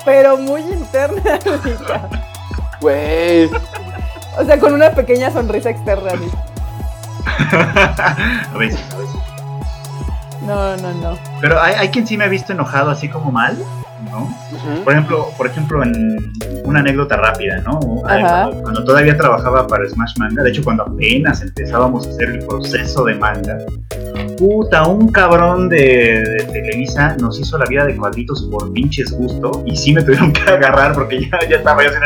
Pero muy internamente. Güey. O sea, con una pequeña sonrisa externa. a veces, a veces. No, no, no. Pero hay, hay quien sí me ha visto enojado así como mal, ¿no? Ujú. Por ejemplo, por ejemplo, en una anécdota rápida, ¿no? Ay, Ajá. Cuando, cuando todavía trabajaba para Smash Manga, de hecho cuando apenas empezábamos a hacer el proceso de manga, puta, un cabrón de, de Televisa nos hizo la vida de cuadritos por pinches gusto y sí me tuvieron que agarrar porque ya, ya estaba yo así.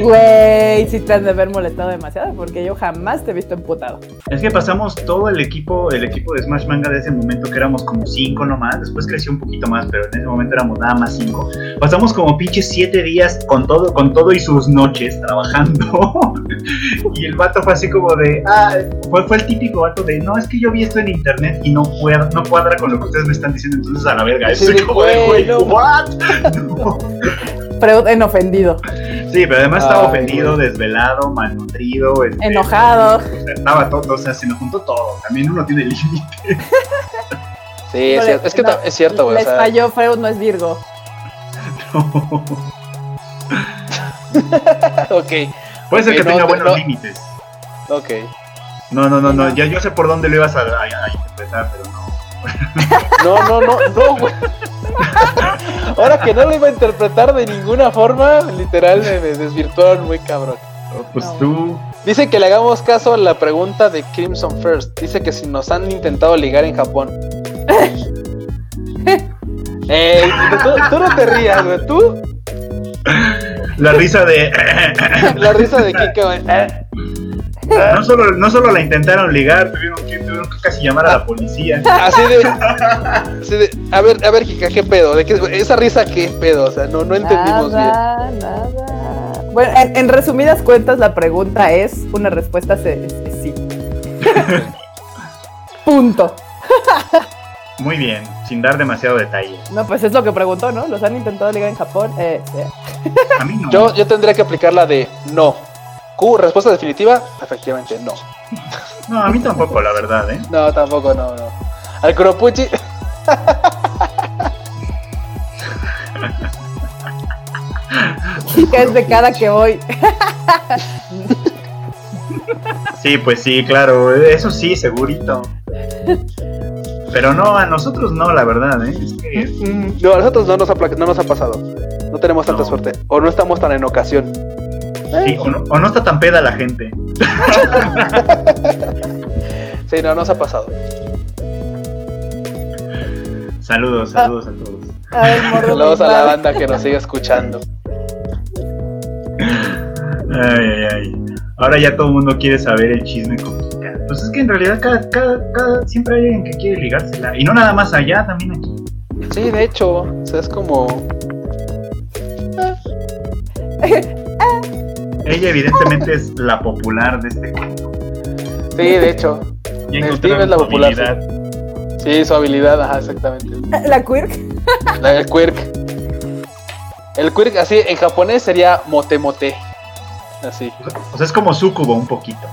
Güey, sí te han de haber molestado demasiado porque yo jamás te he visto emputado. Es que pasamos todo el equipo, el equipo de Smash Manga de ese momento que éramos como cinco nomás, después creció un poquito más, pero en ese momento éramos nada más cinco. Pasamos como pinches siete días con todo, con todo y sus noches trabajando. y el vato fue así como de, ah, fue, fue el típico vato de, no, es que yo vi esto en internet y no cuadra, no cuadra con lo que ustedes me están diciendo, entonces a la verga. Sí, es como de, güey, güey, no. what? No. Freud en ofendido. Sí, pero además estaba Ay, ofendido, desvelado, malnutrido. este, Enojado. O sea, estaba todo, o sea, se nos juntó todo. También uno tiene límite. Sí, es, cierto. es que No, es cierto, güey. o Les sea, falló, Freud no es Virgo. ok, Puede ser que no, tenga no, buenos no. límites. ok. No, no, no, no. No. Ya yo sé por dónde lo ibas a, a- a interpretar, pero no. No, no, no, no, güey. Ahora que no lo iba a interpretar de ninguna forma, literal me, me desvirtuaron muy cabrón. Oh, Pues No. tú. Dice que le hagamos caso a la pregunta de Crimson First. Dice que si nos han intentado ligar en Japón. Ey, tú, tú no te rías, güey. Tú, La risa de. la risa de Kika, güey. Eh, no, solo, no solo la intentaron ligar, tuvieron que, tuvieron que casi llamar a la policía. Así de, así de. A ver, a ver, Kika, ¿qué pedo? ¿De qué, esa risa, ¿qué pedo? O sea, no, no entendimos bien. nada, nada. Bueno, en, en resumidas cuentas, la pregunta es: una respuesta es, es- es sí. Punto. Muy bien, sin dar demasiado detalle. No, pues es lo que preguntó, ¿no? ¿Los han intentado ligar en Japón? Eh, sí. A mí no. Yo, yo tendría que aplicar la de no. Q, respuesta definitiva, efectivamente no. No, a mí tampoco, la verdad, ¿eh? No, tampoco, no, no. Al Kuropuchi, es de cada que voy. Sí, pues sí, claro, eso sí, segurito. Pero no, a nosotros no, la verdad, ¿eh? Es que, No, a nosotros no nos ha, no nos ha pasado. No tenemos tanta No. suerte. O no estamos tan en ocasión. sí, o, no, o no está tan peda la gente. Sí, no nos ha pasado. Saludos, saludos a todos. Saludos a la banda que nos sigue escuchando. Ay, ay, ay. Ahora ya todo el mundo quiere saber el chisme con. Pues es que en realidad cada, cada, cada- siempre hay alguien que quiere ligársela. Y no nada más allá, también aquí. Sí, de hecho, o sea, es como. Ella evidentemente es la popular de este cuento. Sí, de hecho. El encontraron team es la su popular, habilidad. Sí, su habilidad, ajá, exactamente. La quirk. La del quirk. El quirk, así, en japonés sería mote mote. Así. O sea, es como Sukubo un poquito.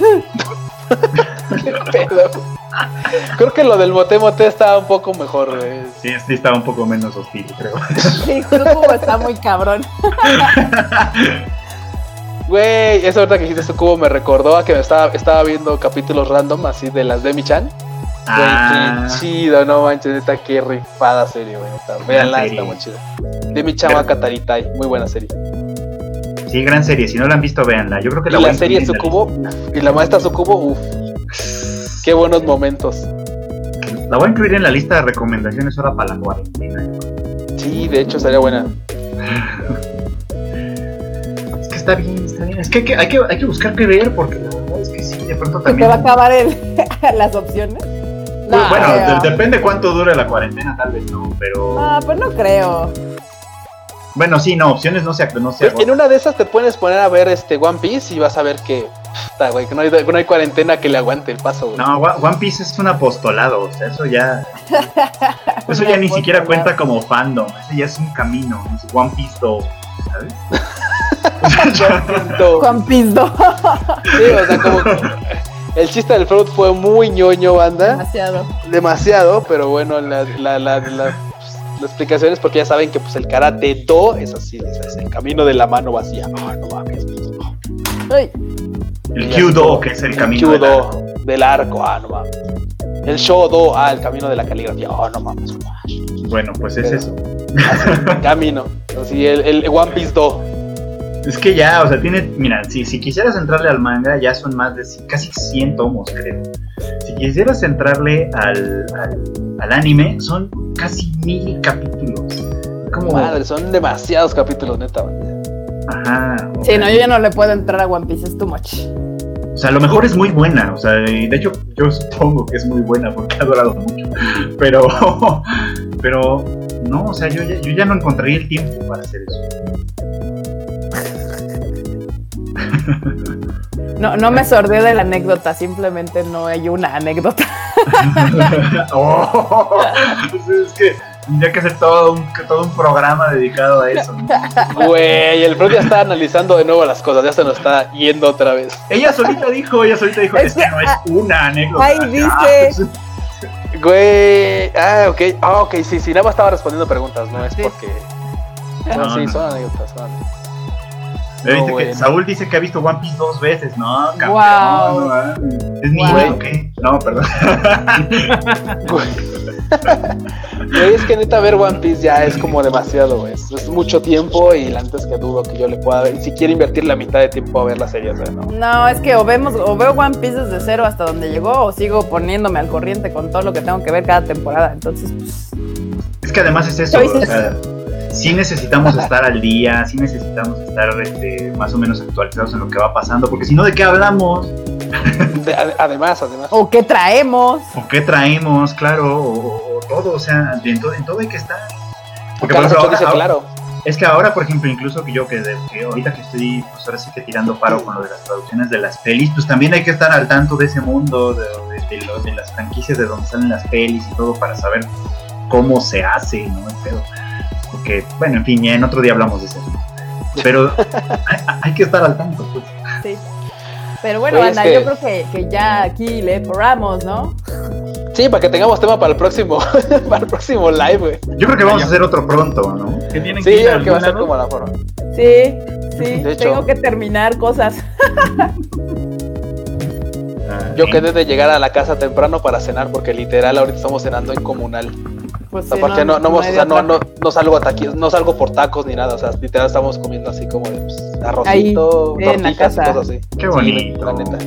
¿Qué pedo? Creo que lo del mote mote está un poco mejor, güey. Sí, sí estaba un poco menos hostil, creo. Sí, Sukubo está muy cabrón. Güey, eso ahorita que dijiste su cubo me recordó a que me estaba, estaba viendo capítulos random así de las Demi-chan. Güey, Ah, qué chido, no manches, neta, qué rifada serie, güey. Véanla, está muy chida. Demi-chan wa Kataritai, muy buena serie. Sí, gran serie. Si no la han visto, véanla. Yo creo que Y la a la serie Sukubo, y la maestra Sukubo, uff, qué buenos momentos. La voy a incluir en la lista de recomendaciones ahora para la cuarentena. Sí, de hecho, estaría buena. Es que está bien, está bien. Es que hay que, hay que, hay que buscar qué ver porque la verdad es que sí, de pronto Se te también. va a acabar el, las opciones. No, bueno, depende cuánto dure la cuarentena, tal vez no, pero. No, pues no creo. Bueno, sí, no, opciones no se, no se Güey, en una de esas te puedes poner a ver este One Piece y vas a ver que, güey, que no hay, no hay cuarentena que le aguante el paso, güey. No, One Piece es un apostolado, o sea, eso ya. Eso ya ni siquiera cuenta como fandom, ese ya es un camino, es One Piece 2, ¿sabes? O sea, ya- Punto. Juan Pizdo. Sí, o sea, como el chiste del Fruit fue muy ñoño, banda. Demasiado. Demasiado, pero bueno, la, la, la, la, la explicación es porque ya saben que pues el karate do es así, es es el camino de la mano vacía. Ah, no mames. Uy, el así Kyudo, que es el el camino de Kyudo del arco, ah, no mames. El Shodo, ah, el camino de la caligrafía, ah, no mames. Bueno, pues es eso. Camino. Así, el, el One Piece do. Es que ya, o sea, tiene. Mira, si, si quisieras entrarle al manga, ya son más de casi 100 tomos, creo. Si quisieras entrarle al, al, al anime, son casi mil capítulos. Como. Madre, son demasiados capítulos, neta. Ajá. sí, no, yo ya no le puedo entrar a One Piece, es too much. O sea, a lo mejor es muy buena, o sea, y de hecho yo supongo que es muy buena porque ha durado mucho, pero, pero, no, o sea, yo ya, yo ya no encontraría el tiempo para hacer eso. No, no me sordé de la anécdota, simplemente no hay una anécdota. Oh, es que tendría que hacer todo un, todo un programa dedicado a eso. Güey, el Freud ya está analizando de nuevo las cosas, ya se nos está yendo otra vez. Ella solita dijo, ella solita dijo, Es es que no es una anécdota. ahí dice. Güey, ah, ok, ah, ok, sí, sí, nada más estaba respondiendo preguntas, no es porque. No, No, sí, no. son anécdotas, son anécdotas. Viste que. Saúl dice que ha visto One Piece dos veces, ¿no? Campeón, Guau. no mames. ¿Es niño Guau. o qué? No, perdón. Güey, es que neta ver One Piece ya es como demasiado, güey. Es, mucho tiempo y la neta es que dudo que yo le pueda ver. Si quiero invertir la mitad de tiempo a ver la serie, sea, no. No, es que o vemos, o veo One Piece desde cero hasta donde llegó, o sigo poniéndome al corriente con todo lo que tengo que ver cada temporada. Entonces, pues, Es que además es eso, sí necesitamos estar al día, sí necesitamos estar este, más o menos actualizados en lo que va pasando, porque si no, ¿de qué hablamos? De- ade- además, además. O qué traemos. ¿O qué traemos? Claro, o, todo, o sea, en todo, en todo hay que estar. Porque, por ejemplo, Ochoa dice, ahora- claro. Es que ahora, por ejemplo, incluso que yo que, de- que ahorita que estoy, pues ahora sí que tirando paro con lo de las traducciones de las pelis, pues también hay que estar al tanto de ese mundo, de, de- de lo- de las franquicias de donde salen las pelis y todo para saber cómo se hace, ¿no? El pedo. Porque, bueno, en fin, ya en otro día hablamos de eso. Pero hay, hay que estar al tanto, pues. Sí. Pero bueno, Oye, es Ana, que- yo creo que, que ya aquí le poramos, ¿no? Sí, para que tengamos tema para el próximo, para el próximo live, güey. Yo creo que vamos a hacer otro pronto, ¿no? Que tienen Sí, que ir porque va a ser como la forma. Sí, sí, De hecho. tengo que terminar cosas. Ah, Yo quedé de llegar a la casa temprano para cenar porque literal ahorita estamos cenando en comunal. Pues sí, porque no, no, o sea, no, no, no salgo a taqui- no salgo por tacos ni nada, o sea, literal estamos comiendo así como de, pues, arrocito, Ahí, en la tortitas y cosas así. Qué Sí, bonito. la neta.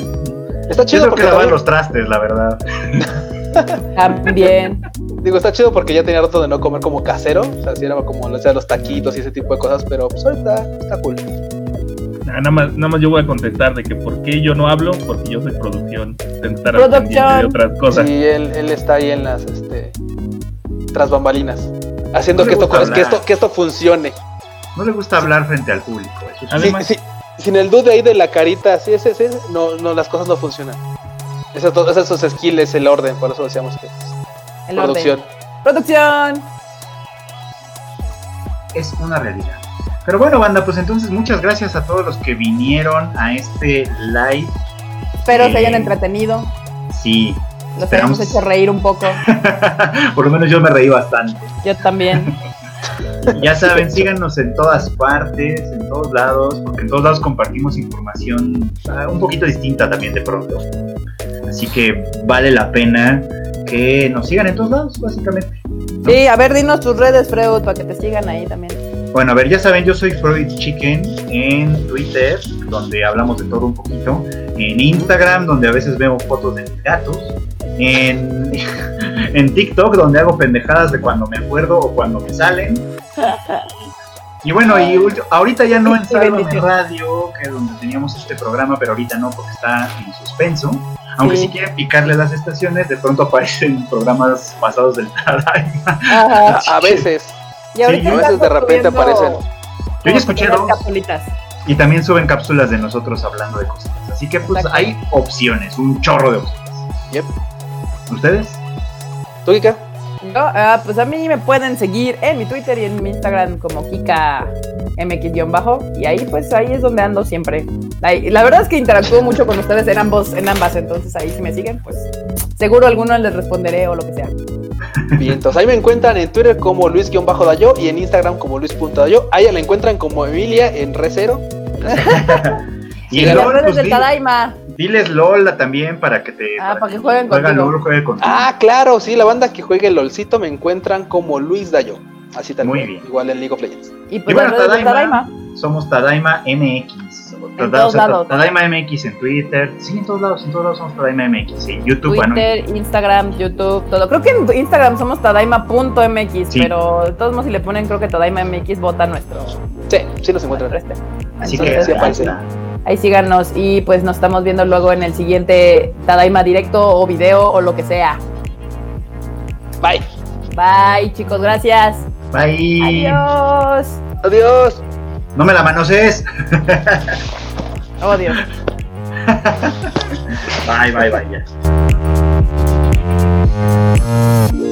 Está Yo chido tengo porque que lavar también- los trastes, la verdad. También. digo, está chido porque ya tenía rato de no comer como casero, o sea, si era como o sea, los taquitos y ese tipo de cosas, pero pues ahorita está cool. Ah, Nada más, nada más yo voy a contestar de que por qué yo no hablo, porque yo soy producción. Al Producción. de otras cosas. Sí, él, él está ahí en las, este, tras bambalinas, haciendo No que esto, que esto, que esto funcione. No le gusta hablar frente al público. Eso Además- Sí, sí, sin el dude ahí de la carita, sí, ese, ese, no, no, las cosas no funcionan. Esos, dos- esos skills, el orden, por eso decíamos que El producción. orden. Producción. es una realidad. Pero bueno, banda, pues entonces muchas gracias a todos los que vinieron a este live. Espero se hayan entretenido. Sí, Esperamos. hayamos hecho reír un poco. por lo menos yo me reí bastante. Yo también. Ya saben, síganos en todas partes, en todos lados, porque en todos lados compartimos información ah, un poquito distinta también de pronto. Así que vale la pena que nos sigan en todos lados, básicamente. Sí, a ver, dinos tus redes, Freud, para que te sigan ahí también. Bueno, a ver, ya saben, yo soy Freud Chicken en Twitter, donde hablamos de todo un poquito. En Instagram, donde a veces veo fotos de mis gatos. En, en TikTok, donde hago pendejadas de cuando me acuerdo o cuando me salen. Y bueno, y ahorita ya no en Sálvame. Radio, que es donde teníamos este programa, pero ahorita no porque está en suspenso. Aunque Sí. si quieren picarle las estaciones, de pronto aparecen programas pasados del Tadaima. Ajá. A, a veces, Y ahorita Sí, a veces de repente aparecen. Yo ya escuché dos. capsulitas. Y también suben cápsulas de nosotros hablando de cositas. Así que pues Exacto. hay opciones, un chorro de opciones. Yep. ¿Ustedes? ¿Tú, Kika? Yo, ah, pues a mí me pueden seguir en mi Twitter y en mi Instagram como Kika MX-bajo y ahí pues ahí es donde ando siempre. Ahí- la verdad es que interactúo mucho con ustedes en ambos, en ambas, entonces ahí si me siguen, pues seguro alguno les responderé o lo que sea. Bien, entonces ahí me encuentran en Twitter como Luis-Dayo y en Instagram como Luis.dayo. Ahí la encuentran como Emilia en Recero. Y Y en las redes del Tadaima. Diles LOL también para que te. Ah, para que jueguen juega contigo. LOL, juegue contigo. Ah, claro, sí, la banda que juegue el LOLcito me encuentran como Luis Dayo. Así también. Muy bien. Igual en League of Legends. Y pues Y bueno, Tadaima. Tadaima. Somos Tadaima MX. En Tada- todos o sea, lados. Tadaima MX en Twitter. Sí, en todos lados, en todos lados somos Tadaima MX. En YouTube, bueno. Twitter, Instagram, YouTube, todo. Creo que en Instagram somos tadaima.mx, Sí. pero de todos modos si le ponen creo que tadaima MX vota nuestro, Sí, sí los encuentran. este. Así Entonces, que sí aparece. Ahí síganos y pues nos estamos viendo luego en el siguiente Tadaima directo o video o lo que sea. Bye. Bye chicos, gracias. Bye. Adiós. Adiós. No me la manosees. Oh Dios. Bye, bye, bye.